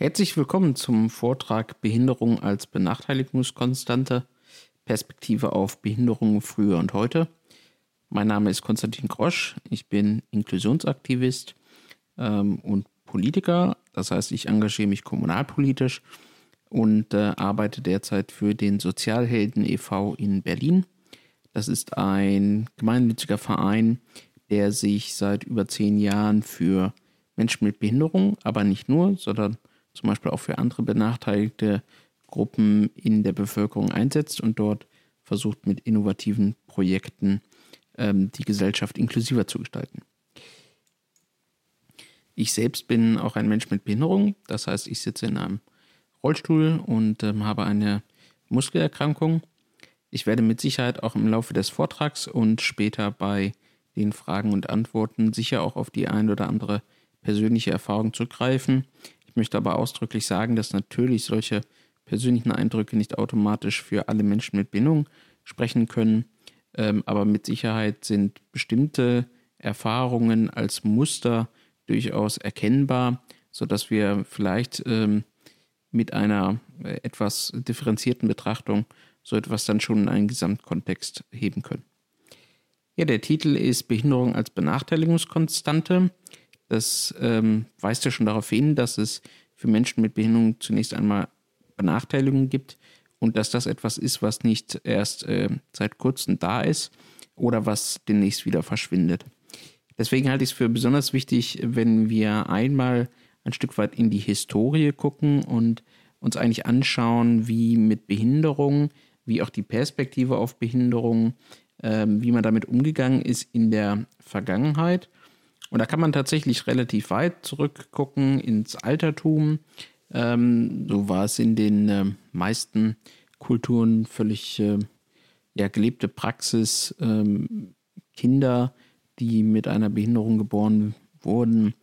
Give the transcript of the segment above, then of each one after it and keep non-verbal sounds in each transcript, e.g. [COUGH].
Herzlich willkommen zum Vortrag Behinderung als Benachteiligungskonstante, Perspektive auf Behinderung früher und heute. Mein Name ist Konstantin Grosch, ich bin Inklusionsaktivist ähm, und Politiker, das heißt ich engagiere mich kommunalpolitisch und äh, arbeite derzeit für den Sozialhelden e.V. in Berlin. Das ist ein gemeinnütziger Verein, der sich seit über zehn Jahren für Menschen mit Behinderung, aber nicht nur, sondern zum Beispiel auch für andere benachteiligte Gruppen in der Bevölkerung einsetzt und dort versucht mit innovativen Projekten ähm, die Gesellschaft inklusiver zu gestalten. Ich selbst bin auch ein Mensch mit Behinderung, das heißt, ich sitze in einem Rollstuhl und ähm, habe eine Muskelerkrankung. Ich werde mit Sicherheit auch im Laufe des Vortrags und später bei den Fragen und Antworten sicher auch auf die ein oder andere persönliche Erfahrung zurückgreifen. Ich möchte aber ausdrücklich sagen, dass natürlich solche persönlichen Eindrücke nicht automatisch für alle Menschen mit Bindung sprechen können. Ähm, aber mit Sicherheit sind bestimmte Erfahrungen als Muster durchaus erkennbar, sodass wir vielleicht ähm, mit einer äh, etwas differenzierten Betrachtung so etwas dann schon in einen Gesamtkontext heben können. Ja, der Titel ist Behinderung als Benachteiligungskonstante. Das ähm, weist ja schon darauf hin, dass es für Menschen mit Behinderung zunächst einmal Benachteiligungen gibt und dass das etwas ist, was nicht erst äh, seit kurzem da ist oder was demnächst wieder verschwindet. Deswegen halte ich es für besonders wichtig, wenn wir einmal ein Stück weit in die Historie gucken und uns eigentlich anschauen, wie mit Behinderung, wie auch die Perspektive auf Behinderung, äh, wie man damit umgegangen ist in der Vergangenheit und da kann man tatsächlich relativ weit zurückgucken ins Altertum. Ähm, so war es in den äh, meisten Kulturen völlig äh, ja, gelebte Praxis, ähm, Kinder, die mit einer Behinderung geboren wurden,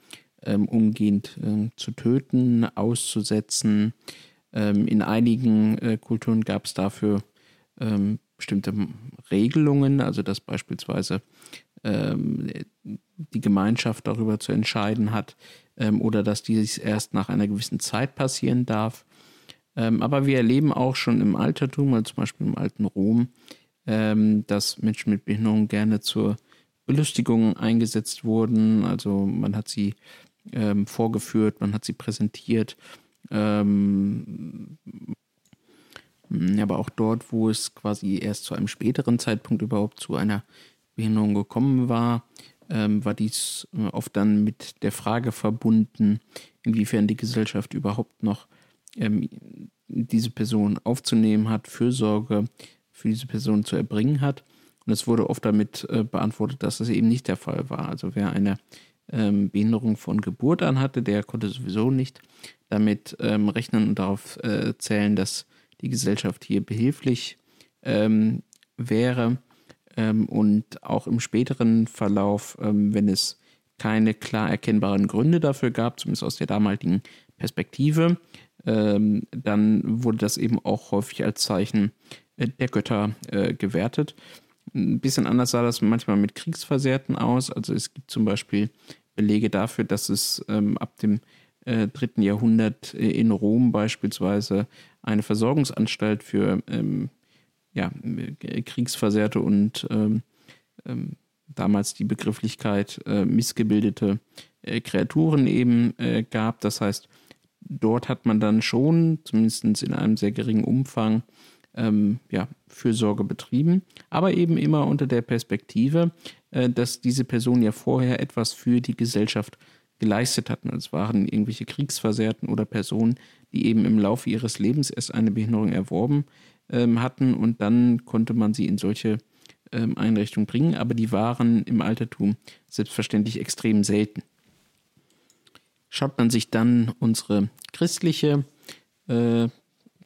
ähm, umgehend äh, zu töten, auszusetzen. Ähm, in einigen äh, Kulturen gab es dafür ähm, bestimmte Regelungen, also dass beispielsweise ähm, die Gemeinschaft darüber zu entscheiden hat ähm, oder dass dies erst nach einer gewissen Zeit passieren darf. Ähm, aber wir erleben auch schon im Altertum, also zum Beispiel im alten Rom, ähm, dass Menschen mit Behinderung gerne zur Belustigung eingesetzt wurden. Also man hat sie ähm, vorgeführt, man hat sie präsentiert. Ähm, aber auch dort, wo es quasi erst zu einem späteren Zeitpunkt überhaupt zu einer Behinderung gekommen war, ähm, war dies äh, oft dann mit der Frage verbunden, inwiefern die Gesellschaft überhaupt noch ähm, diese Person aufzunehmen hat, Fürsorge für diese Person zu erbringen hat. Und es wurde oft damit äh, beantwortet, dass das eben nicht der Fall war. Also wer eine ähm, Behinderung von Geburt an hatte, der konnte sowieso nicht damit rechnen und darauf äh, zählen, dass die Gesellschaft hier behilflich wäre. Ähm, und auch im späteren Verlauf, ähm, wenn es keine klar erkennbaren Gründe dafür gab, zumindest aus der damaligen Perspektive, ähm, dann wurde das eben auch häufig als Zeichen äh, der Götter äh, gewertet. Ein bisschen anders sah das manchmal mit Kriegsversehrten aus. Also es gibt zum Beispiel Belege dafür, dass es ähm, ab dem äh, dritten Jahrhundert äh, in Rom beispielsweise eine Versorgungsanstalt für ähm, ja, Kriegsversehrte und ähm, ähm, damals die Begrifflichkeit äh, missgebildete äh, Kreaturen eben äh, gab. Das heißt, dort hat man dann schon, zumindest in einem sehr geringen Umfang, ähm, ja, Fürsorge betrieben, aber eben immer unter der Perspektive, äh, dass diese Personen ja vorher etwas für die Gesellschaft geleistet hatten. Es waren irgendwelche Kriegsversehrten oder Personen, die eben im Laufe ihres Lebens erst eine Behinderung erworben ähm, hatten und dann konnte man sie in solche ähm, Einrichtungen bringen, aber die waren im Altertum selbstverständlich extrem selten. Schaut man sich dann unsere christliche, äh,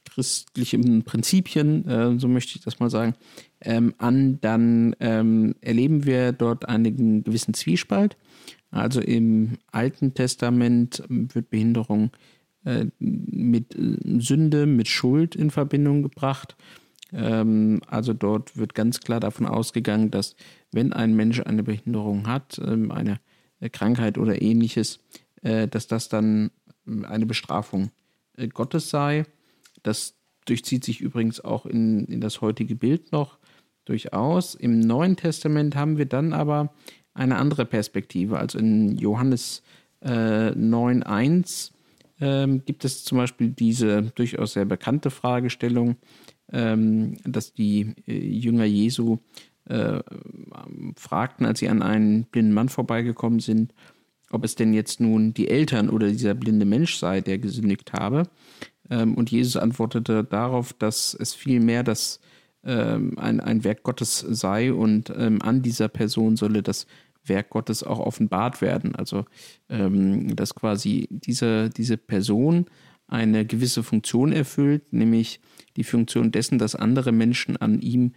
christlichen Prinzipien, äh, so möchte ich das mal sagen, ähm, an, dann ähm, erleben wir dort einen gewissen Zwiespalt. Also im Alten Testament wird Behinderung äh, mit äh, Sünde, mit Schuld in Verbindung gebracht. Ähm, also dort wird ganz klar davon ausgegangen, dass wenn ein Mensch eine Behinderung hat, ähm, eine Krankheit oder ähnliches, äh, dass das dann eine Bestrafung äh, Gottes sei. Das durchzieht sich übrigens auch in, in das heutige Bild noch durchaus. Im Neuen Testament haben wir dann aber eine andere Perspektive. Also in Johannes äh, 9.1 ähm, gibt es zum Beispiel diese durchaus sehr bekannte Fragestellung, ähm, dass die äh, Jünger Jesu äh, fragten, als sie an einen blinden Mann vorbeigekommen sind, ob es denn jetzt nun die Eltern oder dieser blinde Mensch sei, der gesündigt habe. Ähm, und Jesus antwortete darauf, dass es vielmehr das ähm, ein, ein Werk Gottes sei und ähm, an dieser Person solle das Werk Gottes auch offenbart werden. Also ähm, dass quasi diese, diese Person eine gewisse Funktion erfüllt, nämlich die Funktion dessen, dass andere Menschen an ihm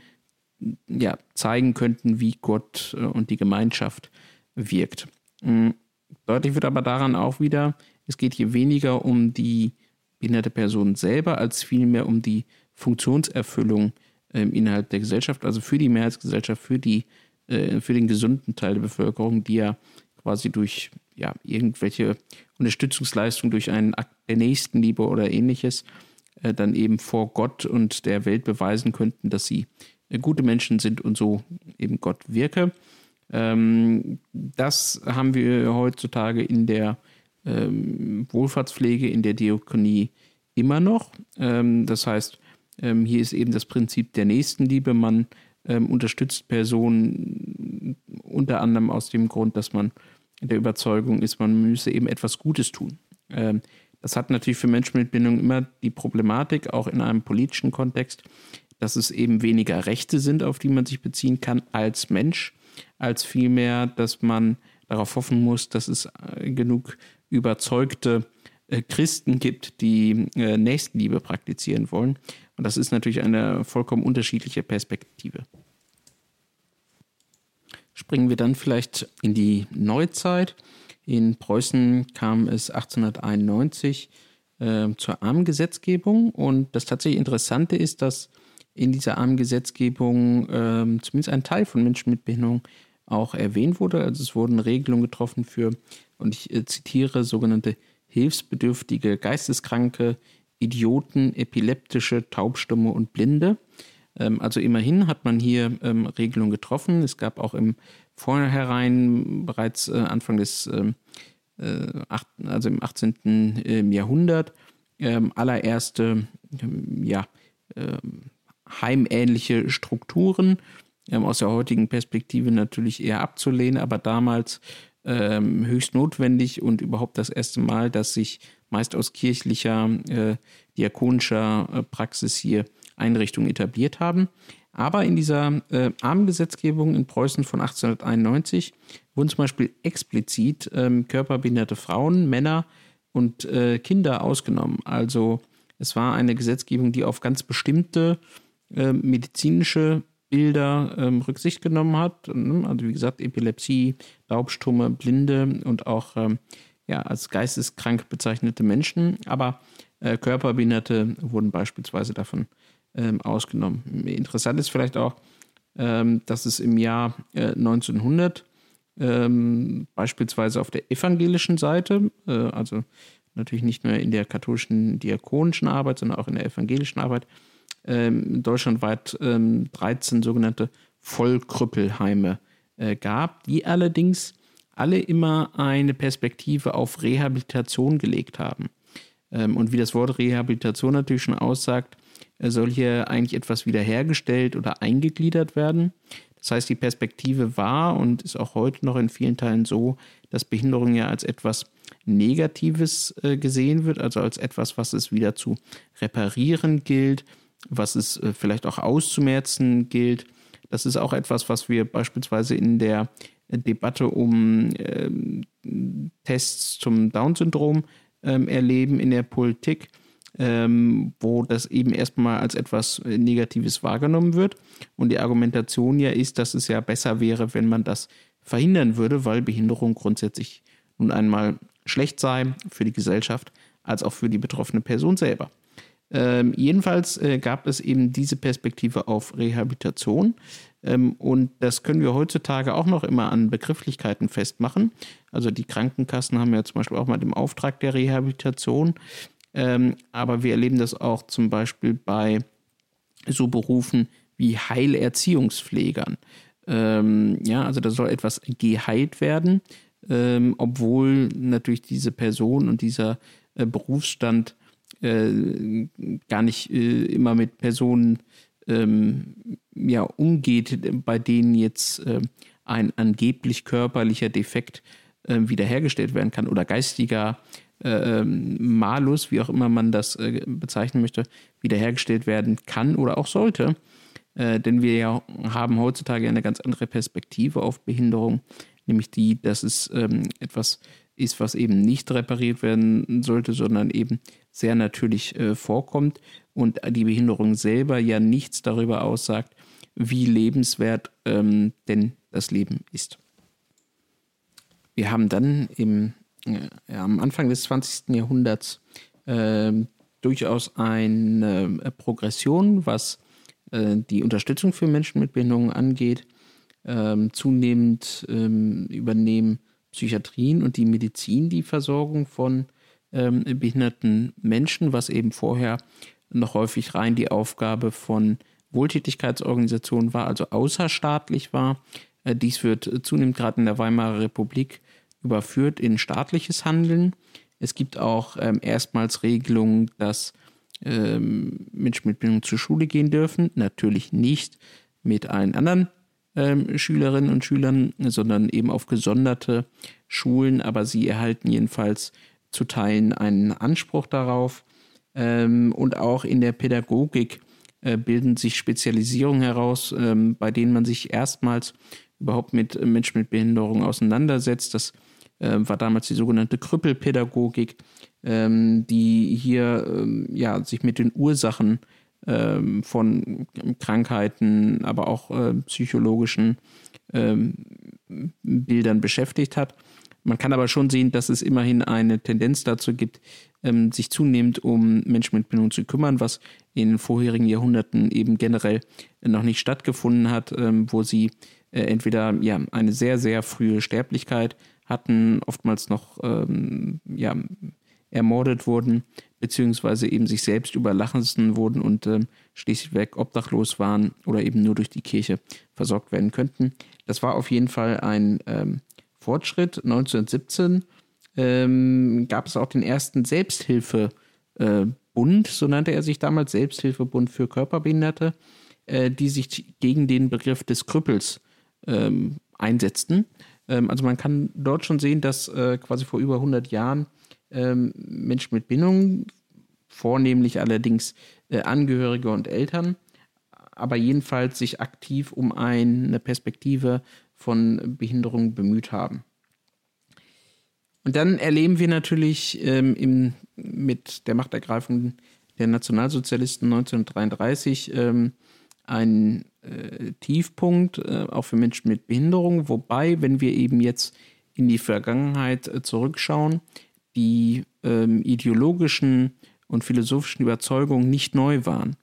ja, zeigen könnten, wie Gott äh, und die Gemeinschaft wirkt. Mhm. Deutlich wird aber daran auch wieder, es geht hier weniger um die behinderte Person selber, als vielmehr um die Funktionserfüllung äh, innerhalb der Gesellschaft, also für die Mehrheitsgesellschaft, für, die, äh, für den gesunden Teil der Bevölkerung, die ja quasi durch ja, irgendwelche Unterstützungsleistungen, durch einen Akt der Nächstenliebe oder ähnliches, äh, dann eben vor Gott und der Welt beweisen könnten, dass sie äh, gute Menschen sind und so eben Gott wirke. Ähm, das haben wir heutzutage in der ähm, Wohlfahrtspflege, in der Diakonie immer noch. Ähm, das heißt, ähm, hier ist eben das Prinzip der Nächstenliebe. Man ähm, unterstützt Personen unter anderem aus dem Grund, dass man der Überzeugung ist, man müsse eben etwas Gutes tun. Ähm, das hat natürlich für Menschen mit Bindung immer die Problematik, auch in einem politischen Kontext, dass es eben weniger Rechte sind, auf die man sich beziehen kann als Mensch als vielmehr, dass man darauf hoffen muss, dass es äh, genug überzeugte äh, Christen gibt, die äh, Nächstenliebe praktizieren wollen. Das ist natürlich eine vollkommen unterschiedliche Perspektive. Springen wir dann vielleicht in die Neuzeit. In Preußen kam es 1891 äh, zur Armengesetzgebung. Und das tatsächlich Interessante ist, dass in dieser Armengesetzgebung äh, zumindest ein Teil von Menschen mit Behinderung auch erwähnt wurde. Also es wurden Regelungen getroffen für, und ich äh, zitiere, sogenannte hilfsbedürftige Geisteskranke, Idioten, Epileptische, Taubstumme und Blinde. Ähm, also immerhin hat man hier ähm, Regelungen getroffen. Es gab auch im Vornherein bereits äh, Anfang des, ähm, äh, acht, also im 18. Äh, Jahrhundert, ähm, allererste ähm, ja, ähm, heimähnliche Strukturen ähm, aus der heutigen Perspektive natürlich eher abzulehnen, aber damals ähm, höchst notwendig und überhaupt das erste Mal, dass sich meist aus kirchlicher, äh, diakonischer äh, Praxis hier Einrichtungen etabliert haben. Aber in dieser äh, Armengesetzgebung in Preußen von 1891 wurden zum Beispiel explizit ähm, körperbehinderte Frauen, Männer und äh, Kinder ausgenommen. Also es war eine Gesetzgebung, die auf ganz bestimmte äh, medizinische Bilder ähm, Rücksicht genommen hat. Ne? Also wie gesagt, Epilepsie, Taubstumme, Blinde und auch ähm, ja, als geisteskrank bezeichnete Menschen. Aber äh, Körperbehinderte wurden beispielsweise davon ähm, ausgenommen. Interessant ist vielleicht auch, ähm, dass es im Jahr äh, 1900 ähm, beispielsweise auf der evangelischen Seite, äh, also natürlich nicht nur in der katholischen diakonischen Arbeit, sondern auch in der evangelischen Arbeit, ähm, deutschlandweit ähm, 13 sogenannte Vollkrüppelheime äh, gab, die allerdings alle immer eine Perspektive auf Rehabilitation gelegt haben. Ähm, und wie das Wort Rehabilitation natürlich schon aussagt, äh, soll hier eigentlich etwas wiederhergestellt oder eingegliedert werden. Das heißt, die Perspektive war und ist auch heute noch in vielen Teilen so, dass Behinderung ja als etwas Negatives äh, gesehen wird, also als etwas, was es wieder zu reparieren gilt, was es äh, vielleicht auch auszumerzen gilt. Das ist auch etwas, was wir beispielsweise in der Debatte um ähm, Tests zum Down-Syndrom ähm, erleben in der Politik, ähm, wo das eben erstmal als etwas äh, Negatives wahrgenommen wird. Und die Argumentation ja ist, dass es ja besser wäre, wenn man das verhindern würde, weil Behinderung grundsätzlich nun einmal schlecht sei für die Gesellschaft als auch für die betroffene Person selber. Ähm, jedenfalls äh, gab es eben diese Perspektive auf Rehabilitation. Ähm, und das können wir heutzutage auch noch immer an Begrifflichkeiten festmachen. Also die Krankenkassen haben ja zum Beispiel auch mal den Auftrag der Rehabilitation. Ähm, aber wir erleben das auch zum Beispiel bei so Berufen wie Heilerziehungspflegern. Ähm, ja, also da soll etwas geheilt werden, obwohl natürlich diese Person und dieser äh, Berufsstand äh, gar nicht äh, immer mit Personen ähm, ja, umgeht, bei denen jetzt äh, ein angeblich körperlicher Defekt äh, wiederhergestellt werden kann oder geistiger äh, ähm, Malus, wie auch immer man das äh, bezeichnen möchte, wiederhergestellt werden kann oder auch sollte. Äh, denn wir ja haben heutzutage eine ganz andere Perspektive auf Behinderung, nämlich die, dass es ähm, etwas ist, was eben nicht repariert werden sollte, sondern eben sehr natürlich äh, vorkommt und die Behinderung selber ja nichts darüber aussagt, wie lebenswert ähm, denn das Leben ist. Wir haben dann im, äh, am Anfang des 20. Jahrhunderts äh, durchaus eine äh, Progression, was äh, die Unterstützung für Menschen mit Behinderungen angeht. Ähm, zunehmend ähm, übernehmen Psychiatrien und die Medizin die Versorgung von ähm, behinderten Menschen, was eben vorher noch häufig rein die Aufgabe von Wohltätigkeitsorganisationen war, also außerstaatlich war. Äh, dies wird zunehmend gerade in der Weimarer Republik überführt in staatliches Handeln. Es gibt auch ähm, erstmals Regelungen, dass ähm, Menschen mit Bildung zur Schule gehen dürfen. Natürlich nicht mit allen anderen ähm, Schülerinnen und Schülern, sondern eben auf gesonderte Schulen. Aber sie erhalten jedenfalls zu Teilen einen Anspruch darauf. Ähm, und auch in der Pädagogik äh, bilden sich Spezialisierungen heraus, ähm, bei denen man sich erstmals überhaupt mit Menschen mit Behinderung auseinandersetzt. Das äh, war damals die sogenannte Krüppelpädagogik, ähm, die hier ähm, ja, sich mit den Ursachen ähm, von Krankheiten, aber auch äh, psychologischen ähm, Bildern beschäftigt hat. Man kann aber schon sehen, dass es immerhin eine Tendenz dazu gibt, ähm, sich zunehmend um Menschen mit Behinderung zu kümmern, was in den vorherigen Jahrhunderten eben generell noch nicht stattgefunden hat, ähm, wo sie äh, entweder ja eine sehr, sehr frühe Sterblichkeit hatten, oftmals noch ähm, ja, ermordet wurden, beziehungsweise eben sich selbst überlachen wurden und ähm, schließlich obdachlos waren oder eben nur durch die Kirche versorgt werden könnten. Das war auf jeden Fall ein ähm, Fortschritt. 1917 ähm, gab es auch den ersten Selbsthilfebund, so nannte er sich damals, Selbsthilfebund für Körperbehinderte, äh, die sich gegen den Begriff des Krüppels ähm, einsetzten. Ähm, also man kann dort schon sehen, dass äh, quasi vor über 100 Jahren ähm, Menschen mit Bindung, vornehmlich allerdings äh, Angehörige und Eltern, aber jedenfalls sich aktiv um eine Perspektive von Behinderung bemüht haben. Und dann erleben wir natürlich ähm, im, mit der Machtergreifung der Nationalsozialisten 1933 ähm, einen äh, Tiefpunkt, äh, auch für Menschen mit Behinderung. Wobei, wenn wir eben jetzt in die Vergangenheit äh, zurückschauen, die ähm, ideologischen und philosophischen Überzeugungen nicht neu waren.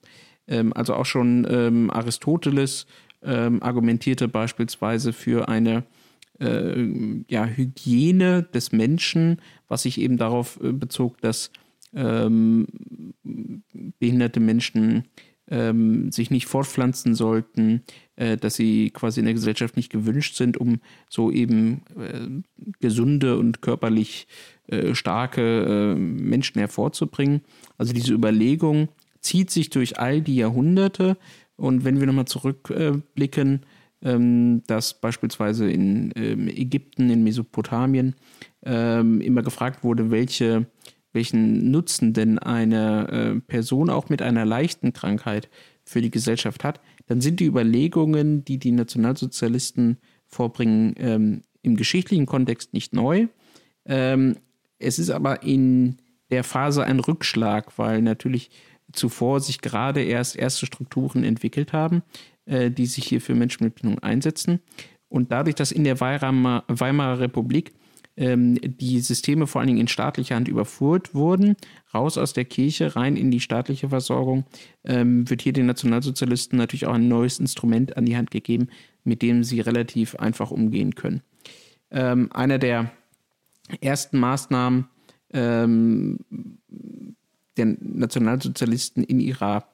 Ähm, also auch schon ähm, Aristoteles ähm, argumentierte beispielsweise für eine äh, ja, Hygiene des Menschen, was sich eben darauf äh, bezog, dass ähm, behinderte Menschen ähm, sich nicht fortpflanzen sollten, äh, dass sie quasi in der Gesellschaft nicht gewünscht sind, um so eben äh, gesunde und körperlich äh, starke äh, Menschen hervorzubringen. Also diese Überlegung zieht sich durch all die Jahrhunderte. Und wenn wir nochmal zurückblicken, dass beispielsweise in ähm, Ägypten, in Mesopotamien ähm, immer gefragt wurde, welche welchen Nutzen denn eine äh, Person auch mit einer leichten Krankheit für die Gesellschaft hat, dann sind die Überlegungen, die die Nationalsozialisten vorbringen, ähm, im geschichtlichen Kontext nicht neu. Ähm, es ist aber in der Phase ein Rückschlag, weil natürlich zuvor sich gerade erst erste Strukturen entwickelt haben, äh, die sich hier für Menschen mit Bindung einsetzen. Und dadurch, dass in der Weimarer, Weimarer Republik ähm, die Systeme vor allen Dingen in staatlicher Hand überführt wurden, raus aus der Kirche, rein in die staatliche Versorgung, ähm, wird hier den Nationalsozialisten natürlich auch ein neues Instrument an die Hand gegeben, mit dem sie relativ einfach umgehen können. Ähm, einer der ersten Maßnahmen, ähm, Nationalsozialisten in ihrer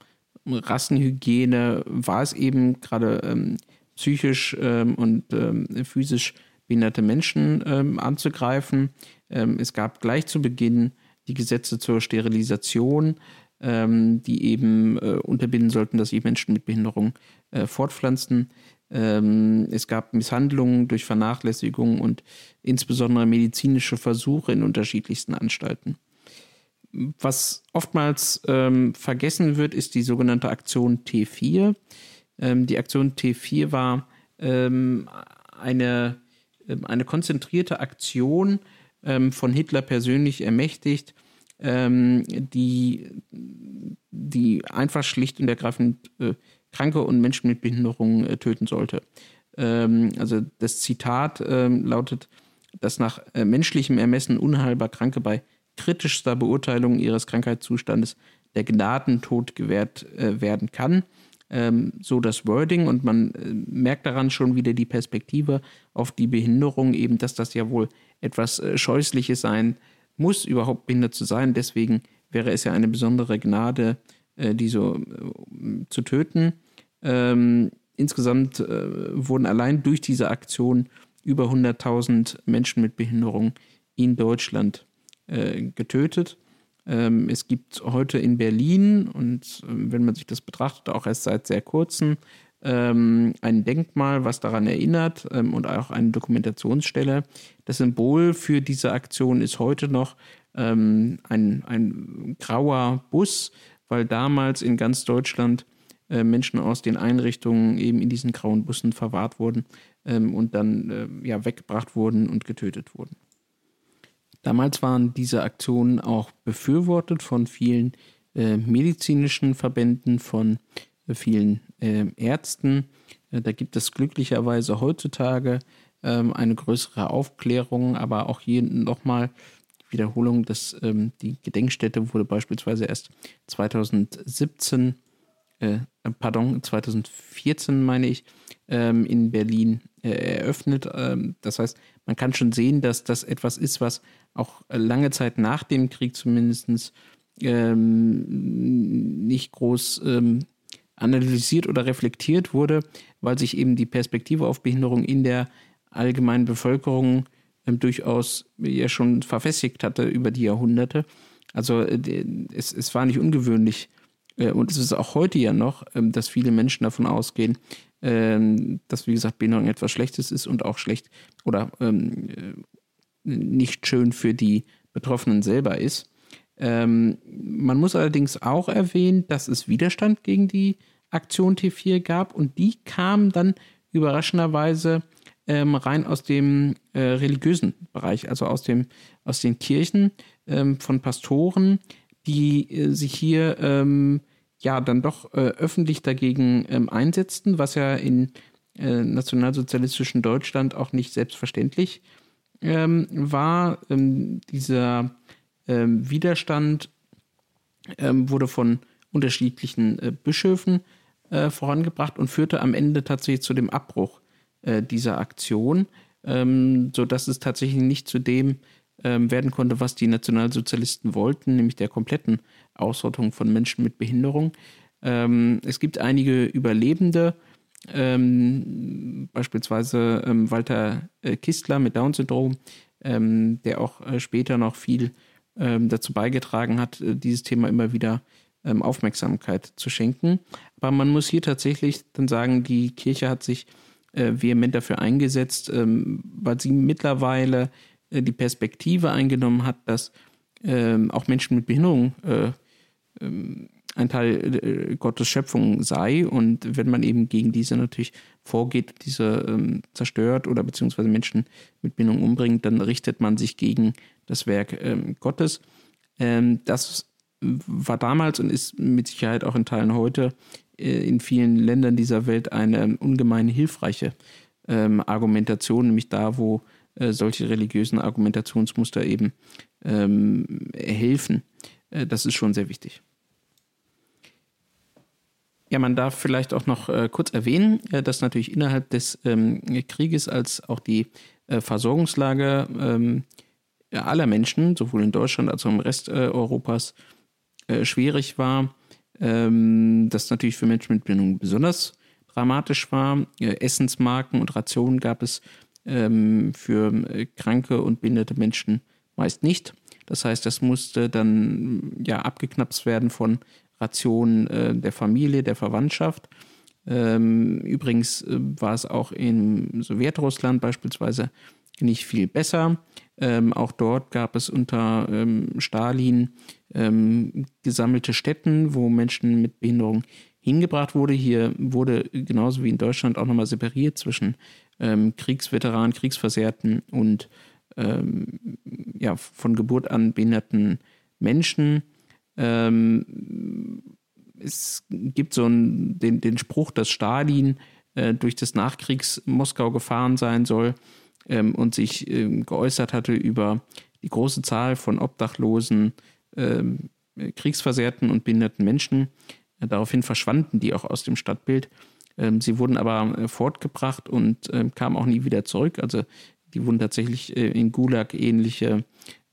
Rassenhygiene war es eben gerade ähm, psychisch ähm, und ähm, physisch behinderte Menschen ähm, anzugreifen. Ähm, es gab gleich zu Beginn die Gesetze zur Sterilisation, ähm, die eben äh, unterbinden sollten, dass sich Menschen mit Behinderung äh, fortpflanzen. Es gab Misshandlungen durch Vernachlässigung und insbesondere medizinische Versuche in unterschiedlichsten Anstalten. Was oftmals ähm, vergessen wird, ist die sogenannte Aktion T4. Ähm, die Aktion T4 war ähm, eine, ähm, eine konzentrierte Aktion ähm, von Hitler persönlich ermächtigt, ähm, die, die einfach schlicht und ergreifend äh, Kranke und Menschen mit Behinderung äh, töten sollte. Also das Zitat lautet, dass nach äh, menschlichem Ermessen unheilbar Kranke bei kritischster Beurteilung ihres Krankheitszustandes der Gnadentod gewährt äh, werden kann. Ähm, so das Wording und man äh, merkt daran schon wieder die Perspektive auf die Behinderung, eben dass das ja wohl etwas äh, Scheußliches sein muss, überhaupt behindert zu sein. Deswegen wäre es ja eine besondere Gnade, äh, die so äh, zu töten. Ähm, insgesamt äh, wurden allein durch diese Aktion über 100.000 Menschen mit Behinderung in Deutschland äh, getötet. Ähm, es gibt heute in Berlin, und ähm, wenn man sich das betrachtet, auch erst seit sehr kurzem, ähm, ein Denkmal, was daran erinnert ähm, und auch eine Dokumentationsstelle. Das Symbol für diese Aktion ist heute noch ähm, ein, ein grauer Bus, weil damals in ganz Deutschland äh, Menschen aus den Einrichtungen eben in diesen grauen Bussen verwahrt wurden ähm, und dann äh, ja, weggebracht wurden und getötet wurden. Damals waren diese Aktionen auch befürwortet von vielen äh, medizinischen Verbänden, von äh, vielen äh, Ärzten. Da gibt es glücklicherweise heutzutage ähm, eine größere Aufklärung, aber auch hier nochmal Wiederholung, dass ähm, die Gedenkstätte wurde beispielsweise erst 2017, äh, pardon, 2014 meine ich, ähm, in Berlin äh, eröffnet. Ähm, das heißt, man kann schon sehen, dass das etwas ist, was auch lange Zeit nach dem Krieg zumindest ähm, nicht groß ähm, analysiert oder reflektiert wurde, weil sich eben die Perspektive auf Behinderung in der allgemeinen Bevölkerung ähm, durchaus ja schon verfestigt hatte über die Jahrhunderte. Also äh, es, es war nicht ungewöhnlich äh, und es ist auch heute ja noch, äh, dass viele Menschen davon ausgehen, ähm, dass wie gesagt Behinderung etwas Schlechtes ist und auch schlecht oder ähm, äh, nicht schön für die Betroffenen selber ist. Ähm, man muss allerdings auch erwähnen, dass es Widerstand gegen die Aktion T4 gab und die kam dann überraschenderweise ähm, rein aus dem äh, religiösen Bereich, also aus, dem, aus den Kirchen ähm, von Pastoren, die äh, sich hier ähm, ja dann doch äh, öffentlich dagegen ähm, einsetzten, was ja in äh, nationalsozialistischen Deutschland auch nicht selbstverständlich ähm, war. Ähm, dieser ähm, Widerstand ähm, wurde von unterschiedlichen äh, Bischöfen äh, vorangebracht und führte am Ende tatsächlich zu dem Abbruch äh, dieser Aktion, ähm, sodass es tatsächlich nicht zu dem ähm, werden konnte, was die Nationalsozialisten wollten, nämlich der kompletten Ausrottung von Menschen mit Behinderung. Ähm, es gibt einige Überlebende, ähm, beispielsweise ähm, Walter äh, Kistler mit Down-Syndrom, ähm, der auch äh, später noch viel ähm, dazu beigetragen hat, äh, dieses Thema immer wieder ähm, Aufmerksamkeit zu schenken. Aber man muss hier tatsächlich dann sagen, die Kirche hat sich äh, vehement dafür eingesetzt, weil sie mittlerweile äh, die Perspektive eingenommen hat, dass ähm, auch Menschen mit Behinderung äh, ein Teil äh, Gottes Schöpfung sei und wenn man eben gegen diese natürlich vorgeht, diese ähm, zerstört oder beziehungsweise Menschen mit Behinderung umbringt, dann richtet man sich gegen das Werk ähm, Gottes. Ähm, das war damals und ist mit Sicherheit auch in Teilen heute äh, in vielen Ländern dieser Welt eine ungemein hilfreiche ähm, Argumentation, nämlich da, wo äh, solche religiösen Argumentationsmuster eben ähm, helfen. Äh, das ist schon sehr wichtig. Ja, man darf vielleicht auch noch äh, kurz erwähnen, äh, dass natürlich innerhalb des ähm, Krieges als auch die äh, Versorgungslage ähm, aller Menschen, sowohl in Deutschland als auch im Rest Europas, äh, schwierig war, ähm, das natürlich für Menschen mit Behinderung besonders dramatisch war. Äh, Essensmarken und Rationen gab es ähm, für äh, kranke und behinderte Menschen meist nicht. Das heißt, das musste dann ja abgeknapst werden von Rationen äh, der Familie, der Verwandtschaft. Ähm, übrigens äh, war es auch in Sowjetrussland beispielsweise nicht viel besser. Ähm, auch dort gab es unter ähm, Stalin ähm, gesammelte Städten, wo Menschen mit Behinderung hingebracht wurde. Hier wurde genauso wie in Deutschland auch nochmal separiert zwischen ähm, Kriegsveteranen, Kriegsversehrten und ähm, ja, von Geburt an behinderten Menschen. Ähm, es gibt so einen, den, den Spruch, dass Stalin äh, durch das Nachkriegs-Moskau gefahren sein soll ähm, und sich ähm, geäußert hatte über die große Zahl von obdachlosen, ähm, kriegsversehrten und behinderten Menschen. Äh, daraufhin verschwanden die auch aus dem Stadtbild. Ähm, sie wurden aber äh, fortgebracht und kamen auch nie wieder zurück. Also die wurden tatsächlich äh, in Gulag-ähnliche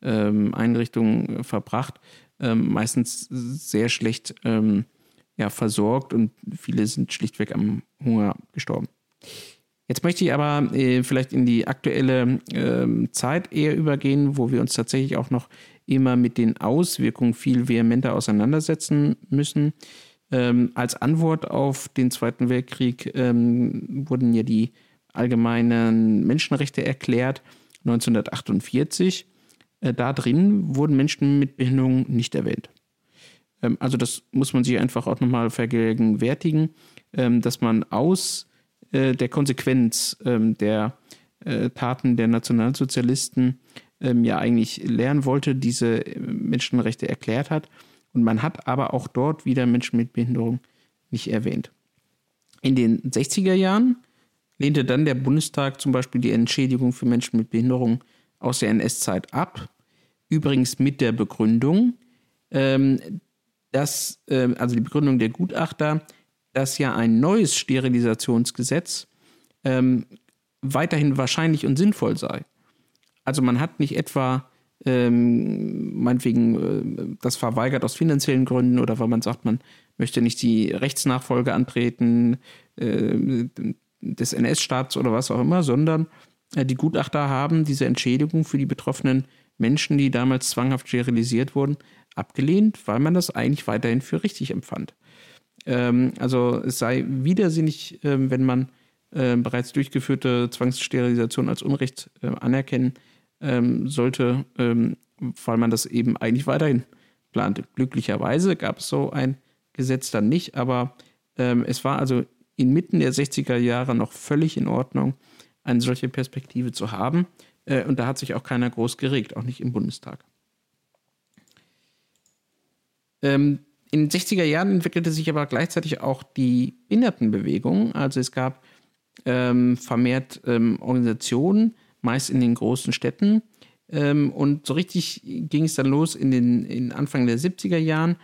ähm, Einrichtungen äh, verbracht, meistens sehr schlecht ja, versorgt und viele sind schlichtweg am Hunger gestorben. Jetzt möchte ich aber äh, vielleicht in die aktuelle äh, Zeit eher übergehen, wo wir uns tatsächlich auch noch immer mit den Auswirkungen viel vehementer auseinandersetzen müssen. Ähm, als Antwort auf den Zweiten Weltkrieg ähm, wurden ja die allgemeinen Menschenrechte erklärt, 1948. Äh, da drin wurden Menschen mit Behinderung nicht erwähnt. Ähm, also das muss man sich einfach auch nochmal vergegenwärtigen, ähm, dass man aus äh, der Konsequenz ähm, der äh, Taten der Nationalsozialisten ja eigentlich lernen wollte, diese Menschenrechte erklärt hat und man hat aber auch dort wieder Menschen mit Behinderung nicht erwähnt. In den 60er Jahren lehnte dann der Bundestag zum Beispiel die Entschädigung für Menschen mit Behinderung aus der NS-Zeit ab. Übrigens mit der Begründung, ähm, dass, äh, also die Begründung der Gutachter, dass ja ein neues Sterilisationsgesetz ähm, weiterhin wahrscheinlich und sinnvoll sei. Also man hat nicht etwa ähm, meinetwegen äh, das verweigert aus finanziellen Gründen oder weil man sagt, man möchte nicht die Rechtsnachfolge antreten äh, des NS-Staats oder was auch immer, sondern äh, die Gutachter haben diese Entschädigung für die betroffenen Menschen, die damals zwanghaft sterilisiert wurden, abgelehnt, weil man das eigentlich weiterhin für richtig empfand. Ähm, also es sei widersinnig, äh, wenn man äh, bereits durchgeführte Zwangssterilisation als Unrecht äh, anerkennen ähm, sollte, ähm, weil man das eben eigentlich weiterhin plante. Glücklicherweise gab es so ein Gesetz dann nicht, aber ähm, es war also inmitten der 60er Jahre noch völlig in Ordnung, eine solche Perspektive zu haben. Äh, und da hat sich auch keiner groß geregt, auch nicht im Bundestag. Ähm, in den 60er Jahren entwickelte sich aber gleichzeitig auch die Behindertenbewegung. Also es gab ähm, vermehrt ähm, Organisationen, meist in den großen Städten. Und so richtig ging es dann los in den in Anfang der 70er Jahren.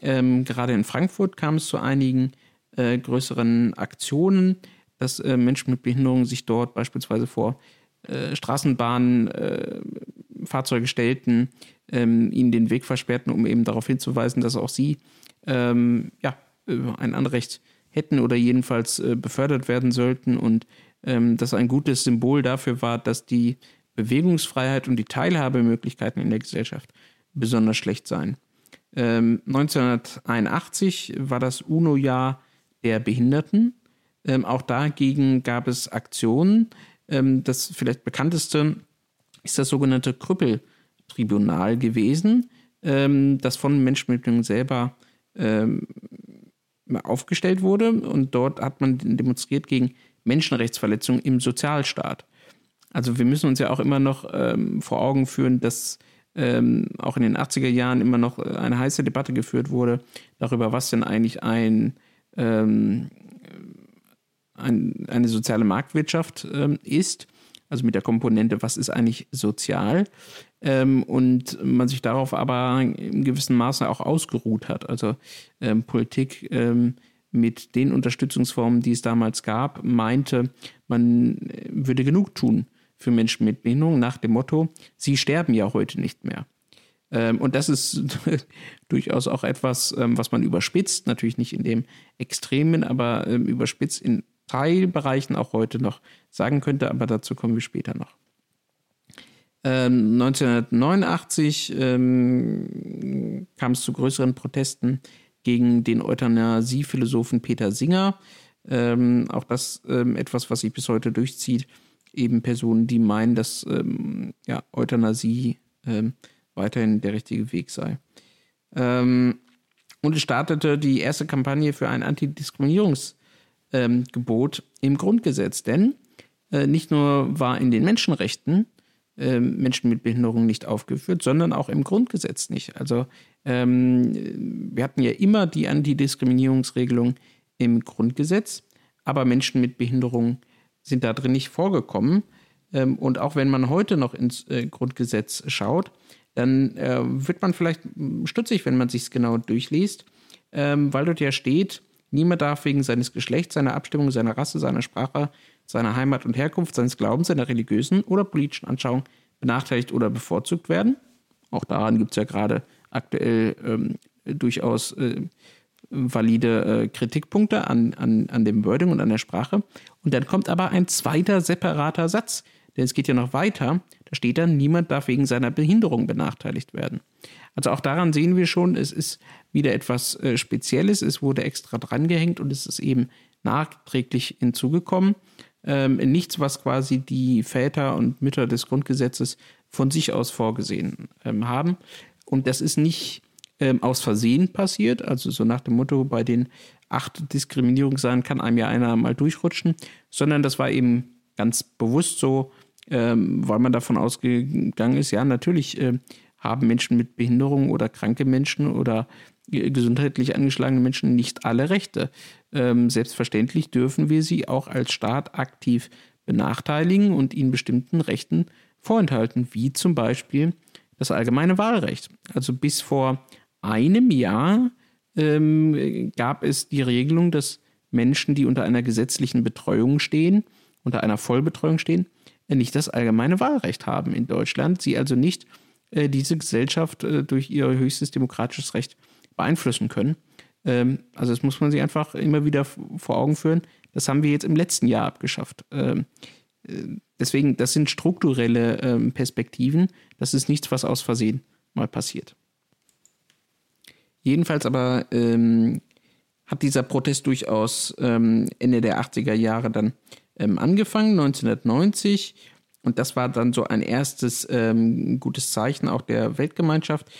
Gerade in Frankfurt kam es zu einigen äh, größeren Aktionen, dass äh, Menschen mit Behinderung sich dort beispielsweise vor äh, Straßenbahnen, äh, Fahrzeuge stellten, ähm, ihnen den Weg versperrten, um eben darauf hinzuweisen, dass auch sie ähm, ja, äh, ein Anrecht hätten oder jedenfalls äh, befördert werden sollten und ähm, das ein gutes Symbol dafür war, dass die Bewegungsfreiheit und die Teilhabemöglichkeiten in der Gesellschaft besonders schlecht seien. Ähm, 1981 war das UNO-Jahr der Behinderten. Ähm, auch dagegen gab es Aktionen. Ähm, das vielleicht bekannteste ist das sogenannte Krüppeltribunal gewesen, ähm, das von Menschen mit Behinderung selber ähm, aufgestellt wurde. Und dort hat man demonstriert gegen Menschenrechtsverletzungen im Sozialstaat. Also wir müssen uns ja auch immer noch ähm, vor Augen führen, dass ähm, auch in den 80er Jahren immer noch eine heiße Debatte geführt wurde darüber, was denn eigentlich ein, ähm, ein eine soziale Marktwirtschaft ähm, ist. Also mit der Komponente, was ist eigentlich sozial? Ähm, und man sich darauf aber in gewissem Maße auch ausgeruht hat. Also ähm, Politik mit den Unterstützungsformen, die es damals gab, meinte, man äh, würde genug tun für Menschen mit Behinderung nach dem Motto, sie sterben ja heute nicht mehr. Ähm, und das ist [LAUGHS] durchaus auch etwas, ähm, was man überspitzt, natürlich nicht in dem Extremen, aber ähm, überspitzt in Teilbereichen auch heute noch sagen könnte, aber dazu kommen wir später noch. 1989 ähm, kam es zu größeren Protesten gegen den Euthanasie-Philosophen Peter Singer. Ähm, auch das ähm, etwas, was sich bis heute durchzieht. Eben Personen, die meinen, dass ja, Euthanasie weiterhin der richtige Weg sei. Ähm, und es startete die erste Kampagne für ein Antidiskriminierungsgebot im Grundgesetz. Denn äh, nicht nur war in den Menschenrechten äh, Menschen mit Behinderung nicht aufgeführt, sondern auch im Grundgesetz nicht. Also ähm, wir hatten ja immer die Antidiskriminierungsregelung im Grundgesetz, aber Menschen mit Behinderung sind da drin nicht vorgekommen. Ähm, und auch wenn man heute noch ins äh, Grundgesetz schaut, dann äh, wird man vielleicht stutzig, wenn man sich es genau durchliest, ähm, weil dort ja steht, niemand darf wegen seines Geschlechts, seiner Abstimmung, seiner Rasse, seiner Sprache, seiner Heimat und Herkunft, seines Glaubens, seiner religiösen oder politischen Anschauung benachteiligt oder bevorzugt werden. Auch daran gibt es ja gerade aktuell ähm, durchaus äh, valide äh, Kritikpunkte an, an, an dem Wording und an der Sprache. Und dann kommt aber ein zweiter separater Satz, denn es geht ja noch weiter. Da steht dann, niemand darf wegen seiner Behinderung benachteiligt werden. Also auch daran sehen wir schon, es ist wieder etwas äh, Spezielles. Es wurde extra drangehängt und es ist eben nachträglich hinzugekommen ähm, nichts, was quasi die Väter und Mütter des Grundgesetzes von sich aus vorgesehen ähm, haben. Und das ist nicht ähm, aus Versehen passiert, also so nach dem Motto, bei den acht Diskriminierungssachen kann einem ja einer mal durchrutschen, sondern das war eben ganz bewusst so, ähm, weil man davon ausgegangen ist, ja, natürlich äh, haben Menschen mit Behinderung oder kranke Menschen oder gesundheitlich angeschlagene Menschen nicht alle Rechte. Ähm, selbstverständlich dürfen wir sie auch als Staat aktiv benachteiligen und ihnen bestimmten Rechten vorenthalten, wie zum Beispiel das allgemeine Wahlrecht. Also bis vor einem Jahr ähm, gab es die Regelung, dass Menschen, die unter einer gesetzlichen Betreuung stehen, unter einer Vollbetreuung stehen, nicht das allgemeine Wahlrecht haben in Deutschland. Sie also nicht äh, diese Gesellschaft äh, durch ihr höchstes demokratisches Recht beeinflussen können. Ähm, also das muss man sich einfach immer wieder vor Augen führen. Das haben wir jetzt im letzten Jahr abgeschafft. Ähm, äh, deswegen, das sind strukturelle ähm, Perspektiven. Das ist nichts, was aus Versehen mal passiert. Jedenfalls aber ähm, hat dieser Protest durchaus ähm, Ende der 80er Jahre dann ähm, angefangen, 1990. Und das war dann so ein erstes ähm, gutes Zeichen auch der Weltgemeinschaft,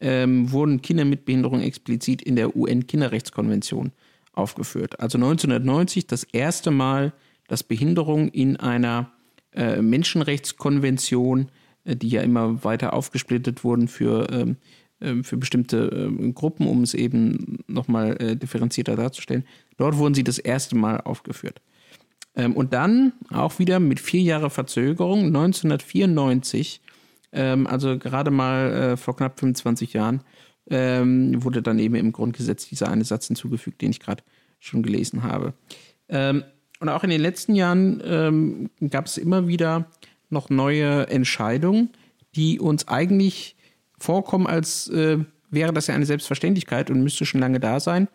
ähm, wurden Kinder mit Behinderung explizit in der UN-Kinderrechtskonvention aufgeführt. Also 1990 das erste Mal, dass Behinderung in einer äh, Menschenrechtskonvention, äh, die ja immer weiter aufgesplittet wurden für, ähm, äh, für bestimmte ähm, Gruppen, um es eben nochmal äh, differenzierter darzustellen, dort wurden sie das erste Mal aufgeführt. Ähm, und dann auch wieder mit vier Jahre Verzögerung, 1994 ähm, also gerade mal äh, vor knapp 25 Jahren ähm, wurde dann eben im Grundgesetz dieser eine Satz hinzugefügt, den ich gerade schon gelesen habe. Und auch in den letzten Jahren gab es immer wieder noch neue Entscheidungen, die uns eigentlich vorkommen, als äh, wäre das ja eine Selbstverständlichkeit und müsste schon lange da sein.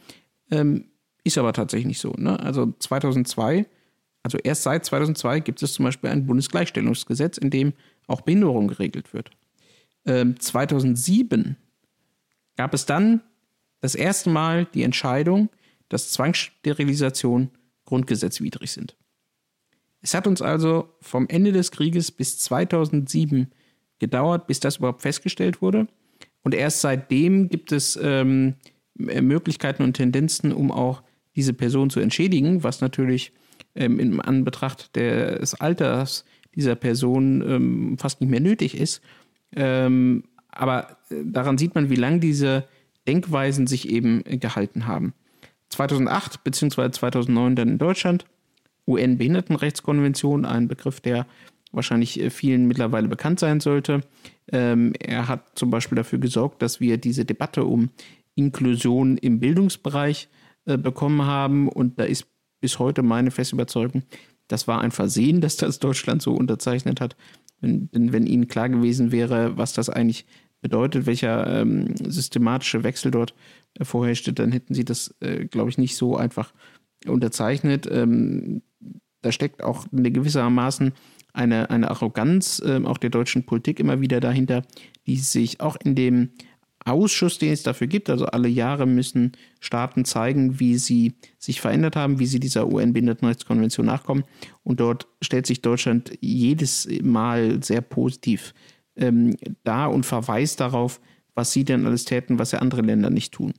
Ist aber tatsächlich nicht so. Ne? Also 2002, also erst seit 2002 gibt es zum Beispiel ein Bundesgleichstellungsgesetz, in dem auch Behinderung geregelt wird. Ähm, 2007 gab es dann das erste Mal die Entscheidung, dass Zwangssterilisation grundgesetzwidrig sind. Es hat uns also vom Ende des Krieges bis 2007 gedauert, bis das überhaupt festgestellt wurde. Und erst seitdem gibt es ähm, Möglichkeiten und Tendenzen, um auch diese Person zu entschädigen, was natürlich ähm, in Anbetracht des Alters dieser Person ähm, fast nicht mehr nötig ist. Ähm, aber äh, daran sieht man, wie lange diese Denkweisen sich eben gehalten haben. 2008 bzw. 2009 dann in Deutschland, UN-Behindertenrechtskonvention, ein Begriff, der wahrscheinlich äh, vielen mittlerweile bekannt sein sollte. Ähm, er hat zum Beispiel dafür gesorgt, dass wir diese Debatte um Inklusion im Bildungsbereich äh, bekommen haben. Und da ist bis heute meine feste Überzeugung, das war ein Versehen, [LAUGHS] dass das Deutschland so unterzeichnet hat. Wenn, wenn, ihnen klar gewesen wäre, was das eigentlich bedeutet, welcher ähm, systematische Wechsel dort äh, vorherrschte, dann hätten sie das, äh, glaube ich, nicht so einfach unterzeichnet. Ähm, da steckt auch eine gewissermaßen eine, eine Arroganz äh, auch der deutschen Politik immer wieder dahinter, die sich auch in dem Ausschuss, den es dafür gibt, also alle Jahre müssen Staaten zeigen, wie sie sich verändert haben, wie sie dieser UN-Behindertenrechtskonvention nachkommen. Und dort stellt sich Deutschland jedes Mal sehr positiv ähm, dar und verweist darauf, was sie denn alles täten, was ja andere Länder nicht tun.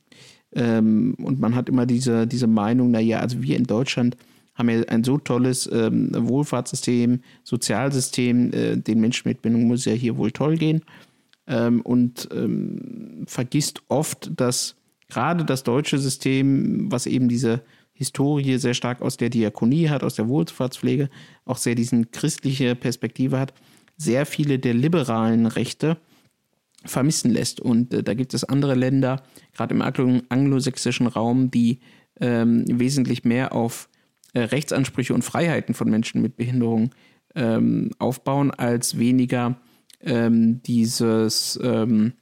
Ähm, und man hat immer diese, diese Meinung, naja, also wir in Deutschland haben ja ein so tolles ähm, Wohlfahrtssystem, Sozialsystem, äh, den Menschen mit Bindung muss ja hier wohl toll gehen. Ähm, und ähm, vergisst oft, dass gerade das deutsche System, was eben diese Historie sehr stark aus der Diakonie hat, aus der Wohlfahrtspflege, auch sehr diesen christliche Perspektive hat, sehr viele der liberalen Rechte vermissen lässt. Und äh, da gibt es andere Länder, gerade im anglosächsischen Raum, die ähm, wesentlich mehr auf äh, Rechtsansprüche und Freiheiten von Menschen mit Behinderung ähm, aufbauen, als weniger ähm, dieses, ähm,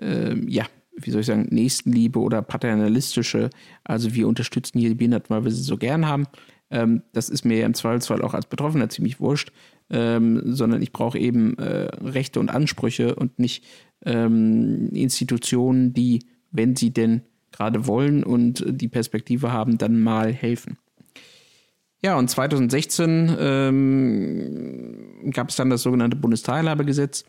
äh, ja, wie soll ich sagen, Nächstenliebe oder paternalistische, also wir unterstützen hier die Behinderten, weil wir sie so gern haben. Ähm, das ist mir im Zweifelsfall auch als Betroffener ziemlich wurscht, ähm, sondern ich brauche eben äh, Rechte und Ansprüche und nicht ähm, Institutionen, die, wenn sie denn gerade wollen und die Perspektive haben, dann mal helfen. Ja, und 2016 ähm, gab es dann das sogenannte Bundesteilhabegesetz,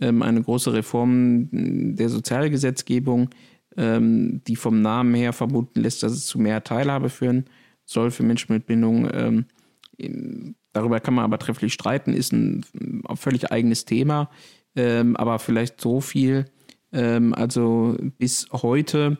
ähm, eine große Reform der Sozialgesetzgebung, ähm, die vom Namen her vermuten lässt, dass es zu mehr Teilhabe führen soll für Menschen mit Bindung. Ähm, darüber kann man aber trefflich streiten, ist ein, ein völlig eigenes Thema, ähm, aber vielleicht so viel. Ähm, also bis heute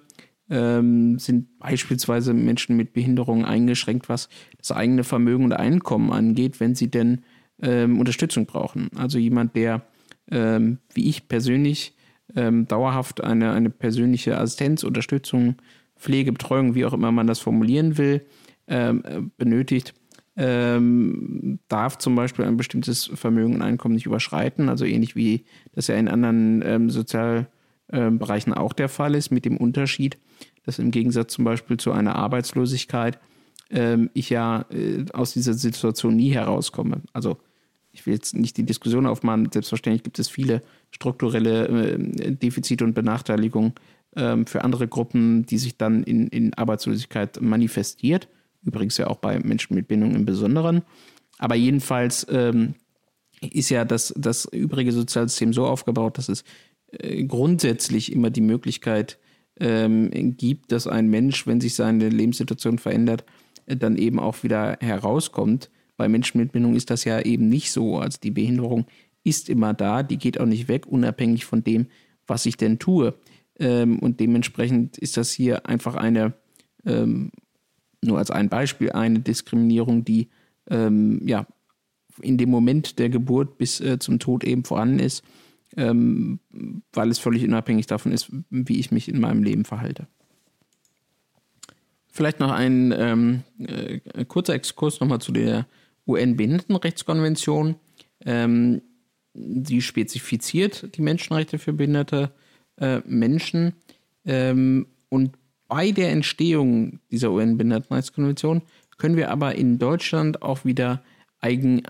ähm, sind beispielsweise Menschen mit Behinderungen eingeschränkt, was das eigene Vermögen und Einkommen angeht, wenn sie denn ähm, Unterstützung brauchen. Also jemand, der ähm, wie ich persönlich ähm, dauerhaft eine, eine persönliche Assistenz, Unterstützung, Pflege, Betreuung, wie auch immer man das formulieren will, ähm, benötigt, ähm, darf zum Beispiel ein bestimmtes Vermögen und Einkommen nicht überschreiten, also ähnlich wie das ja in anderen Sozialbereichen auch der Fall ist, mit dem Unterschied, dass im Gegensatz zum Beispiel zu einer Arbeitslosigkeit ähm, ich ja äh, aus dieser Situation nie herauskomme. Also ich will jetzt nicht die Diskussion aufmachen, selbstverständlich gibt es viele strukturelle äh, Defizite und Benachteiligungen äh, für andere Gruppen, die sich dann in, in Arbeitslosigkeit manifestiert. Übrigens ja auch bei Menschen mit Bindung im Besonderen. Aber jedenfalls ähm, ist ja das, das übrige Sozialsystem so aufgebaut, dass es äh, grundsätzlich immer die Möglichkeit ähm, gibt, dass ein Mensch, wenn sich seine Lebenssituation verändert, äh, dann eben auch wieder herauskommt. Bei Menschen mit Bindung ist das ja eben nicht so. Also die Behinderung ist immer da, die geht auch nicht weg, unabhängig von dem, was ich denn tue. Ähm, und dementsprechend ist das hier einfach eine, ähm, nur als ein Beispiel, eine Diskriminierung, die ähm, ja in dem Moment der Geburt bis äh, zum Tod eben vorhanden ist ähm, weil es völlig unabhängig davon ist, wie ich mich in meinem Leben verhalte. Vielleicht noch ein ähm, äh, kurzer Exkurs nochmal zu der UN-Behindertenrechtskonvention. Ähm, sie spezifiziert die Menschenrechte für behinderte äh, Menschen. Ähm, und bei der Entstehung dieser UN-Behindertenrechtskonvention können wir aber in Deutschland auch wieder eigen,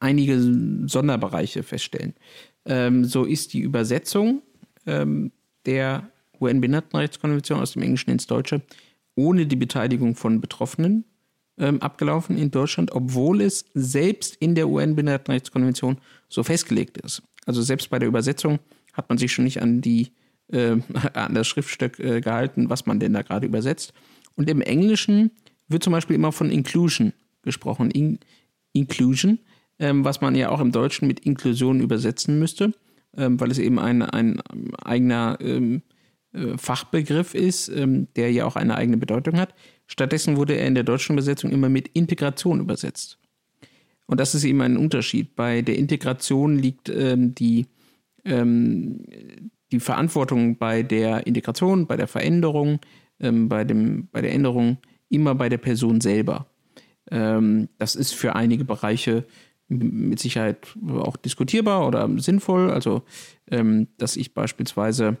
einige Sonderbereiche feststellen. Ähm, so ist die Übersetzung ähm, der UN-Behindertenrechtskonvention aus dem Englischen ins Deutsche ohne die Beteiligung von Betroffenen ähm, abgelaufen in Deutschland, obwohl es selbst in der UN-Behindertenrechtskonvention so festgelegt ist. Also selbst bei der Übersetzung hat man sich schon nicht an die äh, an das Schriftstück äh, gehalten, was man denn da gerade übersetzt. Und im Englischen wird zum Beispiel immer von Inclusion gesprochen. In Inclusion ähm, was man ja auch im Deutschen mit Inklusion übersetzen müsste, ähm, weil es eben ein, ein eigener ähm, äh, Fachbegriff ist, ähm, der ja auch eine eigene Bedeutung hat. Stattdessen wurde er in der deutschen Übersetzung immer mit Integration übersetzt. Und das ist eben ein Unterschied. Bei der Integration liegt ähm, die, ähm, die Verantwortung bei der Integration, bei der Veränderung, bei, dem, bei der Änderung immer bei der Person selber. das ist für einige Bereiche mit Sicherheit auch diskutierbar oder sinnvoll. Also, ähm, dass ich beispielsweise,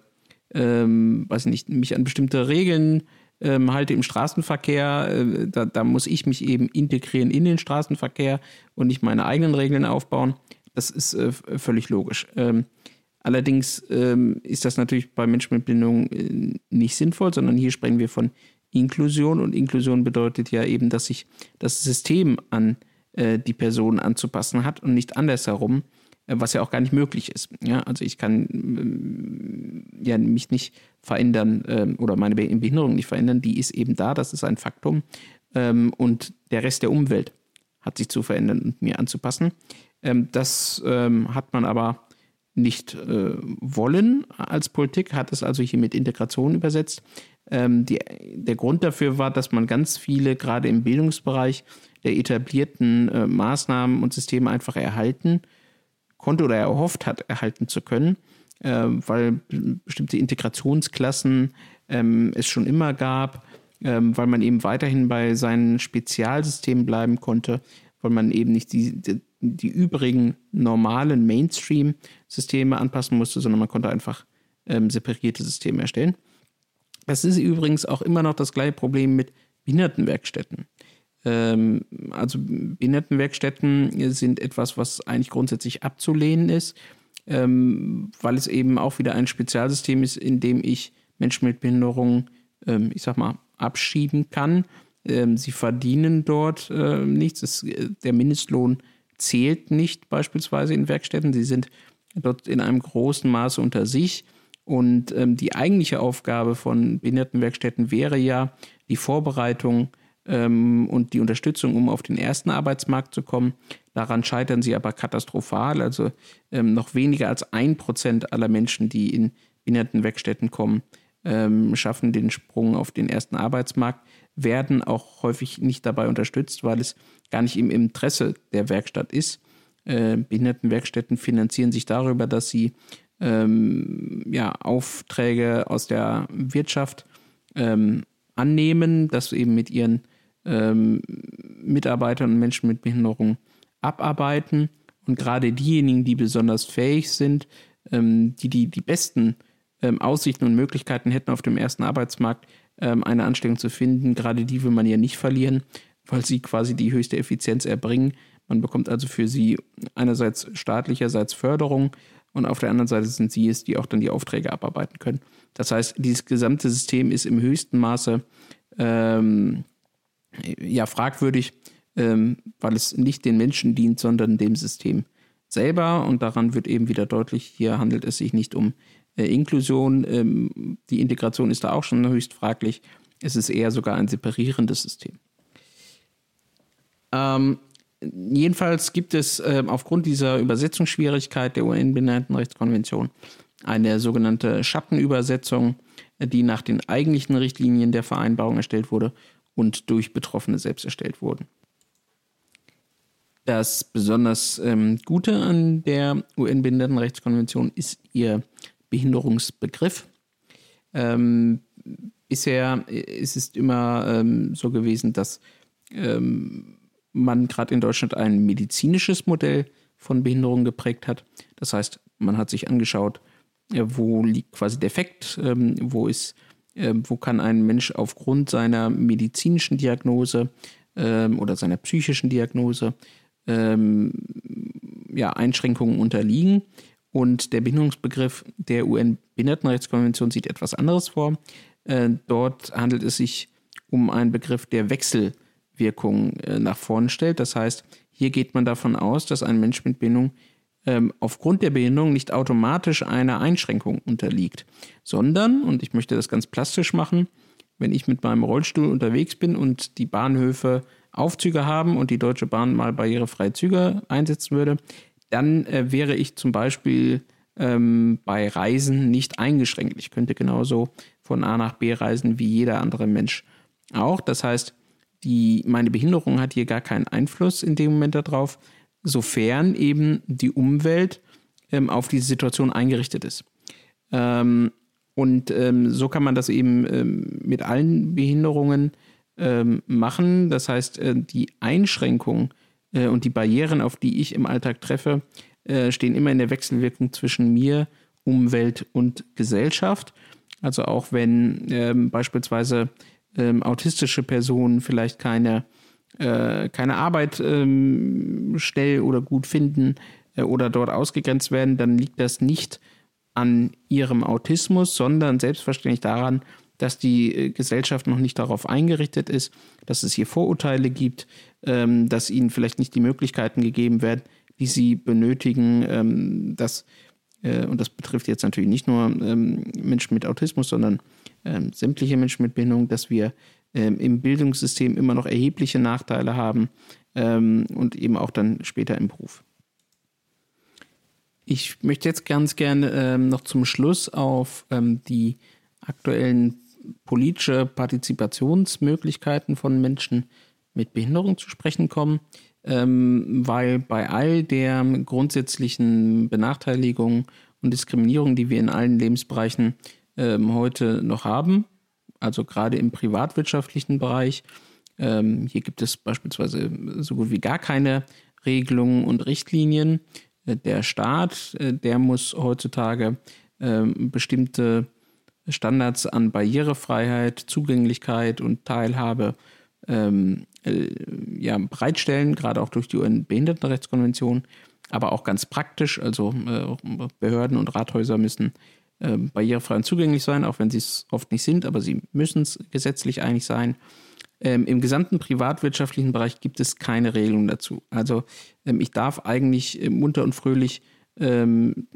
ähm, weiß nicht, mich an bestimmte Regeln ähm, halte im Straßenverkehr. Äh, da, da, muss ich mich eben integrieren in den Straßenverkehr und nicht meine eigenen Regeln aufbauen. Das ist äh, völlig logisch. Ähm, allerdings ähm, ist das natürlich bei Menschen mit Bindung äh, nicht sinnvoll, sondern hier sprechen wir von Inklusion und Inklusion bedeutet ja eben, dass sich das System an äh, die Person anzupassen hat und nicht andersherum, äh, was ja auch gar nicht möglich ist. Ja, also ich kann äh, ja mich nicht verändern ähm, oder meine Behinderung nicht verändern, die ist eben da, das ist ein Faktum ähm, und der Rest der Umwelt hat sich zu verändern und mir anzupassen. Ähm, das ähm, hat man aber nicht äh, wollen als Politik, hat es also hier mit Integration übersetzt. Ähm, die, der Grund dafür war, dass man ganz viele, gerade im Bildungsbereich, der etablierten äh, Maßnahmen und Systeme einfach erhalten konnte oder erhofft hat, erhalten zu können, äh, weil bestimmte Integrationsklassen ähm, es schon immer gab, ähm, weil man eben weiterhin bei seinen Spezialsystemen bleiben konnte, weil man eben nicht die, die, die übrigen normalen Mainstream-Systeme anpassen musste, sondern man konnte einfach ähm, separierte Systeme erstellen. Das ist übrigens auch immer noch das gleiche Problem mit Behindertenwerkstätten. Ähm, also Behindertenwerkstätten sind etwas, was eigentlich grundsätzlich abzulehnen ist, ähm, weil es eben auch wieder ein Spezialsystem ist, in dem ich Menschen mit Behinderung, ähm, ich sag mal, abschieben kann. Ähm, sie verdienen dort äh, nichts. Es, äh, der Mindestlohn zählt nicht beispielsweise in Werkstätten. Sie sind dort in einem großen Maße unter sich. Und ähm, die eigentliche Aufgabe von Behindertenwerkstätten wäre ja die Vorbereitung ähm, und die Unterstützung, um auf den ersten Arbeitsmarkt zu kommen. Daran scheitern sie aber katastrophal. Also ähm, noch weniger als ein Prozent aller Menschen, die in Behindertenwerkstätten kommen, ähm, schaffen den Sprung auf den ersten Arbeitsmarkt, werden auch häufig nicht dabei unterstützt, weil es gar nicht im Interesse der Werkstatt ist. Äh, Behindertenwerkstätten finanzieren sich darüber, dass sie ähm, ja, Aufträge aus der Wirtschaft ähm, annehmen, das eben mit ihren ähm, Mitarbeitern und Menschen mit Behinderung abarbeiten. Und gerade diejenigen, die besonders fähig sind, ähm, die, die die besten ähm, Aussichten und Möglichkeiten hätten, auf dem ersten Arbeitsmarkt ähm, eine Anstellung zu finden, gerade die will man ja nicht verlieren, weil sie quasi die höchste Effizienz erbringen. Man bekommt also für sie einerseits staatlicherseits Förderung und auf der anderen Seite sind sie es, die auch dann die Aufträge abarbeiten können. Das heißt, dieses gesamte System ist im höchsten Maße ähm, ja fragwürdig, ähm, weil es nicht den Menschen dient, sondern dem System selber. Und daran wird eben wieder deutlich, hier handelt es sich nicht um äh, Inklusion. Ähm, die Integration ist da auch schon höchst fraglich. Es ist eher sogar ein separierendes System. Ähm, jedenfalls gibt es äh, aufgrund dieser Übersetzungsschwierigkeit der UN-Behindertenrechtskonvention eine sogenannte Schattenübersetzung, die nach den eigentlichen Richtlinien der Vereinbarung erstellt wurde und durch Betroffene selbst erstellt wurden. Das besonders ähm, Gute an der UN-Behindertenrechtskonvention ist ihr Behinderungsbegriff. Ähm, bisher ist es immer ähm, so gewesen, dass ähm, man gerade in Deutschland ein medizinisches Modell von Behinderung geprägt hat. Das heißt, man hat sich angeschaut, äh, wo liegt quasi Defekt, ähm, wo ist, äh, wo kann ein Mensch aufgrund seiner medizinischen Diagnose ähm, oder seiner psychischen Diagnose ähm, ja, Einschränkungen unterliegen. Und der Behinderungsbegriff der UN-Behindertenrechtskonvention sieht etwas anderes vor. Äh, dort handelt es sich um einen Begriff der Wechselwirkung äh, nach vorn stellt. Das heißt, hier geht man davon aus, dass ein Mensch mit Behinderung ähm, aufgrund der Behinderung nicht automatisch einer Einschränkung unterliegt, sondern, und ich möchte das ganz plastisch machen, wenn ich mit meinem Rollstuhl unterwegs bin und die Bahnhöfe Aufzüge haben und die Deutsche Bahn mal barrierefreie Züge einsetzen würde, dann äh, wäre ich zum Beispiel ähm, bei Reisen nicht eingeschränkt. Ich könnte genauso von A nach B reisen wie jeder andere Mensch auch. Das heißt, die, meine Behinderung hat hier gar keinen Einfluss in dem Moment darauf, sofern eben die Umwelt ähm, auf diese Situation eingerichtet ist. Ähm, und ähm, so kann man das eben ähm, mit allen Behinderungen ähm, machen. Das heißt, äh, die Einschränkung Äh, und die Barrieren, auf die ich im Alltag treffe, äh, stehen immer in der Wechselwirkung zwischen mir, Umwelt und Gesellschaft. Also auch wenn ähm, beispielsweise autistische Personen vielleicht keine, äh, keine Arbeit ähm, schnell oder gut finden äh, oder dort ausgegrenzt werden, dann liegt das nicht an ihrem Autismus, sondern selbstverständlich daran, dass die äh, Gesellschaft noch nicht darauf eingerichtet ist, dass es hier Vorurteile gibt, ähm, dass ihnen vielleicht nicht die Möglichkeiten gegeben werden, die sie benötigen, ähm, dass äh, und das betrifft jetzt natürlich nicht nur ähm, Menschen mit Autismus, sondern ähm, sämtliche Menschen mit Behinderung, dass wir ähm, im Bildungssystem immer noch erhebliche Nachteile haben ähm, und eben auch dann später im Beruf. Ich möchte jetzt ganz gerne ähm, noch zum Schluss auf ähm, die aktuellen politische Partizipationsmöglichkeiten von Menschen mit Behinderung zu sprechen kommen, ähm, weil bei all der grundsätzlichen Benachteiligung und Diskriminierung, die wir in allen Lebensbereichen heute noch haben, also gerade im privatwirtschaftlichen Bereich, ähm, hier gibt es beispielsweise so gut wie gar keine Regelungen und Richtlinien. Äh, der Staat, äh, der muss heutzutage ähm, bestimmte Standards an Barrierefreiheit, Zugänglichkeit und Teilhabe ähm, äh, ja, bereitstellen, gerade auch durch die UN-Behindertenrechtskonvention, aber auch ganz praktisch. Also äh, Behörden und Rathäuser müssen äh, barrierefrei und zugänglich sein, auch wenn sie es oft nicht sind, aber sie müssen es gesetzlich eigentlich sein. Ähm, Im gesamten privatwirtschaftlichen Bereich gibt es keine Regelung dazu. Also ähm, ich darf eigentlich äh, munter und fröhlich ähm,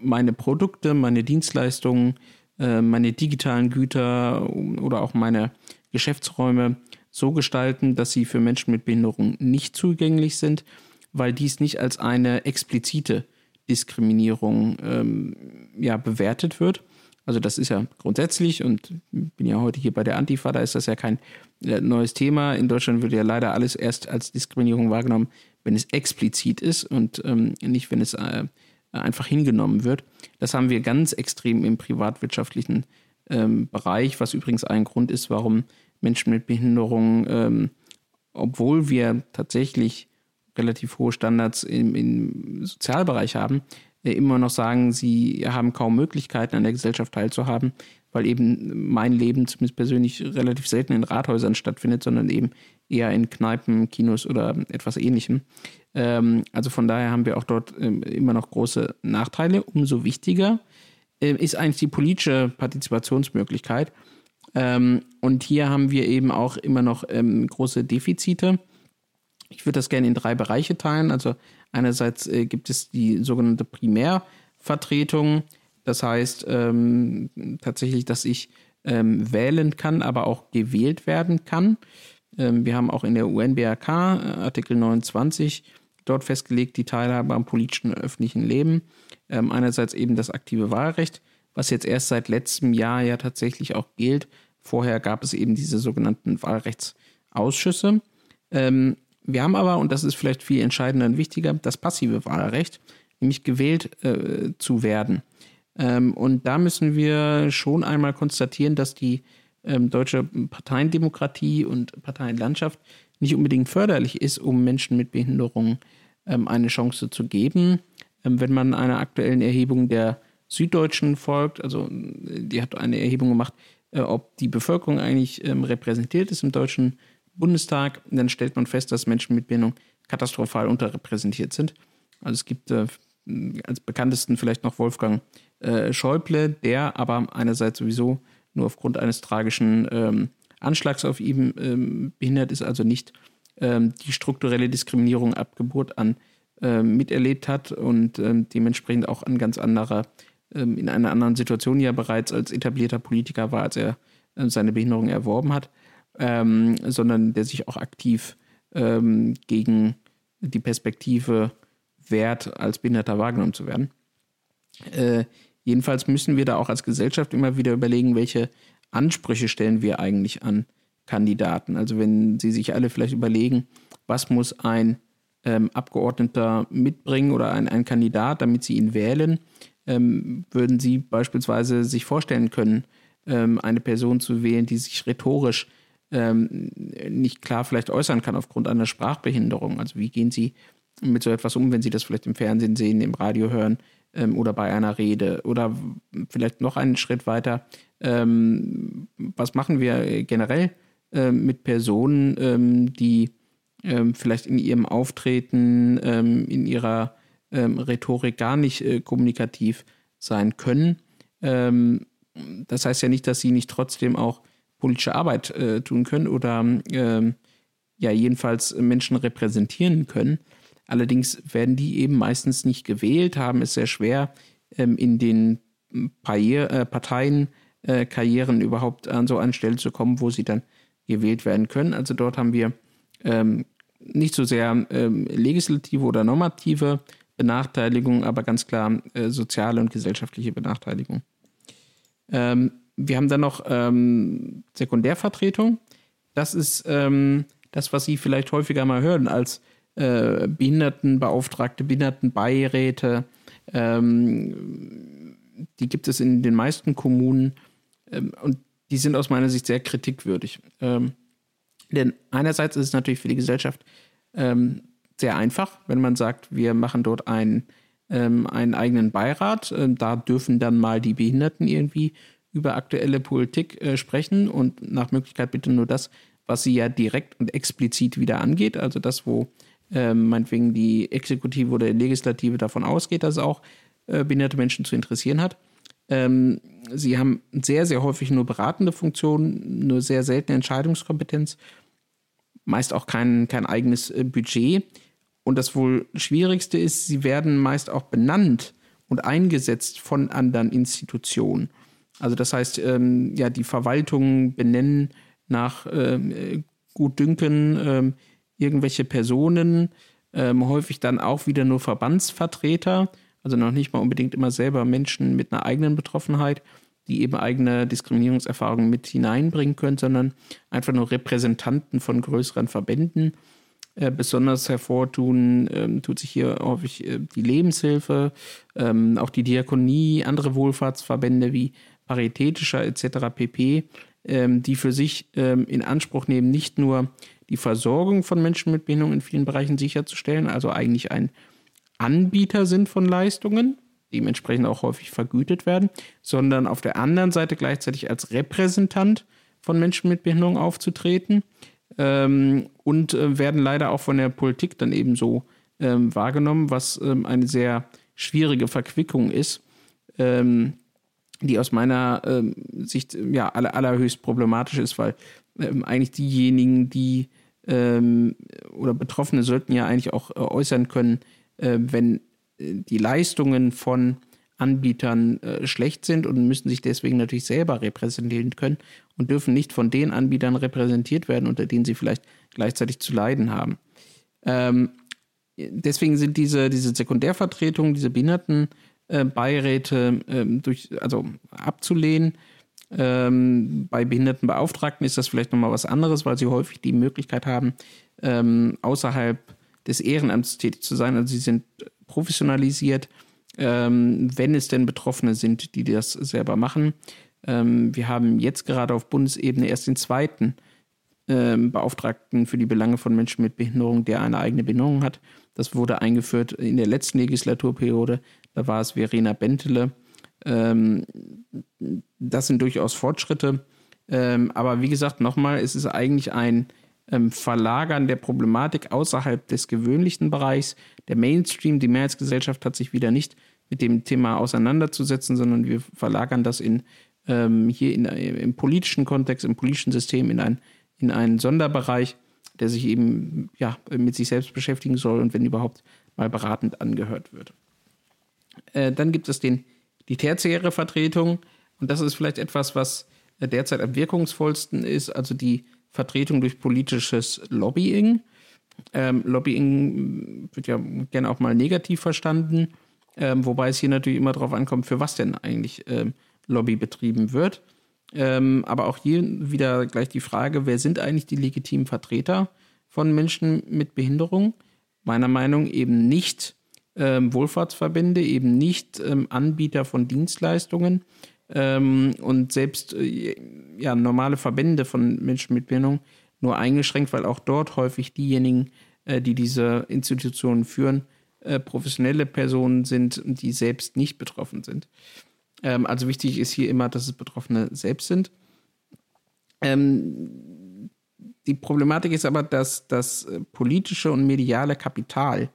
meine Produkte, meine Dienstleistungen, äh, meine digitalen Güter oder auch meine Geschäftsräume so gestalten, dass sie für Menschen mit Behinderung nicht zugänglich sind, weil dies nicht als eine explizite Diskriminierung ähm, ja, bewertet wird. Also das ist ja grundsätzlich und bin ja heute hier bei der Antifa, da ist das ja kein äh, neues Thema. In Deutschland wird ja leider alles erst als Diskriminierung wahrgenommen, wenn es explizit ist und ähm, nicht, wenn es äh, einfach hingenommen wird. Das haben wir ganz extrem im privatwirtschaftlichen ähm, Bereich, was übrigens ein Grund ist, warum Menschen mit Behinderung, ähm, obwohl wir tatsächlich relativ hohe Standards im, im Sozialbereich haben, äh, immer noch sagen, sie haben kaum Möglichkeiten an der Gesellschaft teilzuhaben, weil eben mein Leben zumindest persönlich relativ selten in Rathäusern stattfindet, sondern eben eher in Kneipen, Kinos oder etwas ähnlichem. Ähm, also von daher haben wir auch dort ähm, immer noch große Nachteile. Umso wichtiger äh, ist eigentlich die politische Partizipationsmöglichkeit. Ähm, und hier haben wir eben auch immer noch ähm, große Defizite. Ich würde das gerne in drei Bereiche teilen. Also einerseits äh, gibt es die sogenannte Primärvertretung. Das heißt ähm, tatsächlich, dass ich ähm, wählen kann, aber auch gewählt werden kann. Ähm, wir haben auch in der UNBRK äh, Artikel 29 dort festgelegt, die Teilhabe am politischen öffentlichen Leben. Ähm, einerseits eben das aktive Wahlrecht, was jetzt erst seit letztem Jahr ja tatsächlich auch gilt. Vorher gab es eben diese sogenannten Wahlrechtsausschüsse. Ähm, wir haben aber, und das ist vielleicht viel entscheidender und wichtiger, das passive Wahlrecht, nämlich gewählt äh, zu werden. Ähm, und da müssen wir schon einmal konstatieren, dass die ähm, deutsche Parteiendemokratie und Parteienlandschaft nicht unbedingt förderlich ist, um Menschen mit Behinderungen ähm, eine Chance zu geben. Ähm, wenn man einer aktuellen Erhebung der Süddeutschen folgt, also die hat eine Erhebung gemacht, äh, ob die Bevölkerung eigentlich ähm, repräsentiert ist im Deutschen Bundestag, dann stellt man fest, dass Menschen mit Behinderung katastrophal unterrepräsentiert sind. Also es gibt äh, als bekanntesten vielleicht noch Wolfgang äh, Schäuble, der aber einerseits sowieso nur aufgrund eines tragischen ähm, Anschlags auf ihn ähm, behindert ist, also nicht ähm, die strukturelle Diskriminierung ab Geburt an ähm, miterlebt hat und ähm, dementsprechend auch an ganz anderer, ähm, in einer anderen Situation ja bereits als etablierter Politiker war, als er äh, seine Behinderung erworben hat, sondern der sich auch aktiv gegen die Perspektive wert, als Behinderter wahrgenommen zu werden. Äh, Jedenfalls müssen wir da auch als Gesellschaft immer wieder überlegen, welche Ansprüche stellen wir eigentlich an Kandidaten. Also wenn Sie sich alle vielleicht überlegen, was muss ein ähm, Abgeordneter mitbringen oder ein, ein Kandidat, damit Sie ihn wählen, ähm, würden Sie beispielsweise sich vorstellen können, ähm, eine Person zu wählen, die sich rhetorisch ähm, nicht klar vielleicht äußern kann aufgrund einer Sprachbehinderung. Also wie gehen Sie mit so etwas um, wenn Sie das vielleicht im Fernsehen sehen, im Radio hören ähm, oder bei einer Rede? Oder vielleicht noch einen Schritt weiter, ähm, was machen wir generell äh, mit Personen, ähm, die ähm, vielleicht in ihrem Auftreten, ähm, in ihrer Rhetorik gar nicht äh, kommunikativ sein können? das heißt ja nicht, dass sie nicht trotzdem auch politische Arbeit äh, tun können oder ja jedenfalls Menschen repräsentieren können. Allerdings werden die eben meistens nicht gewählt, haben es sehr schwer, ähm, in den Paier, äh, äh, überhaupt an so eine Stelle zu kommen, wo sie dann gewählt werden können. Also dort haben wir ähm, nicht so sehr ähm, legislative oder normative Benachteiligung, aber ganz klar äh, soziale und gesellschaftliche Benachteiligung. Ähm, wir haben dann noch ähm, Sekundärvertretung. Das ist ähm, das, was Sie vielleicht häufiger mal hören als äh, Behindertenbeauftragte, Behindertenbeiräte. Ähm, die gibt es in den meisten Kommunen ähm, und die sind aus meiner Sicht sehr kritikwürdig. Ähm, denn einerseits ist es natürlich für die Gesellschaft ähm, sehr einfach, wenn man sagt, wir machen dort einen, einen eigenen Beirat. Da dürfen dann mal die Behinderten irgendwie über aktuelle Politik äh, sprechen und nach Möglichkeit bitte nur das, was sie ja direkt und explizit wieder angeht, also das, wo ähm, meinetwegen die Exekutive oder die Legislative davon ausgeht, dass es auch äh, behinderte Menschen zu interessieren hat. Ähm, sie haben sehr, sehr häufig nur beratende Funktionen, nur sehr seltene Entscheidungskompetenz, meist auch kein, kein eigenes äh, Budget. Und das wohl Schwierigste ist, sie werden meist auch benannt und eingesetzt von anderen Institutionen. Also das heißt, ähm, ja, die Verwaltungen benennen nach ähm, Gutdünken ähm, irgendwelche Personen, ähm, häufig dann auch wieder nur Verbandsvertreter, also noch nicht mal unbedingt immer selber Menschen mit einer eigenen Betroffenheit, die eben eigene Diskriminierungserfahrungen mit hineinbringen können, sondern einfach nur Repräsentanten von größeren Verbänden. Äh, besonders hervortun ähm, tut sich hier häufig äh, die Lebenshilfe, ähm, auch die Diakonie, andere Wohlfahrtsverbände wie Paritätischer etc. pp ähm, die für sich ähm, in Anspruch nehmen, nicht nur die Versorgung von Menschen mit Behinderung in vielen Bereichen sicherzustellen, also eigentlich ein Anbieter sind von Leistungen, dementsprechend auch häufig vergütet werden, sondern auf der anderen Seite gleichzeitig als Repräsentant von Menschen mit Behinderung aufzutreten ähm, und äh, werden leider auch von der Politik dann ebenso ähm, wahrgenommen, was ähm, eine sehr schwierige Verquickung ist. Ähm, die aus meiner ähm, Sicht ja aller, allerhöchst problematisch ist, weil ähm, eigentlich diejenigen, die ähm, oder Betroffene sollten ja eigentlich auch äh, äußern können, äh, wenn äh, die Leistungen von Anbietern äh, schlecht sind und müssen sich deswegen natürlich selber repräsentieren können und dürfen nicht von den Anbietern repräsentiert werden, unter denen sie vielleicht gleichzeitig zu leiden haben. Ähm, deswegen sind diese, diese Sekundärvertretungen, diese Behinderten äh, Beiräte ähm, durch, also abzulehnen. Ähm, bei Behindertenbeauftragten ist das vielleicht nochmal was anderes, weil sie häufig die Möglichkeit haben, ähm, außerhalb des Ehrenamts tätig zu sein. Also sie sind professionalisiert, ähm, wenn es denn Betroffene sind, die das selber machen. Ähm, wir haben jetzt gerade auf Bundesebene erst den zweiten ähm, Beauftragten für die Belange von Menschen mit Behinderung, der eine eigene Behinderung hat. Das wurde eingeführt in der letzten Legislaturperiode. Da war es Verena Bentele. Ähm, das sind durchaus Fortschritte. Ähm, aber wie gesagt, nochmal, es ist eigentlich ein ähm, Verlagern der Problematik außerhalb des gewöhnlichen Bereichs. Der Mainstream, die Mehrheitsgesellschaft hat sich wieder nicht mit dem Thema auseinanderzusetzen, sondern wir verlagern das in, ähm, hier in, im politischen Kontext, im politischen System in, ein, in einen Sonderbereich, der sich eben ja, mit sich selbst beschäftigen soll und wenn überhaupt mal beratend angehört wird. Äh, dann gibt es den, die tertiäre Vertretung. Und das ist vielleicht etwas, was äh, derzeit am wirkungsvollsten ist, also die Vertretung durch politisches Lobbying. Ähm, Lobbying wird ja gerne auch mal negativ verstanden, ähm, wobei es hier natürlich immer darauf ankommt, für was denn eigentlich ähm, Lobby betrieben wird. Ähm, aber auch hier wieder gleich die Frage, wer sind eigentlich die legitimen Vertreter von Menschen mit Behinderung? Meiner Meinung eben nicht ähm, Wohlfahrtsverbände, eben nicht ähm, Anbieter von Dienstleistungen, ähm, und selbst äh, ja, normale Verbände von Menschen mit Behinderung nur eingeschränkt, weil auch dort häufig diejenigen, äh, die diese Institutionen führen, äh, professionelle Personen sind, die selbst nicht betroffen sind. Ähm, also wichtig ist hier immer, dass es Betroffene selbst sind. Ähm, die Problematik ist aber, dass das äh, politische und mediale Kapital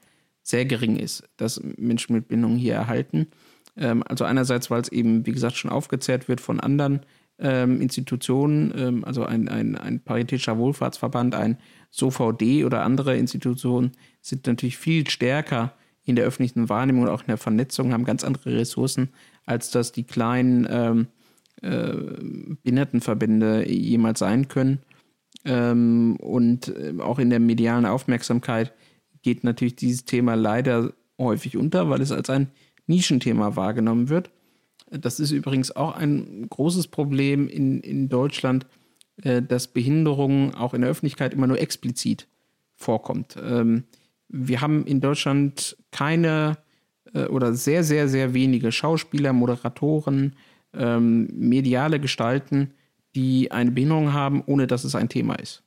sehr gering ist, das Menschen mit Bindung hier erhalten. Ähm, also einerseits, weil es eben, wie gesagt, schon aufgezehrt wird von anderen ähm, Institutionen, ähm, also ein, ein, ein paritätischer Wohlfahrtsverband, ein SOVD oder andere Institutionen sind natürlich viel stärker in der öffentlichen Wahrnehmung und auch in der Vernetzung, haben ganz andere Ressourcen, als das die kleinen ähm, äh, Behindertenverbände jemals sein können. Ähm, und äh, auch in der medialen Aufmerksamkeit geht natürlich dieses Thema leider häufig unter, weil es als ein Nischenthema wahrgenommen wird. Das ist übrigens auch ein großes Problem in, in Deutschland, äh, dass Behinderung auch in der Öffentlichkeit immer nur explizit vorkommt. Ähm, wir haben in Deutschland keine äh, oder sehr, sehr, sehr wenige Schauspieler, Moderatoren, ähm, mediale Gestalten, die eine Behinderung haben, ohne dass es ein Thema ist.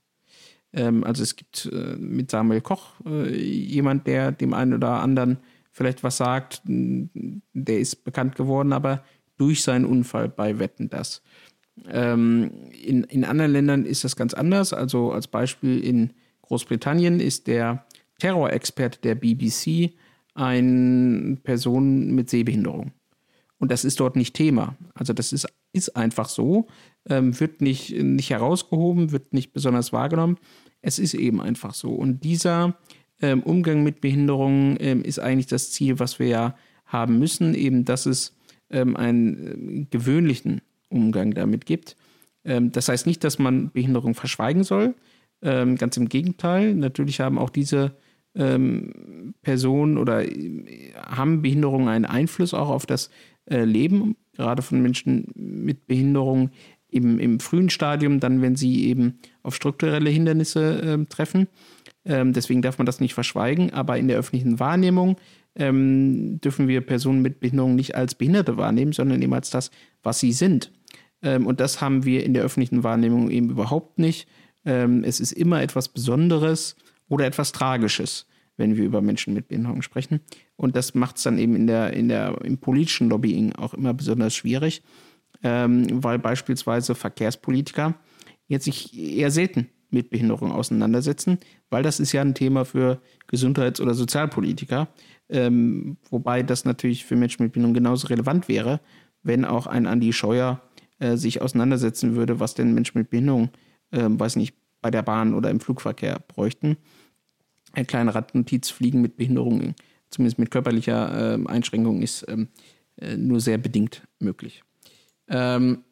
Ähm, also es gibt äh, mit Samuel Koch äh, jemand, der dem einen oder anderen vielleicht was sagt, der ist bekannt geworden, aber durch seinen Unfall bei Wetten das. Ähm, in, in anderen Ländern ist das ganz anders. Also als Beispiel in Großbritannien ist der Terrorexperte der BBC eine Person mit Sehbehinderung. Und das ist dort nicht Thema. Also das ist, ist einfach so, ähm, wird nicht, nicht herausgehoben, wird nicht besonders wahrgenommen. Es ist eben einfach so. Und dieser ähm, Umgang mit Behinderungen ähm, ist eigentlich das Ziel, was wir ja haben müssen, eben dass es ähm, einen äh, gewöhnlichen Umgang damit gibt. Ähm, das heißt nicht, dass man Behinderung verschweigen soll. Ähm, ganz im Gegenteil. Natürlich haben auch diese ähm, Personen oder äh, haben Behinderungen einen Einfluss auch auf das äh, Leben, gerade von Menschen mit Behinderung im, im frühen Stadium, dann wenn sie eben auf strukturelle Hindernisse äh, treffen. Ähm, deswegen darf man das nicht verschweigen, aber in der öffentlichen Wahrnehmung ähm, dürfen wir Personen mit Behinderung nicht als Behinderte wahrnehmen, sondern eben als das, was sie sind. Ähm, und das haben wir in der öffentlichen Wahrnehmung eben überhaupt nicht. Ähm, es ist immer etwas Besonderes oder etwas Tragisches, wenn wir über Menschen mit Behinderung sprechen. Und das macht es dann eben in der, in der, im politischen Lobbying auch immer besonders schwierig, ähm, weil beispielsweise Verkehrspolitiker jetzt sich eher selten mit Behinderung auseinandersetzen, weil das ist ja ein Thema für Gesundheits- oder Sozialpolitiker, ähm, wobei das natürlich für Menschen mit Behinderung genauso relevant wäre, wenn auch ein Andi Scheuer äh, sich auseinandersetzen würde, was denn Menschen mit Behinderung, äh, weiß nicht, bei der Bahn oder im Flugverkehr bräuchten. Eine kleine Radnotiz, Fliegen mit Behinderung, zumindest mit körperlicher äh, Einschränkung, ist ähm, äh, nur sehr bedingt möglich. Ähm,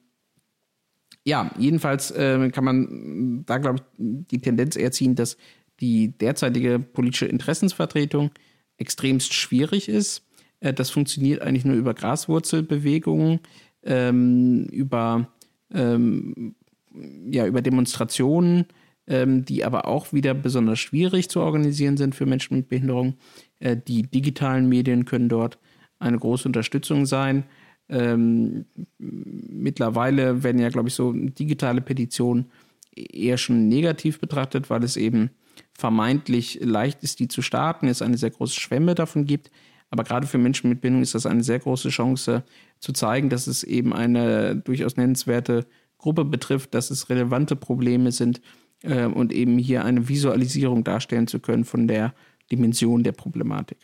ja, jedenfalls äh, kann man da, glaube ich, die Tendenz eher ziehen, dass die derzeitige politische Interessensvertretung extremst schwierig ist. Äh, das funktioniert eigentlich nur über Graswurzelbewegungen, ähm, über, ähm, ja, über Demonstrationen, ähm, die aber auch wieder besonders schwierig zu organisieren sind für Menschen mit Behinderung. Äh, die digitalen Medien können dort eine große Unterstützung sein. Ähm, mittlerweile werden ja, glaube ich, so digitale Petitionen eher schon negativ betrachtet, weil es eben vermeintlich leicht ist, die zu starten, es eine sehr große Schwemme davon gibt. Aber gerade für Menschen mit Bindung ist das eine sehr große Chance zu zeigen, dass es eben eine durchaus nennenswerte Gruppe betrifft, dass es relevante Probleme sind äh, und eben hier eine Visualisierung darstellen zu können von der Dimension der Problematik.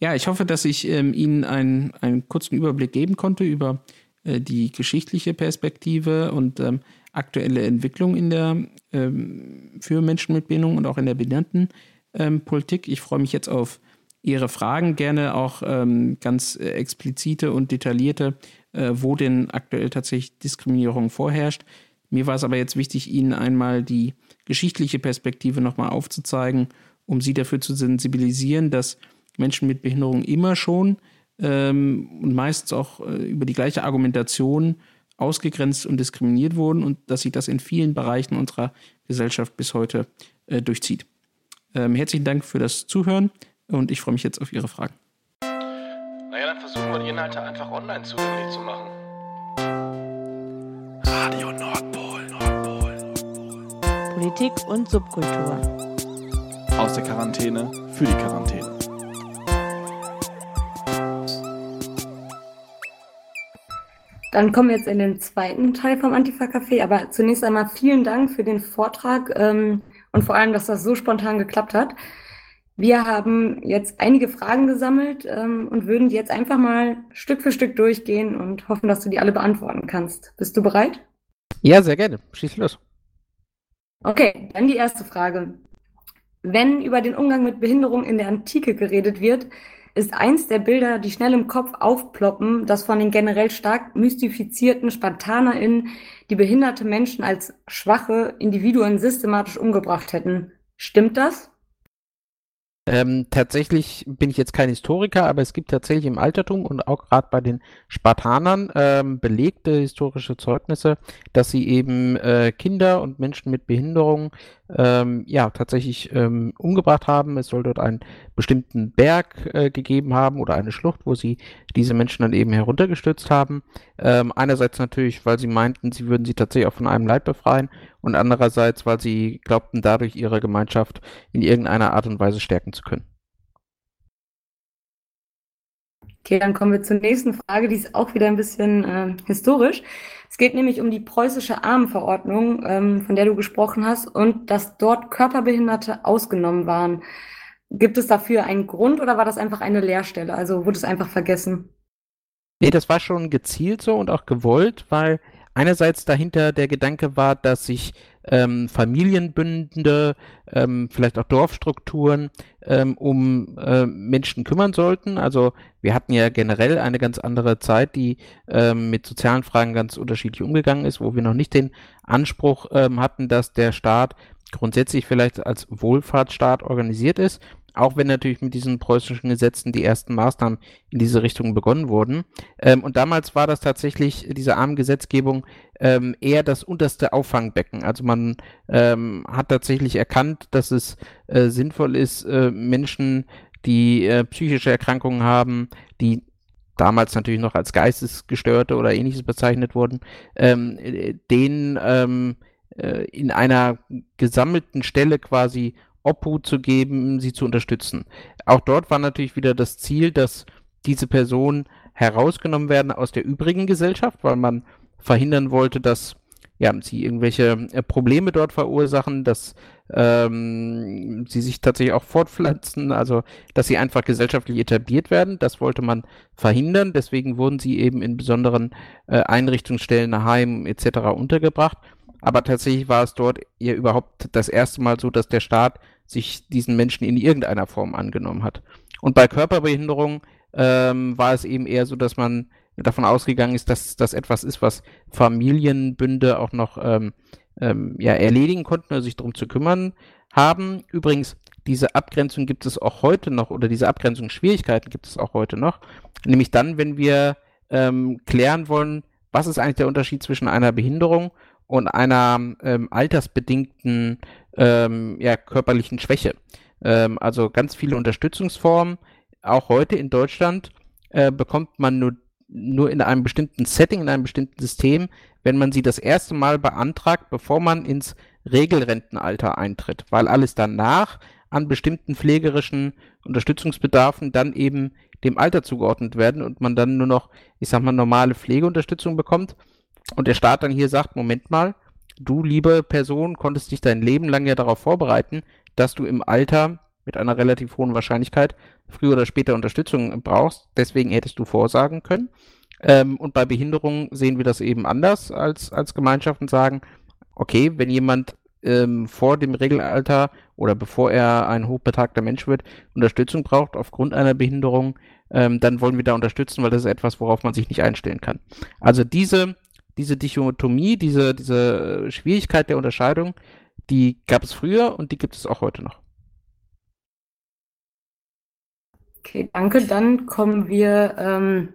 Ja, ich hoffe, dass ich ähm, Ihnen einen, einen kurzen Überblick geben konnte über äh, die geschichtliche Perspektive und ähm, aktuelle Entwicklung in der ähm, für Menschen mit Behinderung und auch in der Behindertenpolitik. ich freue mich jetzt auf Ihre Fragen, gerne auch ähm, ganz äh, explizite und detaillierte, äh, wo denn aktuell tatsächlich Diskriminierung vorherrscht. Mir war es aber jetzt wichtig, Ihnen einmal die geschichtliche Perspektive nochmal aufzuzeigen, um Sie dafür zu sensibilisieren, dass Menschen mit Behinderung immer schon ähm, und meistens auch äh, über die gleiche Argumentation ausgegrenzt und diskriminiert wurden und dass sich das in vielen Bereichen unserer Gesellschaft bis heute äh, durchzieht. Ähm, herzlichen Dank für das Zuhören und ich freue mich jetzt auf Ihre Fragen. Naja, dann versuchen wir die Inhalte einfach online zugänglich zu machen. Radio Nordpol, Nordpol. Politik und Subkultur. Aus der Quarantäne für die Quarantäne. Dann kommen wir jetzt in den zweiten Teil vom Antifa-Café. Aber zunächst einmal vielen Dank für den Vortrag ähm, und vor allem, dass das so spontan geklappt hat. Wir haben jetzt einige Fragen gesammelt ähm, und würden die jetzt einfach mal Stück für Stück durchgehen und hoffen, dass du die alle beantworten kannst. Bist du bereit? Ja, sehr gerne. Schieß los. Okay, dann die erste Frage. Wenn über den Umgang mit Behinderung in der Antike geredet wird, ist eins der Bilder, die schnell im Kopf aufploppen, das von den generell stark mystifizierten SpartanerInnen die behinderte Menschen als schwache Individuen systematisch umgebracht hätten. Stimmt das? Ähm, tatsächlich bin ich jetzt kein Historiker, aber es gibt tatsächlich im Altertum und auch gerade bei den Spartanern ähm, belegte historische Zeugnisse, dass sie eben äh, Kinder und Menschen mit Behinderung ähm, ja tatsächlich ähm, umgebracht haben. Es soll dort einen bestimmten Berg äh, gegeben haben oder eine Schlucht, wo sie diese Menschen dann eben heruntergestürzt haben. Ähm, einerseits natürlich, weil sie meinten, sie würden sie tatsächlich auch von einem Leid befreien und andererseits, weil sie glaubten, dadurch ihre Gemeinschaft in irgendeiner Art und Weise stärken zu können. Okay, dann kommen wir zur nächsten Frage, die ist auch wieder ein bisschen äh, historisch. Es geht nämlich um die preußische Armenverordnung, ähm, von der du gesprochen hast, und dass dort Körperbehinderte ausgenommen waren. Gibt es dafür einen Grund oder war das einfach eine Leerstelle? Also wurde es einfach vergessen? Nee, das war schon gezielt so und auch gewollt, weil einerseits dahinter der Gedanke war, dass sich ähm, Familienbünde, ähm, vielleicht auch Dorfstrukturen ähm, um äh, Menschen kümmern sollten. Also wir hatten ja generell eine ganz andere Zeit, die ähm, mit sozialen Fragen ganz unterschiedlich umgegangen ist, wo wir noch nicht den Anspruch ähm, hatten, dass der Staat grundsätzlich vielleicht als Wohlfahrtsstaat organisiert ist, auch wenn natürlich mit diesen preußischen Gesetzen die ersten Maßnahmen in diese Richtung begonnen wurden. Ähm, und damals war das tatsächlich, diese Armengesetzgebung, ähm, eher das unterste Auffangbecken. Also man ähm, hat tatsächlich erkannt, dass es äh, sinnvoll ist, äh, Menschen, die äh, psychische Erkrankungen haben, die damals natürlich noch als Geistesgestörte oder ähnliches bezeichnet wurden, ähm, denen ähm, äh, in einer gesammelten Stelle quasi Obhut zu geben, sie zu unterstützen. Auch dort war natürlich wieder das Ziel, dass diese Personen herausgenommen werden aus der übrigen Gesellschaft, weil man verhindern wollte, dass ja, sie irgendwelche äh, Probleme dort verursachen, dass ähm, sie sich tatsächlich auch fortpflanzen, also dass sie einfach gesellschaftlich etabliert werden. Das wollte man verhindern. Deswegen wurden sie eben in besonderen äh, Einrichtungsstellen, Heimen etc. untergebracht. Aber tatsächlich war es dort ja überhaupt das erste Mal so, dass der Staat sich diesen Menschen in irgendeiner Form angenommen hat. Und bei Körperbehinderung ähm, war es eben eher so, dass man davon ausgegangen ist, dass das etwas ist, was Familienbünde auch noch ähm, ähm, ja, erledigen konnten oder sich darum zu kümmern haben. Übrigens, diese Abgrenzung gibt es auch heute noch oder diese Abgrenzungsschwierigkeiten gibt es auch heute noch. Nämlich dann, wenn wir ähm, klären wollen, was ist eigentlich der Unterschied zwischen einer Behinderung und einer ähm, altersbedingten ähm, ja, körperlichen Schwäche. Ähm, also ganz viele Unterstützungsformen, auch heute in Deutschland, äh, bekommt man nur, nur in einem bestimmten Setting, in einem bestimmten System, wenn man sie das erste Mal beantragt, bevor man ins Regelrentenalter eintritt, weil alles danach an bestimmten pflegerischen Unterstützungsbedarfen dann eben dem Alter zugeordnet werden und man dann nur noch, ich sag mal, normale Pflegeunterstützung bekommt und der Staat dann hier sagt, Moment mal, du, liebe Person, konntest dich dein Leben lang ja darauf vorbereiten, dass du im Alter mit einer relativ hohen Wahrscheinlichkeit früher oder später Unterstützung brauchst. Deswegen hättest du vorsagen können. Ähm, und bei Behinderung sehen wir das eben anders als, als Gemeinschaft und sagen, okay, wenn jemand ähm, vor dem Regelalter oder bevor er ein hochbetagter Mensch wird, Unterstützung braucht aufgrund einer Behinderung, ähm, dann wollen wir da unterstützen, weil das ist etwas, worauf man sich nicht einstellen kann. Also diese diese Dichotomie, diese, diese Schwierigkeit der Unterscheidung, die gab es früher und die gibt es auch heute noch. Okay, danke. Dann kommen wir ähm,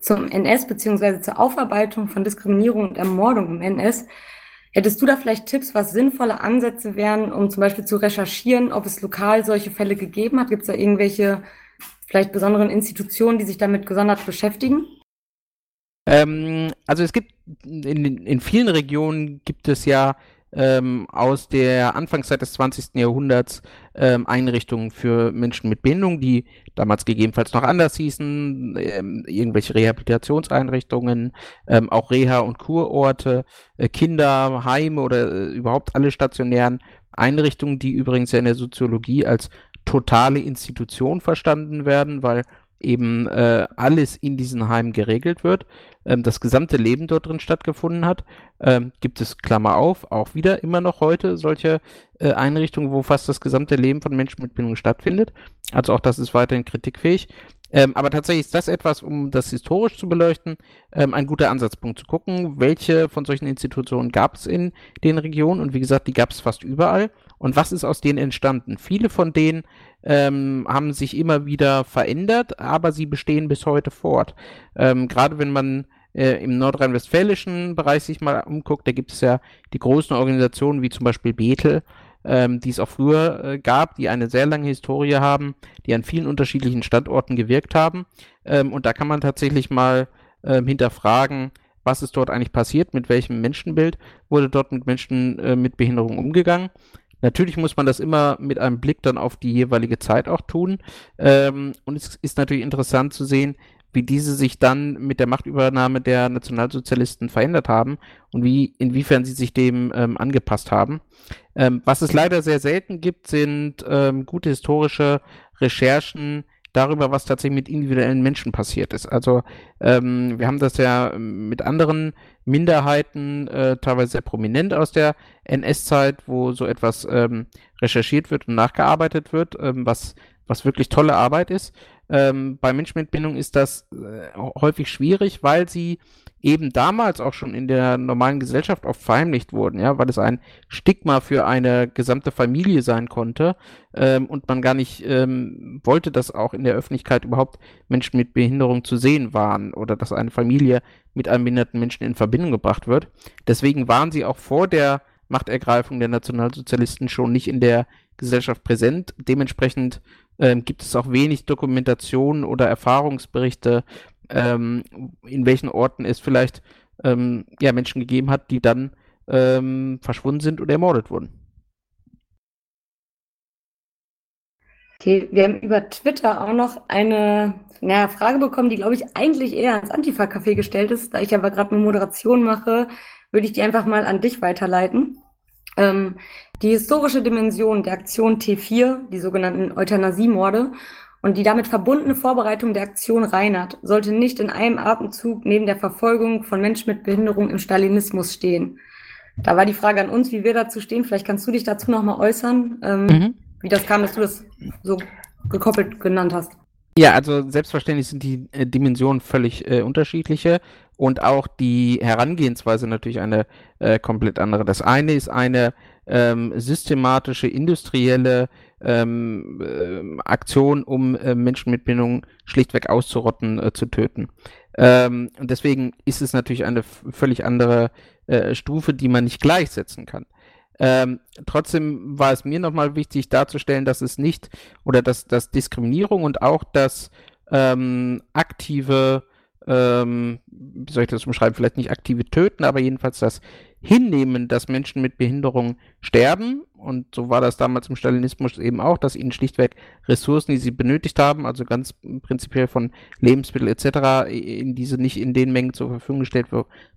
zum NS beziehungsweise zur Aufarbeitung von Diskriminierung und Ermordung im NS. Hättest du da vielleicht Tipps, was sinnvolle Ansätze wären, um zum Beispiel zu recherchieren, ob es lokal solche Fälle gegeben hat? Gibt es da irgendwelche vielleicht besonderen Institutionen, die sich damit gesondert beschäftigen? Ähm, also es gibt in, in vielen Regionen gibt es ja ähm, aus der Anfangszeit des 20. Jahrhunderts ähm, Einrichtungen für Menschen mit Behinderung, die damals gegebenenfalls noch anders hießen, ähm, irgendwelche Rehabilitationseinrichtungen, ähm, auch Reha- und Kurorte, äh, Kinderheime oder äh, überhaupt alle stationären Einrichtungen, die übrigens ja in der Soziologie als totale Institution verstanden werden, weil eben äh, alles in diesen Heimen geregelt wird, ähm, das gesamte Leben dort drin stattgefunden hat, ähm, gibt es, Klammer auf, auch wieder immer noch heute solche äh, Einrichtungen, wo fast das gesamte Leben von Menschen mit Bindung stattfindet. Also auch das ist weiterhin kritikfähig. Ähm, aber tatsächlich ist das etwas, um das historisch zu beleuchten, ähm, ein guter Ansatzpunkt zu gucken, welche von solchen Institutionen gab es in den Regionen und wie gesagt, die gab es fast überall und was ist aus denen entstanden. Viele von denen ähm, haben sich immer wieder verändert, aber sie bestehen bis heute fort. Ähm, Gerade wenn man äh, im nordrhein-westfälischen Bereich sich mal umguckt, da gibt es ja die großen Organisationen wie zum Beispiel Bethel, ähm, die es auch früher äh, gab, die eine sehr lange Historie haben, die an vielen unterschiedlichen Standorten gewirkt haben. Ähm, und da kann man tatsächlich mal ähm, hinterfragen, was ist dort eigentlich passiert, mit welchem Menschenbild wurde dort mit Menschen äh, mit Behinderung umgegangen. Natürlich muss man das immer mit einem Blick dann auf die jeweilige Zeit auch tun. Ähm, und es ist natürlich interessant zu sehen, wie diese sich dann mit der Machtübernahme der Nationalsozialisten verändert haben und wie, inwiefern sie sich dem ähm, angepasst haben. Ähm, was es leider sehr selten gibt, sind ähm, gute historische Recherchen darüber, was tatsächlich mit individuellen Menschen passiert ist. Also ähm, wir haben das ja mit anderen Minderheiten, äh, teilweise sehr prominent aus der NS-Zeit, wo so etwas ähm, recherchiert wird und nachgearbeitet wird, ähm, was, was wirklich tolle Arbeit ist. Ähm, bei Menschen mit Bindung ist das äh, häufig schwierig, weil sie eben damals auch schon in der normalen Gesellschaft oft verheimlicht wurden, ja, weil es ein Stigma für eine gesamte Familie sein konnte ähm, und man gar nicht ähm, wollte, dass auch in der Öffentlichkeit überhaupt Menschen mit Behinderung zu sehen waren oder dass eine Familie mit einem behinderten Menschen in Verbindung gebracht wird. Deswegen waren sie auch vor der Machtergreifung der Nationalsozialisten schon nicht in der Gesellschaft präsent. Dementsprechend ähm, gibt es auch wenig Dokumentation oder Erfahrungsberichte ähm, in welchen Orten es vielleicht ähm, ja, Menschen gegeben hat, die dann ähm, verschwunden sind oder ermordet wurden. Okay, wir haben über Twitter auch noch eine naja, Frage bekommen, die, glaube ich, eigentlich eher ans Antifa-Café gestellt ist. Da ich aber gerade eine Moderation mache, würde ich die einfach mal an dich weiterleiten. Ähm, die historische Dimension der Aktion T4, die sogenannten Euthanasiemorde, und die damit verbundene Vorbereitung der Aktion Reinhardt sollte nicht in einem Atemzug neben der Verfolgung von Menschen mit Behinderung im Stalinismus stehen. Da war die Frage an uns, wie wir dazu stehen. Vielleicht kannst du dich dazu nochmal äußern, ähm, mhm. wie das kam, dass du das so gekoppelt genannt hast. Ja, also selbstverständlich sind die äh, Dimensionen völlig äh, unterschiedliche und auch die Herangehensweise natürlich eine äh, komplett andere. Das eine ist eine ähm, systematische, industrielle ähm, äh, Aktion, um äh, Menschen mit Bindung schlichtweg auszurotten, äh, zu töten. Ähm, und deswegen ist es natürlich eine völlig andere Stufe, die man nicht gleichsetzen kann. Ähm, trotzdem war es mir nochmal wichtig darzustellen, dass es nicht oder dass, dass Diskriminierung und auch das ähm, aktive, ähm, wie soll ich das umschreiben, vielleicht nicht aktive Töten, aber jedenfalls das hinnehmen, dass Menschen mit Behinderung sterben. Und so war das damals im Stalinismus eben auch, dass ihnen schlichtweg Ressourcen, die sie benötigt haben, also ganz prinzipiell von Lebensmitteln etc., in diese nicht in den Mengen zur Verfügung gestellt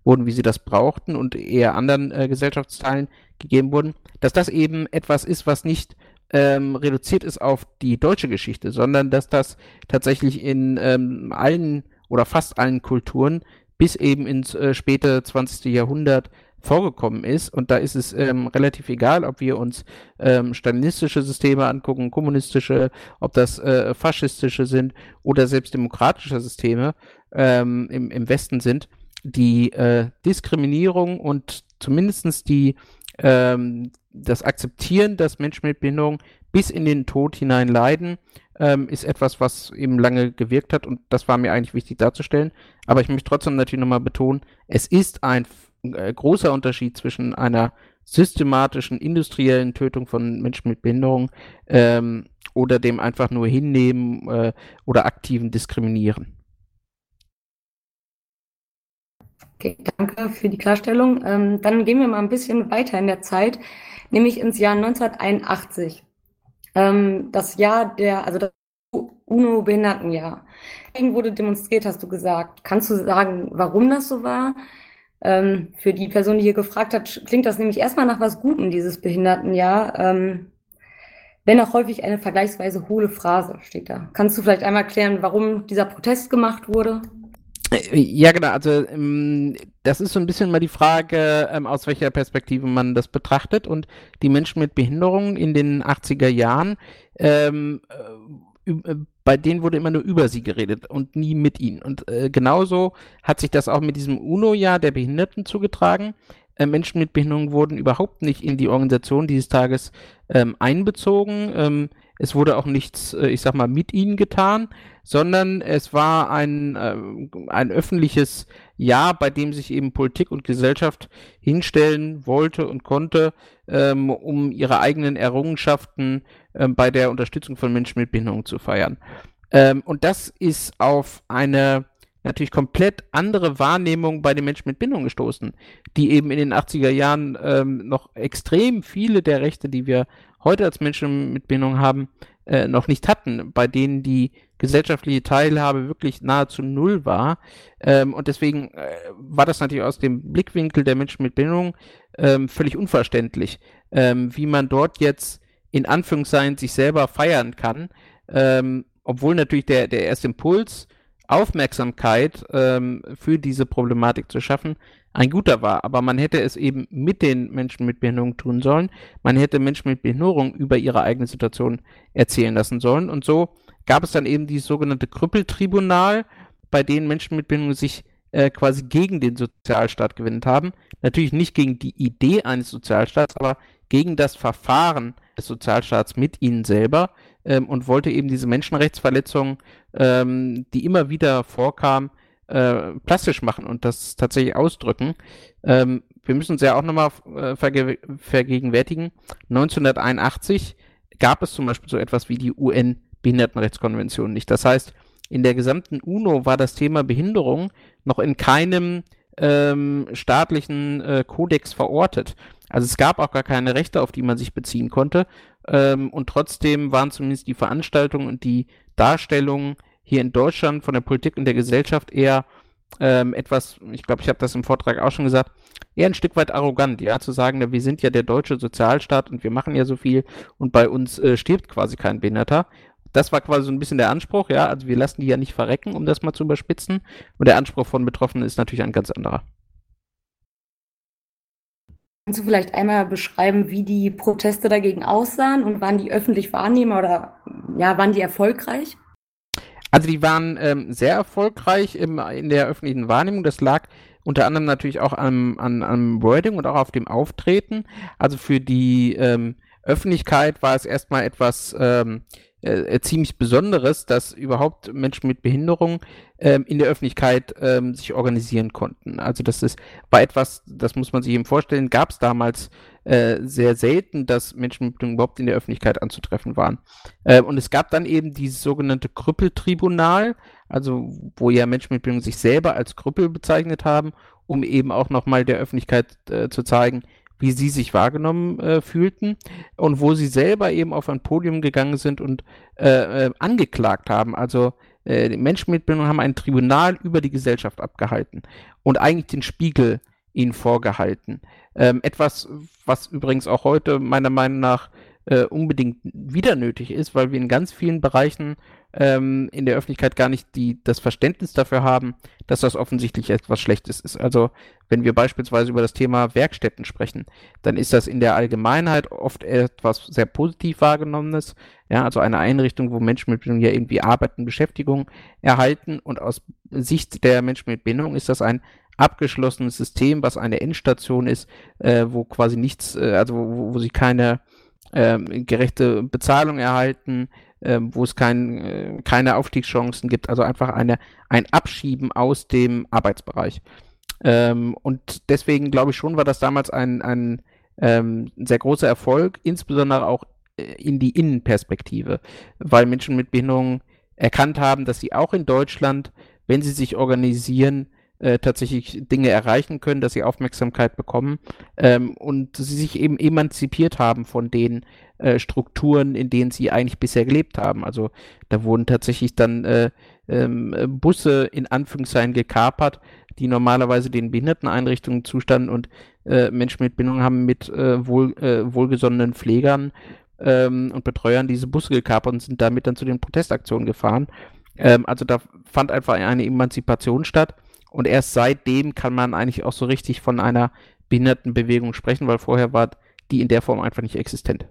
wurden, wie sie das brauchten und eher anderen äh, Gesellschaftsteilen gegeben wurden, dass das eben etwas ist, was nicht ähm, reduziert ist auf die deutsche Geschichte, sondern dass das tatsächlich in ähm, allen oder fast allen Kulturen bis eben ins äh, späte 20. Jahrhundert vorgekommen ist. Und da ist es ähm, relativ egal, ob wir uns ähm, stalinistische Systeme angucken, kommunistische, ob das äh, faschistische sind oder selbst demokratische Systeme ähm, im, im Westen sind. Die äh, Diskriminierung und zumindestens die ähm, das Akzeptieren, dass Menschen mit Behinderung bis in den Tod hinein leiden, ähm, ist etwas, was eben lange gewirkt hat und das war mir eigentlich wichtig darzustellen. Aber ich möchte trotzdem natürlich nochmal betonen, es ist ein äh, großer Unterschied zwischen einer systematischen industriellen Tötung von Menschen mit Behinderung ähm, oder dem einfach nur hinnehmen äh, oder aktiven Diskriminieren. Okay, danke für die Klarstellung. Ähm, dann gehen wir mal ein bisschen weiter in der Zeit, nämlich ins Jahr 1981. Ähm, das Jahr der, also das UNO-Behindertenjahr. Dagegen wurde demonstriert, hast du gesagt. Kannst du sagen, warum das so war? Ähm, für die Person, die hier gefragt hat, klingt das nämlich erstmal nach was Gutem, dieses Behindertenjahr. Ähm, wenn auch häufig eine vergleichsweise hohle Phrase steht da. Kannst du vielleicht einmal erklären, warum dieser Protest gemacht wurde? Ja, genau. Also ähm, das ist so ein bisschen mal die Frage, ähm, aus welcher Perspektive man das betrachtet. Und die Menschen mit Behinderungen in den 80er Jahren, ähm, äh, äh, bei denen wurde immer nur über sie geredet und nie mit ihnen. Und äh, genauso hat sich das auch mit diesem UNO-Jahr der Behinderten zugetragen. Äh, Menschen mit Behinderung wurden überhaupt nicht in die Organisation dieses Tages ähm, einbezogen. Ähm, es wurde auch nichts, äh, ich sag mal, mit ihnen getan, sondern es war ein, äh, ein öffentliches Jahr, bei dem sich eben Politik und Gesellschaft hinstellen wollte und konnte, ähm, um ihre eigenen Errungenschaften ähm, bei der Unterstützung von Menschen mit Behinderung zu feiern. Ähm, und das ist auf eine natürlich komplett andere Wahrnehmung bei den Menschen mit Bindung gestoßen, die eben in den 80er Jahren ähm, noch extrem viele der Rechte, die wir heute als Menschen mit Bindung haben, äh, noch nicht hatten, bei denen die gesellschaftliche Teilhabe wirklich nahezu null war. Ähm, und deswegen äh, war das natürlich aus dem Blickwinkel der Menschen mit Bindung ähm, völlig unverständlich, ähm, wie man dort jetzt in Anführungszeichen sich selber feiern kann, ähm, obwohl natürlich der, der erste Impuls Aufmerksamkeit ähm, für diese Problematik zu schaffen, ein guter war. Aber man hätte es eben mit den Menschen mit Behinderung tun sollen. Man hätte Menschen mit Behinderung über ihre eigene Situation erzählen lassen sollen. Und so gab es dann eben dieses sogenannte Krüppeltribunal, bei denen Menschen mit Behinderung sich äh, quasi gegen den Sozialstaat gewendet haben. Natürlich nicht gegen die Idee eines Sozialstaats, aber gegen das Verfahren des Sozialstaats mit ihnen selber ähm, und wollte eben diese Menschenrechtsverletzungen, ähm, die immer wieder vorkamen, äh, plastisch machen und das tatsächlich ausdrücken. Ähm, wir müssen uns ja auch nochmal äh, verge vergegenwärtigen. 1981 gab es zum Beispiel so etwas wie die UN-Behindertenrechtskonvention nicht. Das heißt, in der gesamten UNO war das Thema Behinderung noch in keinem ähm, staatlichen äh, Kodex verortet. Also es gab auch gar keine Rechte, auf die man sich beziehen konnte. Ähm, und trotzdem waren zumindest die Veranstaltungen und die Darstellungen hier in Deutschland von der Politik und der Gesellschaft eher ähm, etwas, ich glaube, ich habe das im Vortrag auch schon gesagt, eher ein Stück weit arrogant, ja, zu sagen, wir sind ja der deutsche Sozialstaat und wir machen ja so viel und bei uns äh, stirbt quasi kein Behinderter. Das war quasi so ein bisschen der Anspruch, ja, also wir lassen die ja nicht verrecken, um das mal zu überspitzen. Und der Anspruch von Betroffenen ist natürlich ein ganz anderer. Kannst du vielleicht einmal beschreiben, wie die Proteste dagegen aussahen und waren die öffentlich wahrnehmbar oder ja, waren die erfolgreich? Also die waren ähm, sehr erfolgreich im, in der öffentlichen Wahrnehmung. Das lag unter anderem natürlich auch am, an, am Wording und auch auf dem Auftreten. Also für die ähm, Öffentlichkeit war es erstmal etwas ähm, äh, ziemlich Besonderes, dass überhaupt Menschen mit Behinderung ähm, in der Öffentlichkeit ähm, sich organisieren konnten. Also das ist war etwas, das muss man sich eben vorstellen, gab es damals äh, sehr selten, dass Menschen mit Behinderung überhaupt in der Öffentlichkeit anzutreffen waren. Äh, und es gab dann eben dieses sogenannte Krüppeltribunal, also wo ja Menschen mit Behinderung sich selber als Krüppel bezeichnet haben, um eben auch nochmal der Öffentlichkeit äh, zu zeigen, wie sie sich wahrgenommen äh, fühlten und wo sie selber eben auf ein Podium gegangen sind und äh, äh, angeklagt haben. Also äh, die Menschen mit Behinderung haben ein Tribunal über die Gesellschaft abgehalten und eigentlich den Spiegel ihnen vorgehalten. Ähm, etwas, was übrigens auch heute meiner Meinung nach äh, unbedingt wieder nötig ist, weil wir in ganz vielen Bereichen ähm, in der Öffentlichkeit gar nicht die, das Verständnis dafür haben, dass das offensichtlich etwas Schlechtes ist. Also wenn wir beispielsweise über das Thema Werkstätten sprechen, dann ist das in der Allgemeinheit oft etwas sehr positiv wahrgenommenes. Ja, also eine Einrichtung, wo Menschen mit Bindung ja irgendwie Arbeit und Beschäftigung erhalten. Und aus Sicht der Menschen mit Bindung ist das ein abgeschlossenes System, was eine Endstation ist, äh, wo quasi nichts, äh, also wo, wo sie keine ähm, gerechte Bezahlung erhalten, ähm, wo es kein, äh, keine Aufstiegschancen gibt, also einfach eine, ein Abschieben aus dem Arbeitsbereich. Ähm, und deswegen glaube ich schon, war das damals ein, ein ähm, sehr großer Erfolg, insbesondere auch äh, in die Innenperspektive, weil Menschen mit Behinderungen erkannt haben, dass sie auch in Deutschland, wenn sie sich organisieren, äh, tatsächlich Dinge erreichen können, dass sie Aufmerksamkeit bekommen ähm, und sie sich eben emanzipiert haben von den äh, Strukturen, in denen sie eigentlich bisher gelebt haben. Also da wurden tatsächlich dann äh, ähm, Busse in Anführungszeichen gekapert, die normalerweise den Behinderteneinrichtungen zustanden und äh, Menschen mit Bindung haben mit äh, wohl, äh, wohlgesonnenen Pflegern ähm, und Betreuern diese Busse gekapert und sind damit dann zu den Protestaktionen gefahren. Ähm, also da fand einfach eine Emanzipation statt. Und erst seitdem kann man eigentlich auch so richtig von einer Behindertenbewegung sprechen, weil vorher war die in der Form einfach nicht existent.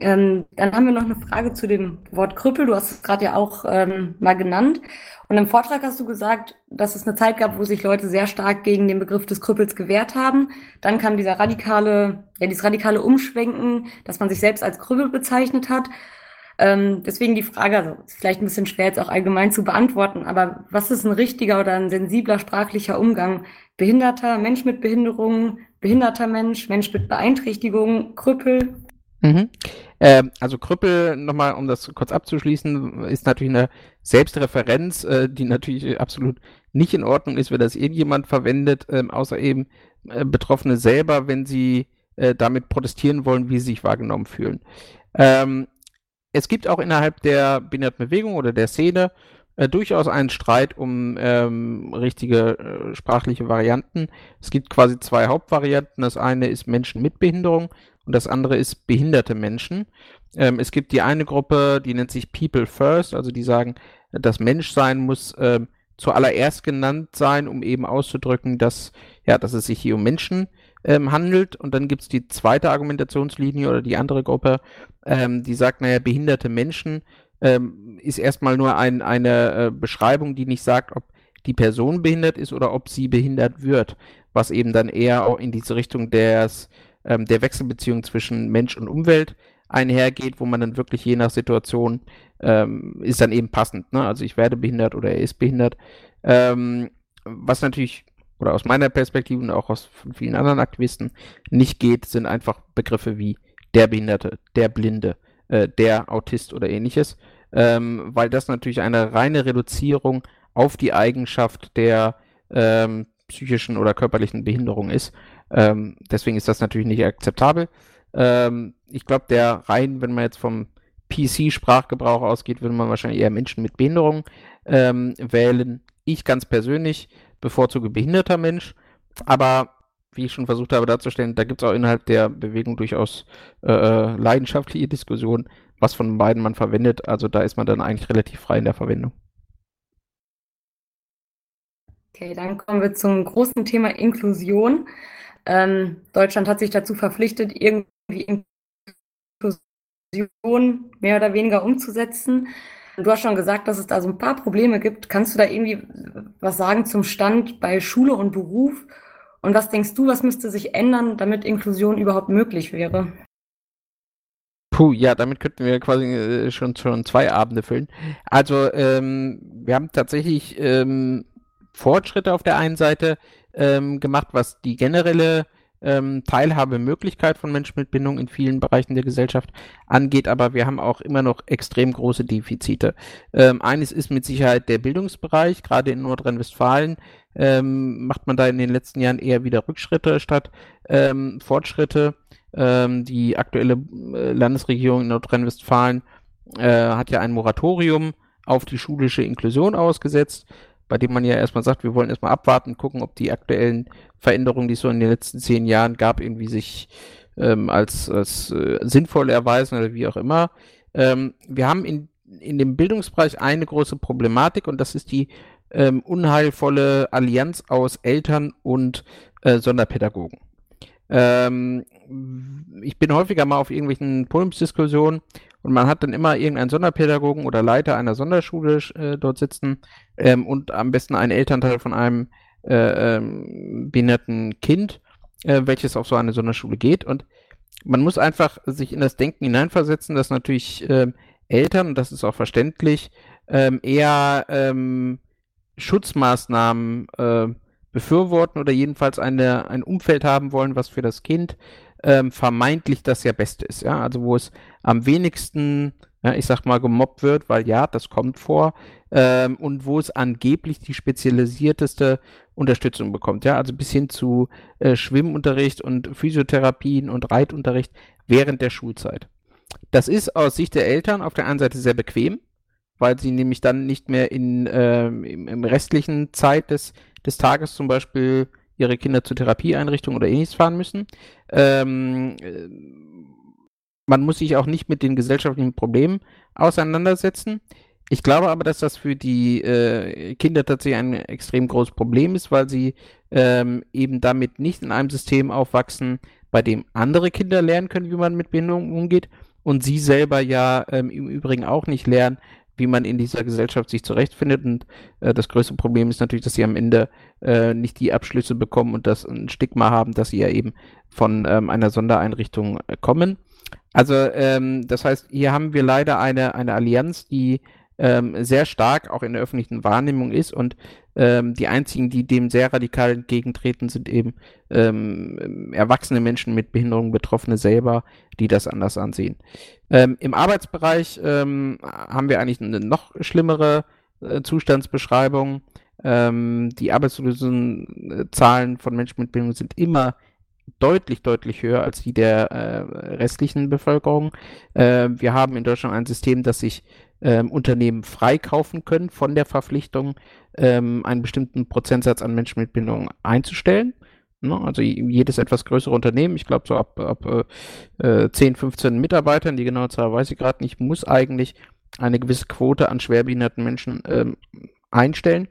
Ähm, dann haben wir noch eine Frage zu dem Wort Krüppel. Du hast es gerade ja auch ähm, mal genannt. Und im Vortrag hast du gesagt, dass es eine Zeit gab, wo sich Leute sehr stark gegen den Begriff des Krüppels gewehrt haben. Dann kam dieser radikale, ja, dieses radikale Umschwenken, dass man sich selbst als Krüppel bezeichnet hat. Ähm, deswegen die Frage, also ist vielleicht ein bisschen schwer jetzt auch allgemein zu beantworten, aber was ist ein richtiger oder ein sensibler sprachlicher Umgang? Behinderter, Mensch mit Behinderung, behinderter Mensch, Mensch mit Beeinträchtigung, Krüppel? Mhm. Ähm, also Krüppel, nochmal, um das kurz abzuschließen, ist natürlich eine Selbstreferenz, äh, die natürlich absolut nicht in Ordnung ist, wenn das irgendjemand verwendet, ähm, außer eben äh, Betroffene selber, wenn sie äh, damit protestieren wollen, wie sie sich wahrgenommen fühlen. Ähm, es gibt auch innerhalb der Behindertenbewegung oder der Szene äh, durchaus einen Streit um ähm, richtige äh, sprachliche Varianten. Es gibt quasi zwei Hauptvarianten. Das eine ist Menschen mit Behinderung und das andere ist behinderte Menschen. Ähm, es gibt die eine Gruppe, die nennt sich People First, also die sagen, das Menschsein muss ähm, zuallererst genannt sein, um eben auszudrücken, dass, ja, dass es sich hier um Menschen ähm, handelt. Und dann gibt es die zweite Argumentationslinie oder die andere Gruppe, ähm, die sagt, naja, behinderte Menschen ähm, ist erstmal nur ein, eine äh, Beschreibung, die nicht sagt, ob die Person behindert ist oder ob sie behindert wird, was eben dann eher auch in diese Richtung des ähm, der Wechselbeziehung zwischen Mensch und Umwelt einhergeht, wo man dann wirklich je nach Situation ähm, ist dann eben passend. Ne? Also ich werde behindert oder er ist behindert. Ähm, was natürlich, oder aus meiner Perspektive und auch aus von vielen anderen Aktivisten nicht geht, sind einfach Begriffe wie der Behinderte, der Blinde, äh, der Autist oder ähnliches, ähm, weil das natürlich eine reine Reduzierung auf die Eigenschaft der ähm, psychischen oder körperlichen Behinderung ist. Ähm, deswegen ist das natürlich nicht akzeptabel. Ähm, ich glaube, der rein, wenn man jetzt vom PC-Sprachgebrauch ausgeht, würde man wahrscheinlich eher Menschen mit Behinderung ähm, wählen. Ich ganz persönlich bevorzuge behinderter Mensch, aber wie ich schon versucht habe darzustellen, da gibt es auch innerhalb der Bewegung durchaus äh, äh, leidenschaftliche Diskussionen, was von beiden man verwendet. Also da ist man dann eigentlich relativ frei in der Verwendung. Okay, dann kommen wir zum großen Thema Inklusion. Ähm, Deutschland hat sich dazu verpflichtet, irgendwie Inklusion mehr oder weniger umzusetzen. Du hast schon gesagt, dass es da so ein paar Probleme gibt. Kannst du da irgendwie was sagen zum Stand bei Schule und Beruf? Und was denkst du, was müsste sich ändern, damit Inklusion überhaupt möglich wäre? Puh, ja, damit könnten wir quasi äh, schon, schon zwei Abende füllen. Also, ähm, wir haben tatsächlich ähm, Fortschritte auf der einen Seite ähm, gemacht, was die generelle ähm, Teilhabemöglichkeit von Menschen mit Bindung in vielen Bereichen der Gesellschaft angeht, aber wir haben auch immer noch extrem große Defizite. Ähm, eines ist mit Sicherheit der Bildungsbereich, gerade in Nordrhein-Westfalen ähm, macht man da in den letzten Jahren eher wieder Rückschritte statt ähm, Fortschritte. Ähm, die aktuelle äh, Landesregierung in Nordrhein-Westfalen äh, hat ja ein Moratorium auf die schulische Inklusion ausgesetzt bei dem man ja erstmal sagt, wir wollen erstmal abwarten, gucken, ob die aktuellen Veränderungen, die es so in den letzten zehn Jahren gab, irgendwie sich ähm, als, als äh, sinnvoll erweisen oder wie auch immer. Ähm, wir haben in, in dem Bildungsbereich eine große Problematik und das ist die ähm, unheilvolle Allianz aus Eltern und äh, Sonderpädagogen. Ähm, ich bin häufiger mal auf irgendwelchen Podiumsdiskussionen und man hat dann immer irgendeinen Sonderpädagogen oder Leiter einer Sonderschule äh, dort sitzen ähm, und am besten einen Elternteil von einem äh, ähm, behinderten Kind, äh, welches auf so eine Sonderschule geht. Und man muss einfach sich in das Denken hineinversetzen, dass natürlich ähm, Eltern, und das ist auch verständlich, ähm, eher ähm, Schutzmaßnahmen äh, befürworten oder jedenfalls eine, ein Umfeld haben wollen, was für das Kind ähm, vermeintlich das ja Beste ist. Ja? Also wo es am wenigsten, ja, ich sag mal, gemobbt wird, weil ja, das kommt vor, ähm, und wo es angeblich die spezialisierteste Unterstützung bekommt. Ja, also bis hin zu äh, Schwimmunterricht und Physiotherapien und Reitunterricht während der Schulzeit. Das ist aus Sicht der Eltern auf der einen Seite sehr bequem, weil sie nämlich dann nicht mehr in, äh, im, im, restlichen Zeit des, des Tages zum Beispiel ihre Kinder zur Therapieeinrichtung oder ähnliches fahren müssen. Ähm, äh, man muss sich auch nicht mit den gesellschaftlichen Problemen auseinandersetzen. Ich glaube aber, dass das für die äh, Kinder tatsächlich ein extrem großes Problem ist, weil sie ähm, eben damit nicht in einem System aufwachsen, bei dem andere Kinder lernen können, wie man mit Behinderung umgeht und sie selber ja ähm, im Übrigen auch nicht lernen, wie man in dieser Gesellschaft sich zurechtfindet. Und äh, das größte Problem ist natürlich, dass sie am Ende äh, nicht die Abschlüsse bekommen und das ein Stigma haben, dass sie ja eben von ähm, einer Sondereinrichtung äh, kommen. Also ähm, das heißt, hier haben wir leider eine, eine Allianz, die ähm, sehr stark auch in der öffentlichen Wahrnehmung ist und ähm, die einzigen, die dem sehr radikal entgegentreten, sind eben ähm, erwachsene Menschen mit Behinderungen, Betroffene selber, die das anders ansehen. Ähm, Im Arbeitsbereich ähm, haben wir eigentlich eine noch schlimmere äh, Zustandsbeschreibung. Ähm, die Arbeitslosenzahlen von Menschen mit Behinderungen sind immer deutlich, deutlich höher als die der äh, restlichen Bevölkerung. Äh, wir haben in Deutschland ein System, das sich ähm, Unternehmen freikaufen können von der Verpflichtung, ähm, einen bestimmten Prozentsatz an Menschen mit Behinderung einzustellen. Ne? Also jedes etwas größere Unternehmen, ich glaube so ab, ab äh, 10, 15 Mitarbeitern, die genaue Zahl weiß ich gerade nicht, muss eigentlich eine gewisse Quote an schwerbehinderten Menschen ähm, einstellen.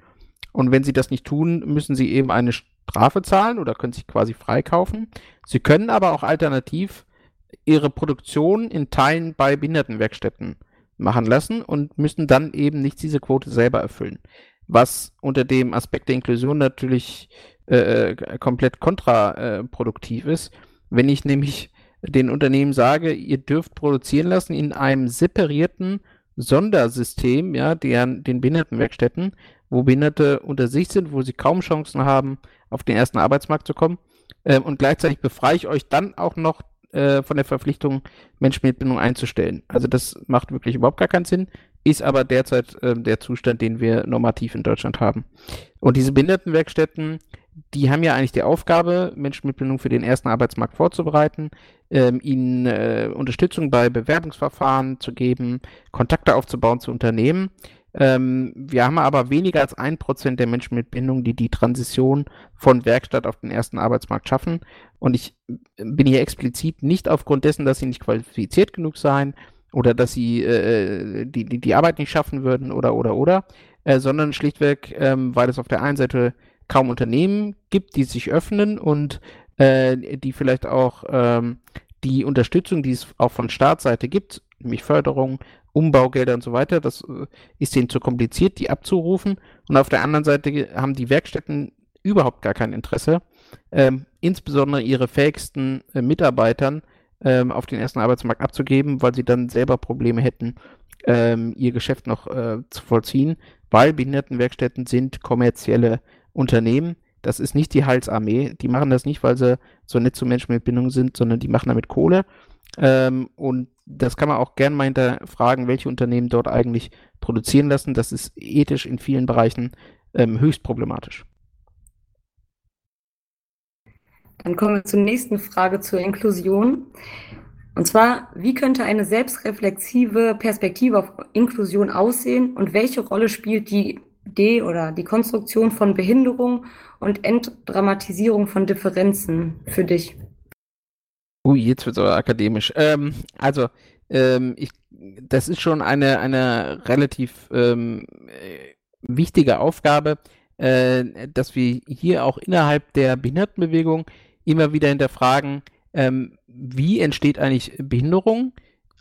Und wenn sie das nicht tun, müssen sie eben eine Strafe zahlen oder können sich quasi freikaufen. Sie können aber auch alternativ ihre Produktion in Teilen bei Behindertenwerkstätten machen lassen und müssen dann eben nicht diese Quote selber erfüllen. Was unter dem Aspekt der Inklusion natürlich äh, äh, komplett kontraproduktiv ist. Wenn ich nämlich den Unternehmen sage, ihr dürft produzieren lassen in einem separierten Sondersystem, ja, deren, den Behindertenwerkstätten, wo Behinderte unter sich sind, wo sie kaum Chancen haben, auf den ersten Arbeitsmarkt zu kommen. Äh, und gleichzeitig befreie ich euch dann auch noch äh, von der Verpflichtung, Menschen mit Bindung einzustellen. Also das macht wirklich überhaupt gar keinen Sinn, ist aber derzeit äh, der Zustand, den wir normativ in Deutschland haben. Und diese Behindertenwerkstätten, die haben ja eigentlich die Aufgabe, Menschen mit Bindung für den ersten Arbeitsmarkt vorzubereiten, ähm, ihnen äh, Unterstützung bei Bewerbungsverfahren zu geben, Kontakte aufzubauen zu Unternehmen. Ähm, wir haben aber weniger als ein Prozent der Menschen mit Bindung, die die Transition von Werkstatt auf den ersten Arbeitsmarkt schaffen. Und ich bin hier explizit nicht aufgrund dessen, dass sie nicht qualifiziert genug seien oder dass sie äh, die, die, die Arbeit nicht schaffen würden oder oder oder, äh, sondern schlichtweg, ähm, weil es auf der einen Seite kaum Unternehmen gibt, die sich öffnen und äh, die vielleicht auch ähm, die Unterstützung, die es auch von Staatsseite gibt, nämlich Förderung, Umbaugelder und so weiter, das äh, ist denen zu kompliziert, die abzurufen. Und auf der anderen Seite haben die Werkstätten überhaupt gar kein Interesse, ähm, insbesondere ihre fähigsten äh, Mitarbeitern ähm, auf den ersten Arbeitsmarkt abzugeben, weil sie dann selber Probleme hätten, ähm, ihr Geschäft noch äh, zu vollziehen, weil Behindertenwerkstätten sind kommerzielle Unternehmen. Das ist nicht die Halsarmee. Die machen das nicht, weil sie so nett zu Menschen mit Bindung sind, sondern die machen damit Kohle. Ähm, und das kann man auch gerne mal hinterfragen, welche Unternehmen dort eigentlich produzieren lassen. Das ist ethisch in vielen Bereichen ähm, höchst problematisch. Dann kommen wir zur nächsten Frage zur Inklusion. Und zwar, wie könnte eine selbstreflexive Perspektive auf Inklusion aussehen und welche Rolle spielt die Idee oder die Konstruktion von Behinderung und Entdramatisierung von Differenzen für dich? Ui, jetzt wird es aber akademisch. Ähm, also, ähm, ich, das ist schon eine, eine relativ ähm, wichtige Aufgabe, äh, dass wir hier auch innerhalb der Behindertenbewegung immer wieder hinterfragen, ähm, wie entsteht eigentlich Behinderung?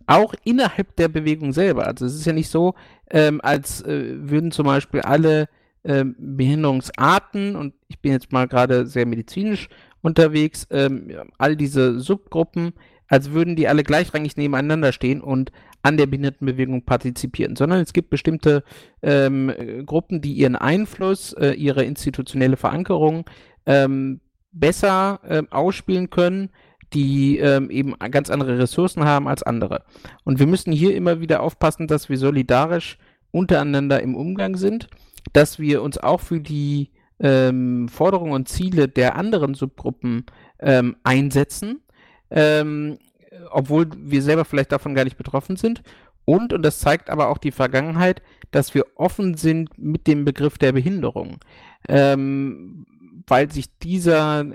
Auch innerhalb der Bewegung selber. Also es ist ja nicht so, ähm, als äh, würden zum Beispiel alle äh, Behinderungsarten, und ich bin jetzt mal gerade sehr medizinisch unterwegs, ähm, all diese Subgruppen, als würden die alle gleichrangig nebeneinander stehen und an der Behindertenbewegung partizipieren, sondern es gibt bestimmte ähm, Gruppen, die ihren Einfluss, äh, ihre institutionelle Verankerung ähm, besser äh, ausspielen können, die ähm, eben ganz andere Ressourcen haben als andere. Und wir müssen hier immer wieder aufpassen, dass wir solidarisch untereinander im Umgang sind, dass wir uns auch für die ähm, Forderungen und Ziele der anderen Subgruppen ähm, einsetzen ähm, obwohl wir selber vielleicht davon gar nicht betroffen sind. Und, und das zeigt aber auch die Vergangenheit, dass wir offen sind mit dem Begriff der Behinderung. Ähm, weil sich dieser,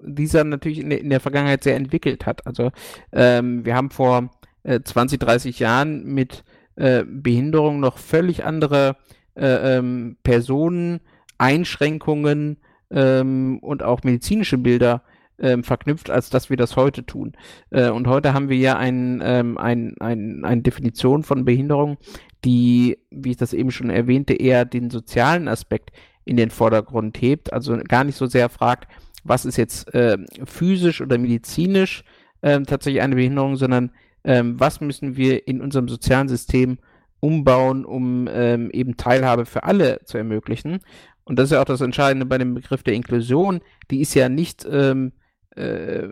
dieser natürlich in der, in der Vergangenheit sehr entwickelt hat. Also ähm, wir haben vor äh, 20, 30 Jahren mit äh, Behinderung noch völlig andere äh, ähm, Personen, Einschränkungen ähm, und auch medizinische Bilder ähm, verknüpft, als dass wir das heute tun. Äh, und heute haben wir ja ein, ähm, ein, ein, eine Definition von Behinderung, die, wie ich das eben schon erwähnte, eher den sozialen Aspekt in den Vordergrund hebt, also gar nicht so sehr fragt, was ist jetzt äh, physisch oder medizinisch äh, tatsächlich eine Behinderung, sondern ähm, was müssen wir in unserem sozialen System umbauen, um ähm, eben Teilhabe für alle zu ermöglichen. Und das ist ja auch das Entscheidende bei dem Begriff der Inklusion. Die ist ja nicht ähm, äh,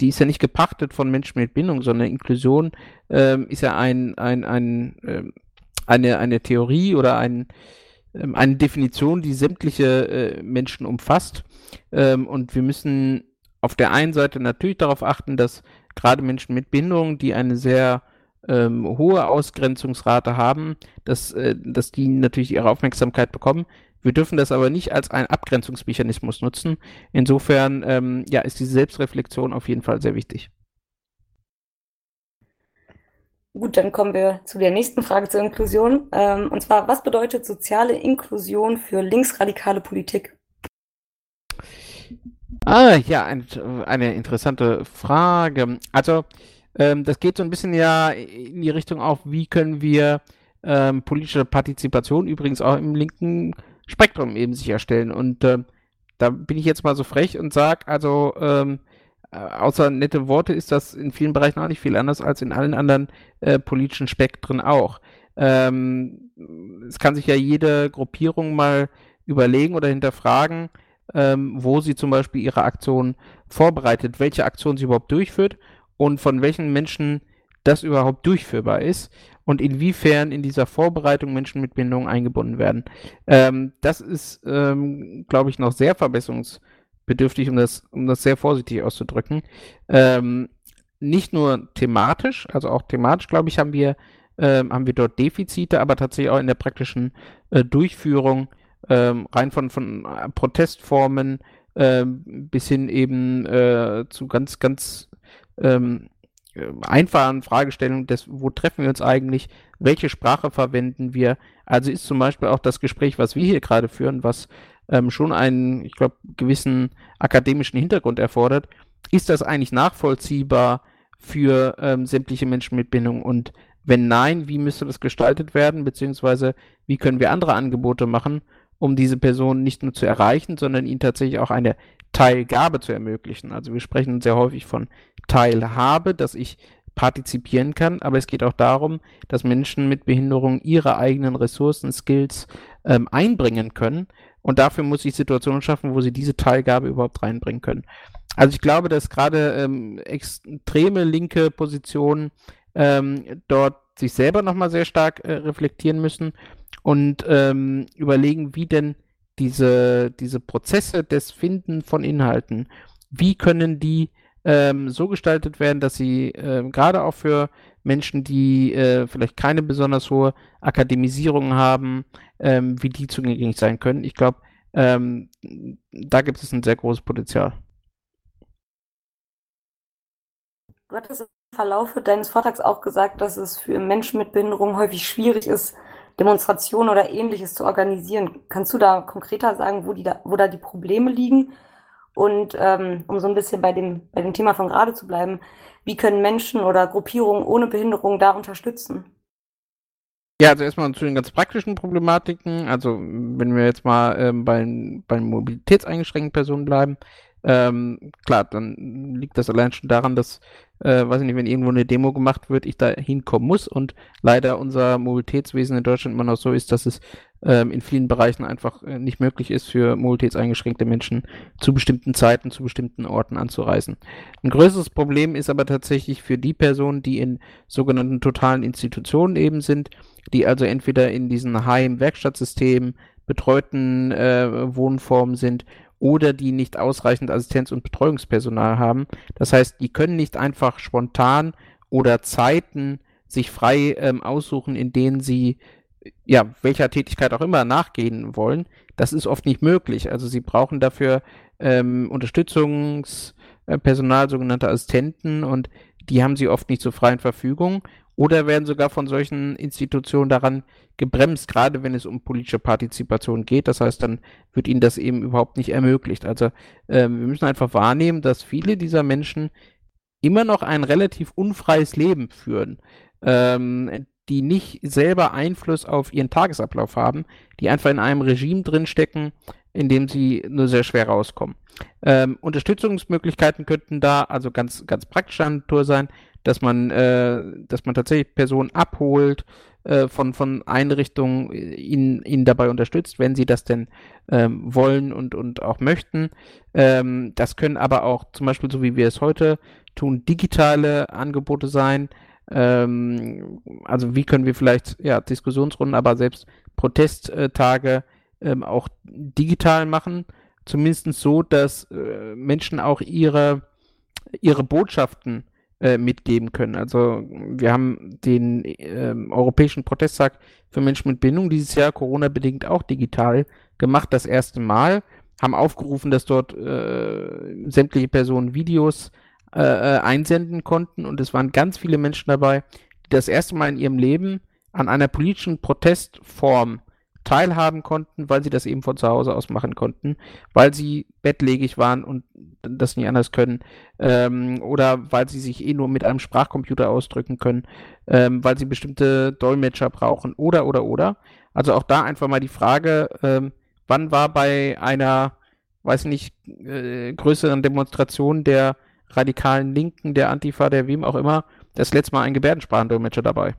die ist ja nicht gepachtet von Menschen mit Bindung, sondern Inklusion ähm, ist ja ein, ein, ein, äh, eine, eine Theorie oder ein, ähm, eine Definition, die sämtliche äh, Menschen umfasst. Ähm, und wir müssen auf der einen Seite natürlich darauf achten, dass gerade Menschen mit Behinderung, die eine sehr ähm, hohe Ausgrenzungsrate haben, dass, äh, dass die natürlich ihre Aufmerksamkeit bekommen. Wir dürfen das aber nicht als einen Abgrenzungsmechanismus nutzen. Insofern ähm, ja, ist diese Selbstreflexion auf jeden Fall sehr wichtig. Gut, dann kommen wir zu der nächsten Frage zur Inklusion. Ähm, und zwar, was bedeutet soziale Inklusion für linksradikale Politik? Ah, ja, ein, eine interessante Frage. Also, ähm, das geht so ein bisschen ja in die Richtung auch, wie können wir ähm, politische Partizipation übrigens auch im linken Spektrum eben sicherstellen. Und äh, da bin ich jetzt mal so frech und sage, also ähm, äh, außer nette Worte ist das in vielen Bereichen auch nicht viel anders als in allen anderen äh, politischen Spektren auch. Ähm, es kann sich ja jede Gruppierung mal überlegen oder hinterfragen, ähm, wo sie zum Beispiel ihre Aktion vorbereitet, welche Aktion sie überhaupt durchführt und von welchen Menschen das überhaupt durchführbar ist und inwiefern in dieser Vorbereitung Menschen mit Behinderung eingebunden werden. Ähm, das ist, ähm, glaube ich, noch sehr verbesserungsbedürftig, um das, um das sehr vorsichtig auszudrücken. Ähm, nicht nur thematisch, also auch thematisch, glaube ich, haben wir, ähm, haben wir dort Defizite, aber tatsächlich auch in der praktischen äh, Durchführung, ähm, rein von, von äh, Protestformen ähm, bis hin eben äh, zu ganz, ganz einfachen Fragestellung des, wo treffen wir uns eigentlich, welche Sprache verwenden wir. Also ist zum Beispiel auch das Gespräch, was wir hier gerade führen, was ähm, schon einen, ich glaube, gewissen akademischen Hintergrund erfordert, ist das eigentlich nachvollziehbar für ähm, sämtliche Menschen mit Bindung? Und wenn nein, wie müsste das gestaltet werden, beziehungsweise wie können wir andere Angebote machen, um diese Person nicht nur zu erreichen, sondern ihnen tatsächlich auch eine Teilgabe zu ermöglichen. Also wir sprechen sehr häufig von Teilhabe, dass ich partizipieren kann, aber es geht auch darum, dass Menschen mit Behinderung ihre eigenen Ressourcen, Skills ähm, einbringen können. Und dafür muss ich Situationen schaffen, wo sie diese Teilgabe überhaupt reinbringen können. Also ich glaube, dass gerade ähm, extreme linke Positionen ähm, dort sich selber nochmal sehr stark äh, reflektieren müssen und ähm, überlegen, wie denn diese, diese Prozesse des Finden von Inhalten, wie können die ähm, so gestaltet werden, dass sie äh, gerade auch für Menschen, die äh, vielleicht keine besonders hohe Akademisierung haben, ähm, wie die zugänglich sein können. Ich glaube, ähm, da gibt es ein sehr großes Potenzial. Du hattest im Verlauf deines Vortrags auch gesagt, dass es für Menschen mit Behinderung häufig schwierig ist, Demonstrationen oder ähnliches zu organisieren. Kannst du da konkreter sagen, wo, die da, wo da die Probleme liegen? Und ähm, um so ein bisschen bei dem, bei dem Thema von gerade zu bleiben, wie können Menschen oder Gruppierungen ohne Behinderung da unterstützen? Ja, also erstmal zu den ganz praktischen Problematiken. Also wenn wir jetzt mal ähm, bei, bei mobilitätseingeschränkten Personen bleiben, ähm, klar, dann liegt das allein schon daran, dass, äh, weiß ich nicht, wenn irgendwo eine Demo gemacht wird, ich da hinkommen muss und leider unser Mobilitätswesen in Deutschland immer noch so ist, dass es ähm, in vielen Bereichen einfach äh, nicht möglich ist, für mobilitätseingeschränkte Menschen zu bestimmten Zeiten, zu bestimmten Orten anzureisen. Ein größeres Problem ist aber tatsächlich für die Personen, die in sogenannten totalen Institutionen eben sind, die also entweder in diesen Heim-Werkstattsystemen, betreuten äh, Wohnformen sind oder die nicht ausreichend Assistenz- und Betreuungspersonal haben. Das heißt, die können nicht einfach spontan oder Zeiten sich frei ähm, aussuchen, in denen sie ja, welcher Tätigkeit auch immer nachgehen wollen. Das ist oft nicht möglich. Also sie brauchen dafür ähm, Unterstützungspersonal, sogenannte Assistenten und die haben sie oft nicht zur freien Verfügung oder werden sogar von solchen Institutionen daran gebremst, gerade wenn es um politische Partizipation geht. Das heißt, dann wird ihnen das eben überhaupt nicht ermöglicht. Also äh, wir müssen einfach wahrnehmen, dass viele dieser Menschen immer noch ein relativ unfreies Leben führen, ähm, die nicht selber Einfluss auf ihren Tagesablauf haben, die einfach in einem Regime drinstecken, in dem sie nur sehr schwer rauskommen. Ähm, Unterstützungsmöglichkeiten könnten da also ganz, ganz praktischer Natur sein, dass man, äh, dass man tatsächlich Personen abholt, äh, von, von Einrichtungen ihnen, ihnen dabei unterstützt, wenn sie das denn ähm, wollen und, und auch möchten. Ähm, das können aber auch zum Beispiel, so wie wir es heute tun, digitale Angebote sein. Ähm, also wie können wir vielleicht, ja, Diskussionsrunden, aber selbst Protesttage ähm, auch digital machen. Zumindest so, dass äh, Menschen auch ihre, ihre Botschaften äh, mitgeben können. Also wir haben den äh, Europäischen Protesttag für Menschen mit Bindung dieses Jahr Corona-bedingt auch digital gemacht, das erste Mal, haben aufgerufen, dass dort äh, sämtliche Personen Videos äh, äh, einsenden konnten und es waren ganz viele Menschen dabei, die das erste Mal in ihrem Leben an einer politischen Protestform teilhaben konnten, weil sie das eben von zu Hause aus machen konnten, weil sie bettlägig waren und das nicht anders können, ähm, oder weil sie sich eh nur mit einem Sprachcomputer ausdrücken können, ähm, weil sie bestimmte Dolmetscher brauchen, oder, oder, oder. Also auch da einfach mal die Frage, ähm, wann war bei einer, weiß nicht, äh, größeren Demonstration der radikalen Linken, der Antifa, der wem auch immer, das letzte Mal ein Gebärdensprachendolmetscher dabei?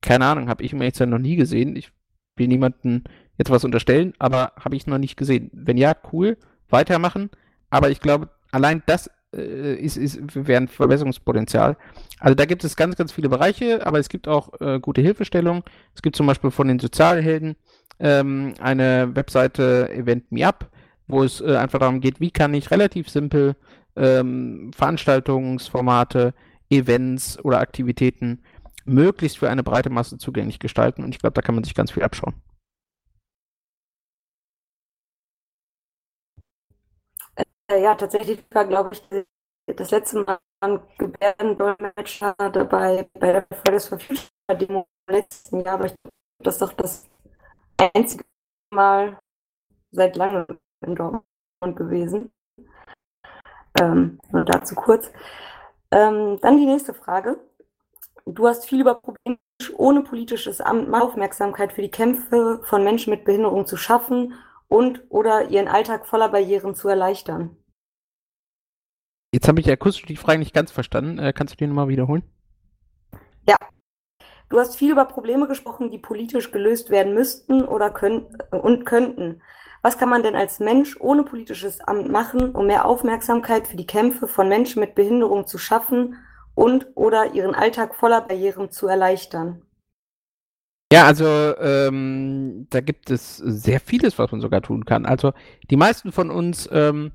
Keine Ahnung, habe ich mir jetzt noch nie gesehen. Ich will niemanden jetzt was unterstellen, aber habe ich noch nicht gesehen. Wenn ja, cool, weitermachen. Aber ich glaube, allein das äh, ist, ist wäre ein Verbesserungspotenzial. Also da gibt es ganz, ganz viele Bereiche, aber es gibt auch äh, gute Hilfestellungen. Es gibt zum Beispiel von den Sozialhelden ähm, eine Webseite Event Me Up, wo es äh, einfach darum geht, wie kann ich relativ simpel ähm, Veranstaltungsformate, Events oder Aktivitäten möglichst für eine breite Masse zugänglich gestalten. Und ich glaube, da kann man sich ganz viel abschauen. Äh, ja, tatsächlich war, glaube ich, das letzte Mal ein Gebärdendolmetscher dabei bei der Fridays for Future Demo im letzten Jahr, aber ich glaube, das ist doch das einzige Mal seit langem in Dortmund gewesen. Ähm, nur dazu kurz. Ähm, dann die nächste Frage. Du hast viel über Probleme ohne politisches Amt Aufmerksamkeit für die Kämpfe von Menschen mit Behinderung zu schaffen und oder ihren Alltag voller Barrieren zu erleichtern. Jetzt habe ich akustisch die Frage nicht ganz verstanden. Äh, kannst du die nochmal wiederholen? Ja. Du hast viel über Probleme gesprochen, die politisch gelöst werden müssten oder können und könnten. Was kann man denn als Mensch ohne politisches Amt machen, um mehr Aufmerksamkeit für die Kämpfe von Menschen mit Behinderung zu schaffen und oder ihren Alltag voller Barrieren zu erleichtern? Ja, also ähm, da gibt es sehr vieles, was man sogar tun kann. Also die meisten von uns ähm,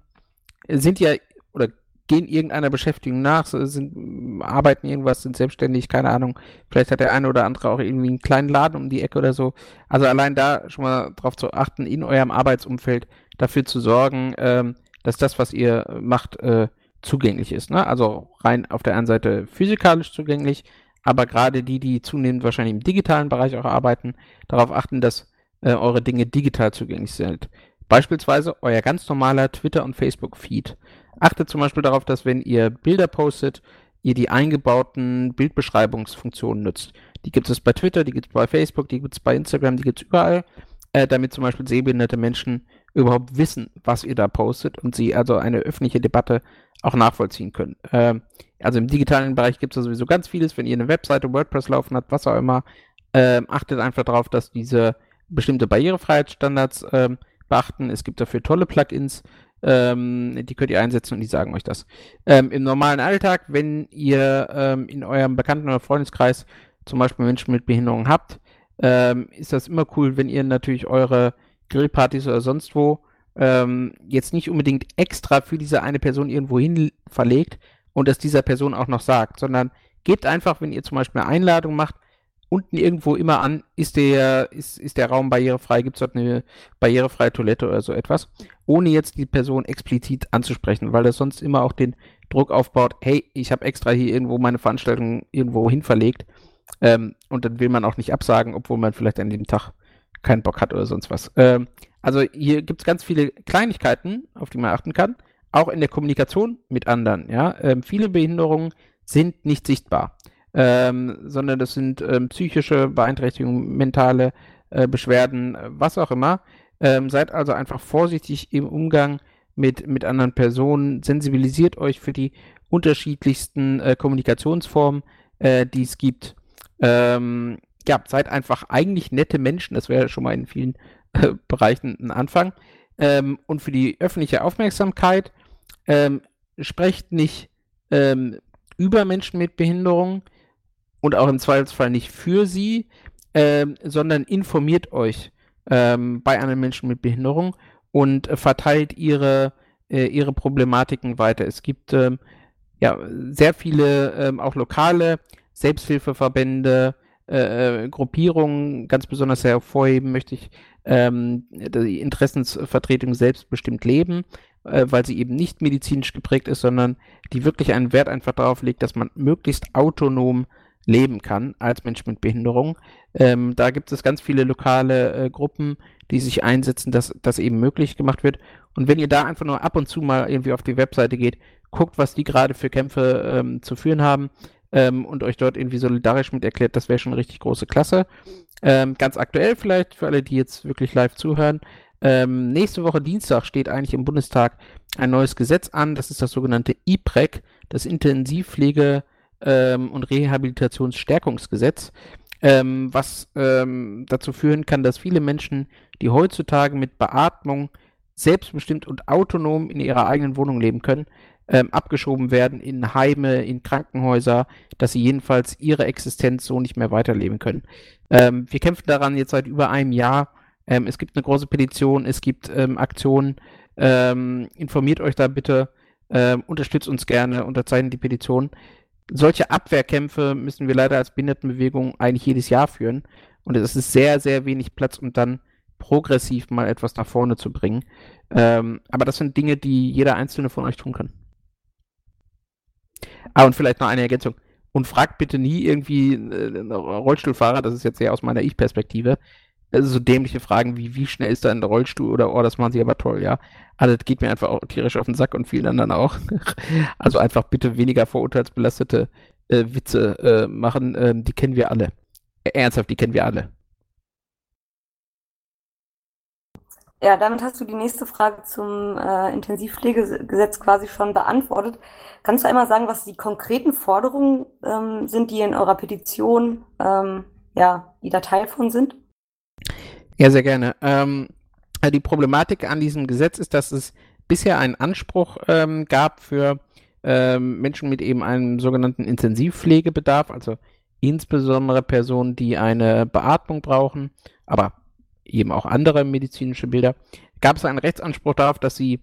sind ja oder gehen irgendeiner Beschäftigung nach, sind, arbeiten irgendwas, sind selbstständig, keine Ahnung. Vielleicht hat der eine oder andere auch irgendwie einen kleinen Laden um die Ecke oder so. Also allein da schon mal darauf zu achten, in eurem Arbeitsumfeld dafür zu sorgen, ähm, dass das, was ihr macht, äh, zugänglich ist. Ne? Also rein auf der einen Seite physikalisch zugänglich, aber gerade die, die zunehmend wahrscheinlich im digitalen Bereich auch arbeiten, darauf achten, dass äh, eure Dinge digital zugänglich sind. Beispielsweise euer ganz normaler Twitter- und Facebook-Feed. Achtet zum Beispiel darauf, dass wenn ihr Bilder postet, ihr die eingebauten Bildbeschreibungsfunktionen nutzt. Die gibt es bei Twitter, die gibt es bei Facebook, die gibt es bei Instagram, die gibt es überall, äh, damit zum Beispiel sehbehinderte Menschen überhaupt wissen, was ihr da postet und sie also eine öffentliche Debatte auch nachvollziehen können. Ähm, also im digitalen Bereich gibt es sowieso ganz vieles. Wenn ihr eine Webseite, WordPress laufen habt, was auch immer, ähm, achtet einfach darauf, dass diese bestimmte Barrierefreiheitsstandards ähm, beachten. Es gibt dafür tolle Plugins, ähm, die könnt ihr einsetzen und die sagen euch das. Ähm, Im normalen Alltag, wenn ihr ähm, in eurem Bekannten- oder Freundeskreis zum Beispiel Menschen mit Behinderung habt, ist das immer cool, wenn ihr natürlich eure Grillpartys oder sonst wo ähm, jetzt nicht unbedingt extra für diese eine Person irgendwo hin verlegt und das dieser Person auch noch sagt, sondern gebt einfach, wenn ihr zum Beispiel eine Einladung macht, unten irgendwo immer an, ist der, ist, ist der Raum barrierefrei, gibt es dort eine barrierefreie Toilette oder so etwas, ohne jetzt die Person explizit anzusprechen, weil das sonst immer auch den Druck aufbaut, hey, ich habe extra hier irgendwo meine Veranstaltung irgendwo hin verlegt ähm, und dann will man auch nicht absagen, obwohl man vielleicht an dem Tag keinen Bock hat oder sonst was. Ähm, also hier gibt es ganz viele Kleinigkeiten, auf die man achten kann, auch in der Kommunikation mit anderen. Ja? Ähm, viele Behinderungen sind nicht sichtbar ähm, sondern das sind ähm, psychische Beeinträchtigungen, mentale äh, Beschwerden, was auch immer. Ähm, seid also einfach vorsichtig im Umgang mit, mit anderen Personen, sensibilisiert euch für die unterschiedlichsten äh, Kommunikationsformen, äh, die es gibt. Ähm, ja, seid einfach eigentlich nette Menschen, das wäre schon mal in vielen äh, Bereichen ein Anfang. Ähm, und für die öffentliche Aufmerksamkeit ähm, sprecht nicht über Menschen mit Behinderung, und auch im Zweifelsfall nicht für sie, ähm, sondern informiert euch ähm, bei anderen Menschen mit Behinderung und äh, verteilt ihre, äh, ihre Problematiken weiter. Es gibt ähm, ja sehr viele ähm, auch lokale Selbsthilfeverbände, äh, äh, Gruppierungen, ganz besonders hervorheben möchte ich ähm, die Interessensvertretung selbstbestimmt leben, äh, weil sie eben nicht medizinisch geprägt ist, sondern die wirklich einen Wert einfach darauf legt, dass man möglichst autonom leben kann als Mensch mit Behinderung. Ähm, da gibt es ganz viele lokale äh, Gruppen, die sich einsetzen, dass das eben möglich gemacht wird. Und wenn ihr da einfach nur ab und zu mal irgendwie auf die Webseite geht, guckt, was die gerade für Kämpfe ähm, zu führen haben ähm, und euch dort irgendwie solidarisch mit erklärt, das wäre schon eine richtig große Klasse. Ähm, ganz aktuell vielleicht für alle, die jetzt wirklich live zuhören. Ähm, nächste Woche Dienstag steht eigentlich im Bundestag ein neues Gesetz an. Das ist das sogenannte IPREC, das Intensivpflege- ähm, und Rehabilitationsstärkungsgesetz, ähm, was ähm, dazu führen kann, dass viele Menschen, die heutzutage mit Beatmung selbstbestimmt und autonom in ihrer eigenen Wohnung leben können, ähm, abgeschoben werden in Heime, in Krankenhäuser, dass sie jedenfalls ihre Existenz so nicht mehr weiterleben können. Ähm, wir kämpfen daran jetzt seit über einem Jahr. Ähm, es gibt eine große Petition, es gibt Aktionen. informiert euch da bitte, unterstützt uns gerne, unterzeichnet die Petition solche Abwehrkämpfe müssen wir leider als Behindertenbewegung eigentlich jedes Jahr führen. Und es ist sehr, sehr wenig Platz, um dann progressiv mal etwas nach vorne zu bringen. Ähm, aber das sind Dinge, die jeder einzelne von euch tun kann. Ah, und vielleicht noch eine Ergänzung. Und fragt bitte nie irgendwie äh, Rollstuhlfahrer, das ist jetzt sehr aus meiner Ich-Perspektive, also so dämliche Fragen wie, wie schnell ist da ein Rollstuhl oder, oh, das machen sie aber toll, ja. Also das geht mir einfach auch tierisch auf den Sack und vielen anderen auch. [LAUGHS] also einfach bitte weniger vorurteilsbelastete äh, Witze äh, machen, ähm, die kennen wir alle. Ernsthaft, die kennen wir alle. Ja, damit hast du die nächste Frage zum äh, Intensivpflegegesetz quasi schon beantwortet. Kannst du einmal sagen, was die konkreten Forderungen ähm, sind, die in eurer Petition, ähm, ja, die da Teil von sind? Ja, sehr gerne. Ähm, die Problematik an diesem Gesetz ist, dass es bisher einen Anspruch ähm, gab für ähm, Menschen mit eben einem sogenannten Intensivpflegebedarf, also insbesondere Personen, die eine Beatmung brauchen, aber eben auch andere medizinische Bilder, gab es einen Rechtsanspruch darauf, dass sie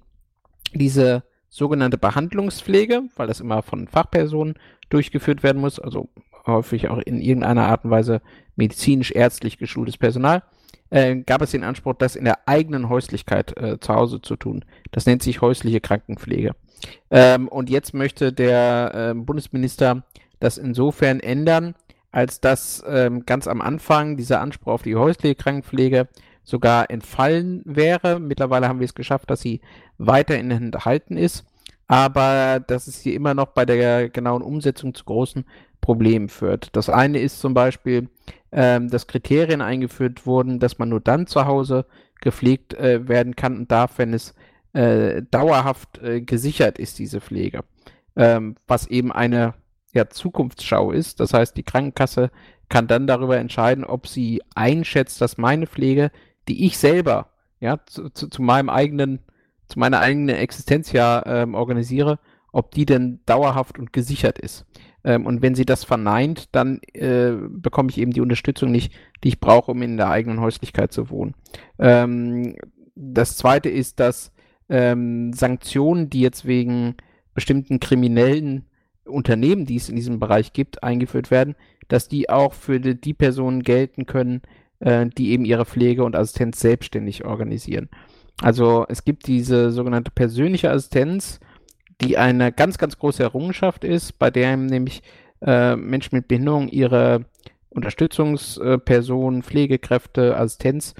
diese sogenannte Behandlungspflege, weil das immer von Fachpersonen durchgeführt werden muss, also häufig auch in irgendeiner Art und Weise medizinisch-ärztlich geschultes Personal, äh, gab es den Anspruch, das in der eigenen Häuslichkeit äh, zu Hause zu tun. Das nennt sich häusliche Krankenpflege. Ähm, und jetzt möchte der äh, Bundesminister das insofern ändern, als dass ähm, ganz am Anfang dieser Anspruch auf die häusliche Krankenpflege sogar entfallen wäre. Mittlerweile haben wir es geschafft, dass sie weiterhin enthalten ist, aber dass es hier immer noch bei der genauen Umsetzung zu großen Problemen führt. Das eine ist zum Beispiel, ähm, dass Kriterien eingeführt wurden, dass man nur dann zu Hause gepflegt äh, werden kann und darf, wenn es äh, dauerhaft äh, gesichert ist, diese Pflege. Ähm, was eben eine ja, Zukunftsschau ist. Das heißt, die Krankenkasse kann dann darüber entscheiden, ob sie einschätzt, dass meine Pflege, die ich selber ja, zu, zu, zu meinem eigenen, zu meiner eigenen Existenz ja ähm, organisiere, ob die denn dauerhaft und gesichert ist. Ähm, und wenn sie das verneint, dann äh, bekomme ich eben die Unterstützung nicht, die ich brauche, um in der eigenen Häuslichkeit zu wohnen. Ähm, das zweite ist, dass ähm, Sanktionen, die jetzt wegen bestimmten kriminellen Unternehmen, die es in diesem Bereich gibt, eingeführt werden, dass die auch für die, die Personen gelten können, äh, die eben ihre Pflege und Assistenz selbstständig organisieren. Also es gibt diese sogenannte persönliche Assistenz, die eine ganz, ganz große Errungenschaft ist, bei der nämlich äh, Menschen mit Behinderung ihre Unterstützungspersonen, Pflegekräfte, Assistenz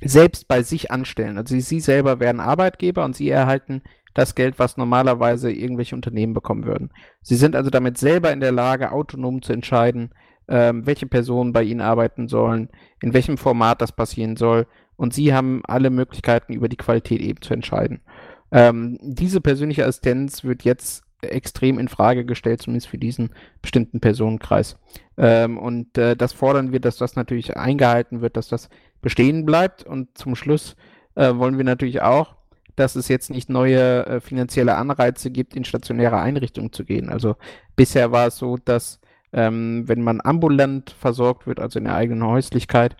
selbst bei sich anstellen. Also sie, sie selber werden Arbeitgeber und sie erhalten das Geld, was normalerweise irgendwelche Unternehmen bekommen würden. Sie sind also damit selber in der Lage, autonom zu entscheiden, ähm, welche Personen bei ihnen arbeiten sollen, in welchem Format das passieren soll. Und sie haben alle Möglichkeiten, über die Qualität eben zu entscheiden. Ähm, diese persönliche Assistenz wird jetzt extrem in Frage gestellt, zumindest für diesen bestimmten Personenkreis. Ähm, und äh, das fordern wir, dass das natürlich eingehalten wird, dass das bestehen bleibt. Und zum Schluss äh, wollen wir natürlich auch, dass es jetzt nicht neue äh, finanzielle Anreize gibt, in stationäre Einrichtungen zu gehen. Also bisher war es so, dass ähm, wenn man ambulant versorgt wird, also in der eigenen Häuslichkeit,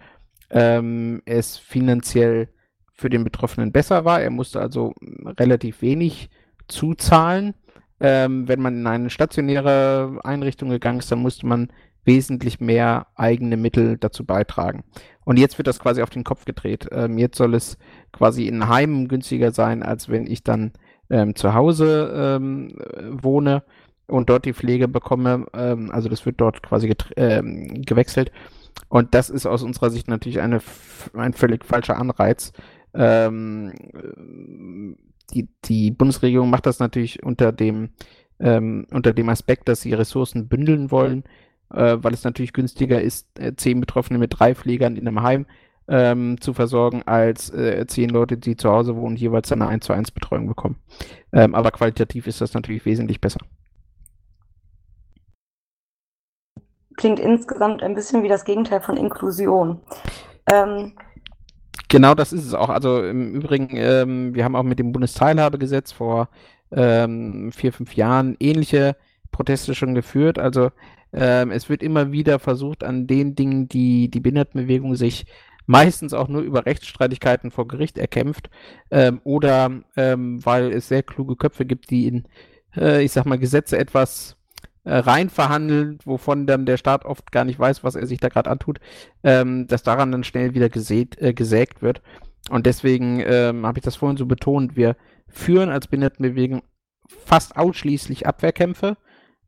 ähm, es finanziell für den Betroffenen besser war. Er musste also relativ wenig zuzahlen. Ähm, wenn man in eine stationäre Einrichtung gegangen ist, dann musste man wesentlich mehr eigene Mittel dazu beitragen. Und jetzt wird das quasi auf den Kopf gedreht. Ähm, jetzt soll es quasi in Heimen günstiger sein, als wenn ich dann ähm, zu Hause ähm, wohne und dort die Pflege bekomme. Ähm, also das wird dort quasi ähm, gewechselt. Und das ist aus unserer Sicht natürlich eine, ein völlig falscher Anreiz. Ähm, die, die Bundesregierung macht das natürlich unter dem, unter dem Aspekt, dass sie Ressourcen bündeln wollen äh, weil es natürlich günstiger ist, äh, zehn Betroffene mit drei Pflegern in einem Heim ähm, zu versorgen, als äh, zehn Leute, die zu Hause wohnen, jeweils eine 1 zu 1 Betreuung bekommen. Ähm, aber qualitativ ist das natürlich wesentlich besser. Klingt insgesamt ein bisschen wie das Gegenteil von Inklusion. Ähm, Genau das ist es auch. Also im Übrigen, ähm, wir haben auch mit dem Bundesteilhabegesetz vor ähm, vier, fünf Jahren ähnliche Proteste schon geführt. Also ähm, es wird immer wieder versucht, an den Dingen, die die Behindertenbewegung sich meistens auch nur über Rechtsstreitigkeiten vor Gericht erkämpft ähm, oder ähm, weil es sehr kluge Köpfe gibt, die in, äh, ich sag mal, Gesetze etwas äh, rein verhandeln, wovon dann der Staat oft gar nicht weiß, was er sich da gerade antut, ähm, dass daran dann schnell wieder gesät, äh, gesägt wird. Und deswegen ähm, habe ich das vorhin so betont, wir führen als Behindertenbewegung fast ausschließlich Abwehrkämpfe.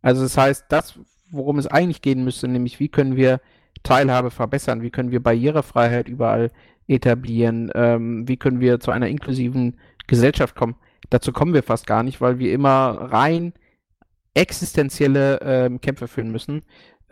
Also das heißt, das, worum es eigentlich gehen müsste, nämlich wie können wir Teilhabe verbessern, wie können wir Barrierefreiheit überall etablieren, ähm, wie können wir zu einer inklusiven Gesellschaft kommen. Dazu kommen wir fast gar nicht, weil wir immer rein existenzielle ähm, Kämpfe führen müssen.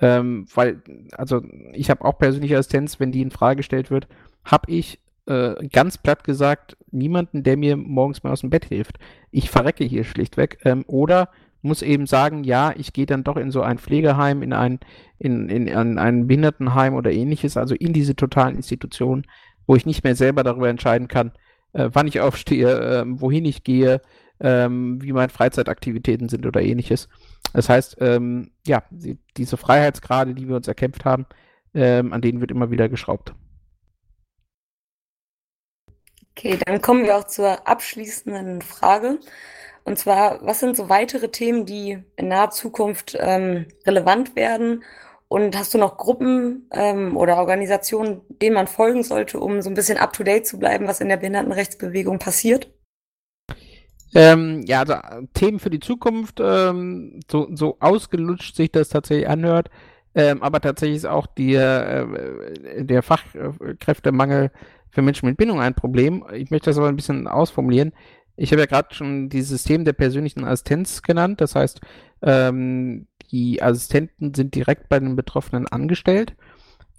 Ähm, weil, also ich habe auch persönliche Assistenz, wenn die in Frage gestellt wird, habe ich äh, ganz platt gesagt niemanden, der mir morgens mal aus dem Bett hilft. Ich verrecke hier schlichtweg. Ähm, oder muss eben sagen, ja, ich gehe dann doch in so ein Pflegeheim, in ein, in, in, in ein Behindertenheim oder ähnliches, also in diese totalen Institutionen, wo ich nicht mehr selber darüber entscheiden kann, äh, wann ich [LAUGHS] aufstehe, äh, wohin ich gehe, äh, wie meine Freizeitaktivitäten sind oder ähnliches. Das heißt, ähm, ja, die, diese Freiheitsgrade, die wir uns erkämpft haben, ähm, an denen wird immer wieder geschraubt. Okay, dann kommen wir auch zur abschließenden Frage. Und zwar, was sind so weitere Themen, die in naher Zukunft ähm, relevant werden? Und hast du noch Gruppen ähm, oder Organisationen, denen man folgen sollte, um so ein bisschen up-to-date zu bleiben, was in der Behindertenrechtsbewegung passiert? Ähm, ja, also Themen für die Zukunft, ähm, so, so ausgelutscht sich das tatsächlich anhört, ähm, aber tatsächlich ist auch die, äh, der Fachkräftemangel für Menschen mit Bindung ein Problem. Ich möchte das aber ein bisschen ausformulieren. Ich habe ja gerade schon dieses System der persönlichen Assistenz genannt. Das heißt, ähm, die Assistenten sind direkt bei den Betroffenen angestellt.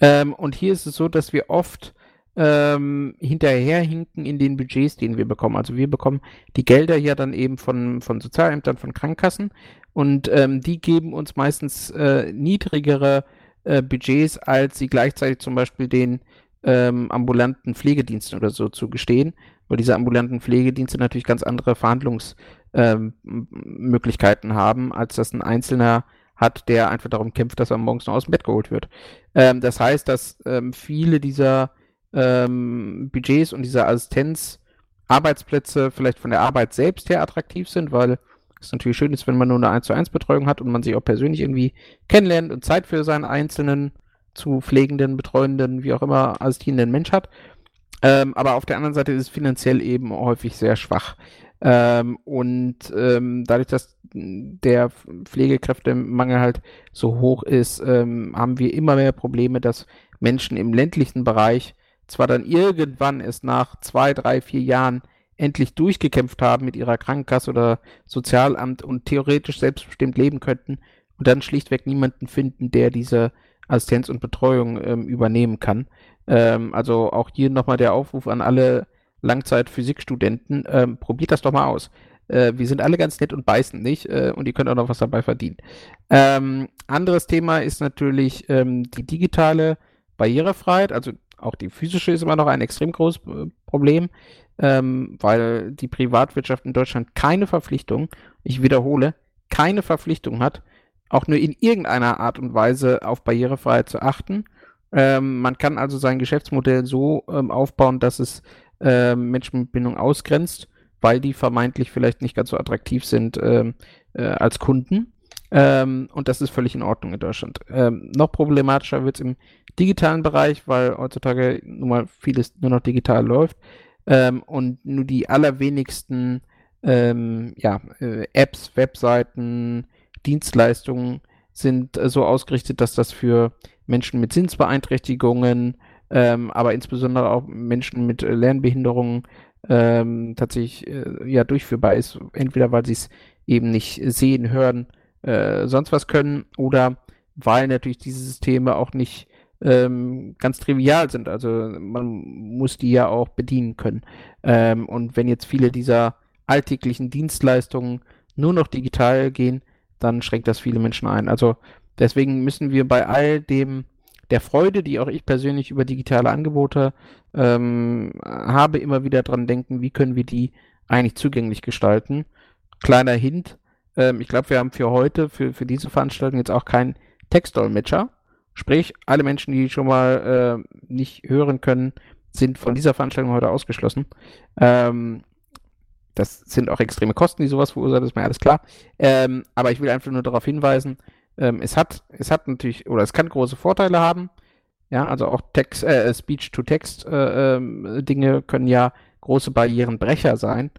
Ähm, und hier ist es so, dass wir oft ähm, hinterherhinken in den Budgets, den wir bekommen. Also wir bekommen die Gelder ja dann eben von, von Sozialämtern, von Krankenkassen und ähm, die geben uns meistens äh, niedrigere äh, Budgets, als sie gleichzeitig zum Beispiel den ähm, ambulanten Pflegediensten oder so zugestehen, weil diese ambulanten Pflegedienste natürlich ganz andere Verhandlungsmöglichkeiten ähm, haben, als das ein Einzelner hat, der einfach darum kämpft, dass er morgens noch aus dem Bett geholt wird. Ähm, das heißt, dass ähm, viele dieser ähm, Budgets und dieser Assistenzarbeitsplätze vielleicht von der Arbeit selbst her attraktiv sind, weil es natürlich schön ist, wenn man nur eine 1 zu 1 Betreuung hat und man sich auch persönlich irgendwie kennenlernt und Zeit für seinen einzelnen zu pflegenden, betreuenden, wie auch immer, assistierenden Mensch hat. Ähm, aber auf der anderen Seite ist es finanziell eben häufig sehr schwach. Ähm, und ähm, dadurch, dass der Pflegekräftemangel halt so hoch ist, ähm, haben wir immer mehr Probleme, dass Menschen im ländlichen Bereich zwar dann irgendwann es nach zwei, drei, vier Jahren endlich durchgekämpft haben mit ihrer Krankenkasse oder Sozialamt und theoretisch selbstbestimmt leben könnten und dann schlichtweg niemanden finden, der diese Assistenz und Betreuung ähm, übernehmen kann. Ähm, also auch hier nochmal der Aufruf an alle Langzeit-Physikstudenten, ähm, probiert das doch mal aus. Äh, wir sind alle ganz nett und beißen nicht äh, und ihr könnt auch noch was dabei verdienen. Ähm, anderes Thema ist natürlich ähm, die digitale Barrierefreiheit, also auch die physische ist immer noch ein extrem großes äh, Problem, ähm, weil die Privatwirtschaft in Deutschland keine Verpflichtung, ich wiederhole, keine Verpflichtung hat, auch nur in irgendeiner Art und Weise auf Barrierefreiheit zu achten. Ähm, man kann also sein Geschäftsmodell so ähm, aufbauen, dass es ähm, Menschen mit Bindung ausgrenzt, weil die vermeintlich vielleicht nicht ganz so attraktiv sind ähm, äh, als Kunden. Ähm, und das ist völlig in Ordnung in Deutschland. Ähm, noch problematischer wird es im digitalen Bereich, weil heutzutage nun mal vieles nur noch digital läuft und nur die allerwenigsten ja, äh, Apps, Webseiten, Dienstleistungen sind äh, so ausgerichtet, dass das für Menschen mit Sinnsbeeinträchtigungen, ähm, aber insbesondere auch Menschen mit äh, Lernbehinderungen ähm, tatsächlich äh, ja durchführbar ist. Entweder weil sie es eben nicht sehen, hören, äh, sonst was können oder weil natürlich diese Systeme auch nicht ähm, ganz trivial sind. Also man muss die ja auch bedienen können. Ähm, und wenn jetzt viele dieser alltäglichen Dienstleistungen nur noch digital gehen, dann schränkt das viele Menschen ein. Also deswegen müssen wir bei all dem der Freude, die auch ich persönlich über digitale Angebote ähm, habe, immer wieder dran denken, wie können wir die eigentlich zugänglich gestalten. Kleiner Hint, ähm, ich glaube, wir haben für heute, für, für diese Veranstaltung jetzt auch keinen Textdolmetscher. Sprich, alle Menschen, die schon mal äh, nicht hören können, sind von dieser Veranstaltung heute ausgeschlossen. Ähm, das sind auch extreme Kosten, die sowas verursachen, ist mir alles klar. Ähm, aber ich will einfach nur darauf hinweisen, ähm, es hat, es hat natürlich, oder es kann große Vorteile haben. Ja, also auch Text, äh, Speech-to-Text-Dinge äh, ähm, können ja große Barrierenbrecher sein.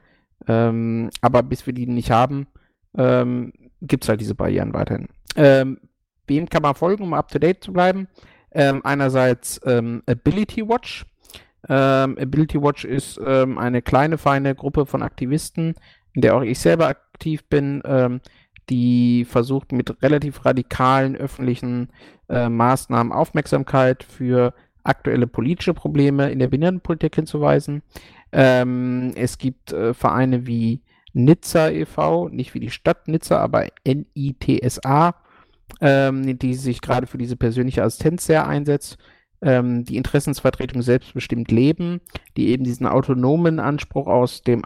Ähm, aber bis wir die nicht haben, ähm, gibt es halt diese Barrieren weiterhin. Ähm, wem kann man folgen, um up to date zu bleiben? Ähm, einerseits ähm, Ability Watch. Ability Watch ist eine kleine, feine Gruppe von Aktivisten, in der auch ich selber aktiv bin, die versucht mit relativ radikalen öffentlichen äh, Maßnahmen Aufmerksamkeit für aktuelle politische Probleme in der Behindertenpolitik hinzuweisen. Ähm, es gibt äh, Vereine wie Nizza e.V., nicht wie die Stadt Nizza, aber N-I-T-S-A, ähm, die sich gerade für diese persönliche Assistenz sehr einsetzt. Ähm, die Interessensvertretung selbstbestimmt leben, die eben diesen autonomen Anspruch aus dem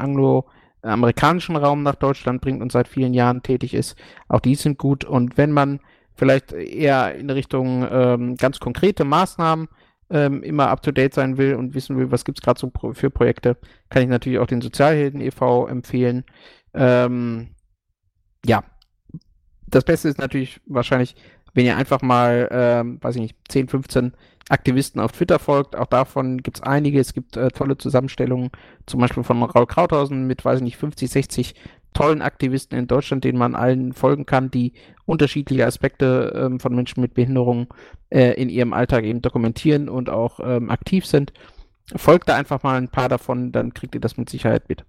angloamerikanischen Raum nach Deutschland bringt und seit vielen Jahren tätig ist. Auch die sind gut. Und wenn man vielleicht eher in Richtung ähm, ganz konkrete Maßnahmen ähm, immer up-to-date sein will und wissen will, was gibt es gerade so pro für Projekte, kann ich natürlich auch den Sozialhelden e.V. empfehlen. Ähm, ja, das Beste ist natürlich wahrscheinlich, wenn ihr einfach mal, ähm, weiß ich nicht, 10, 15 Aktivisten auf Twitter folgt. Auch davon gibt es einige. Es gibt äh, tolle Zusammenstellungen, zum Beispiel von Raul Krauthausen mit, weiß ich nicht, 50, 60 tollen Aktivisten in Deutschland, denen man allen folgen kann, die unterschiedliche Aspekte ähm, von Menschen mit Behinderung äh, in ihrem Alltag eben dokumentieren und auch ähm, aktiv sind. Folgt da einfach mal ein paar davon, dann kriegt ihr das mit Sicherheit mit.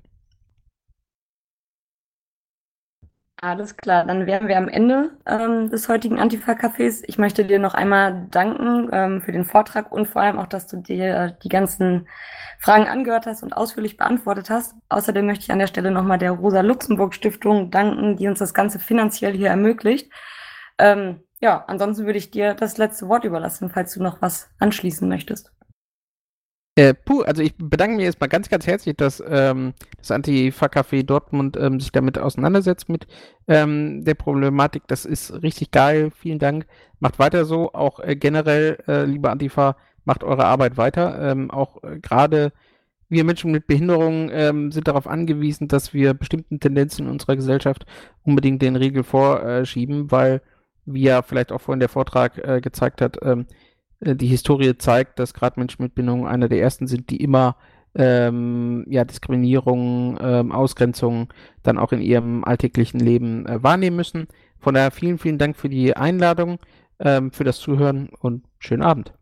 Alles klar, dann wären wir am Ende ähm, des heutigen Antifa-Cafés. Ich möchte dir noch einmal danken ähm, für den Vortrag und vor allem auch, dass du dir die ganzen Fragen angehört hast und ausführlich beantwortet hast. Außerdem möchte ich an der Stelle nochmal der Rosa-Luxemburg-Stiftung danken, die uns das Ganze finanziell hier ermöglicht. Ähm, ja, ansonsten würde ich dir das letzte Wort überlassen, falls du noch was anschließen möchtest. Äh, puh, also ich bedanke mich erstmal ganz, ganz herzlich, dass ähm, das Antifa-Café Dortmund ähm, sich damit auseinandersetzt mit ähm, der Problematik. Das ist richtig geil. Vielen Dank. Macht weiter so. Auch äh, generell, äh, liebe Antifa, macht eure Arbeit weiter. Ähm, auch äh, gerade wir Menschen mit Behinderungen ähm, sind darauf angewiesen, dass wir bestimmten Tendenzen in unserer Gesellschaft unbedingt den Riegel vorschieben, weil, wie ja vielleicht auch vorhin der Vortrag äh, gezeigt hat, ähm, äh, die Historie zeigt, dass gerade Menschen mit Bindung einer der ersten sind, die immer ähm, ja, Diskriminierung, ähm, Ausgrenzung dann auch in ihrem alltäglichen Leben äh, wahrnehmen müssen. Von daher vielen, vielen Dank für die Einladung, ähm, für das Zuhören und schönen Abend.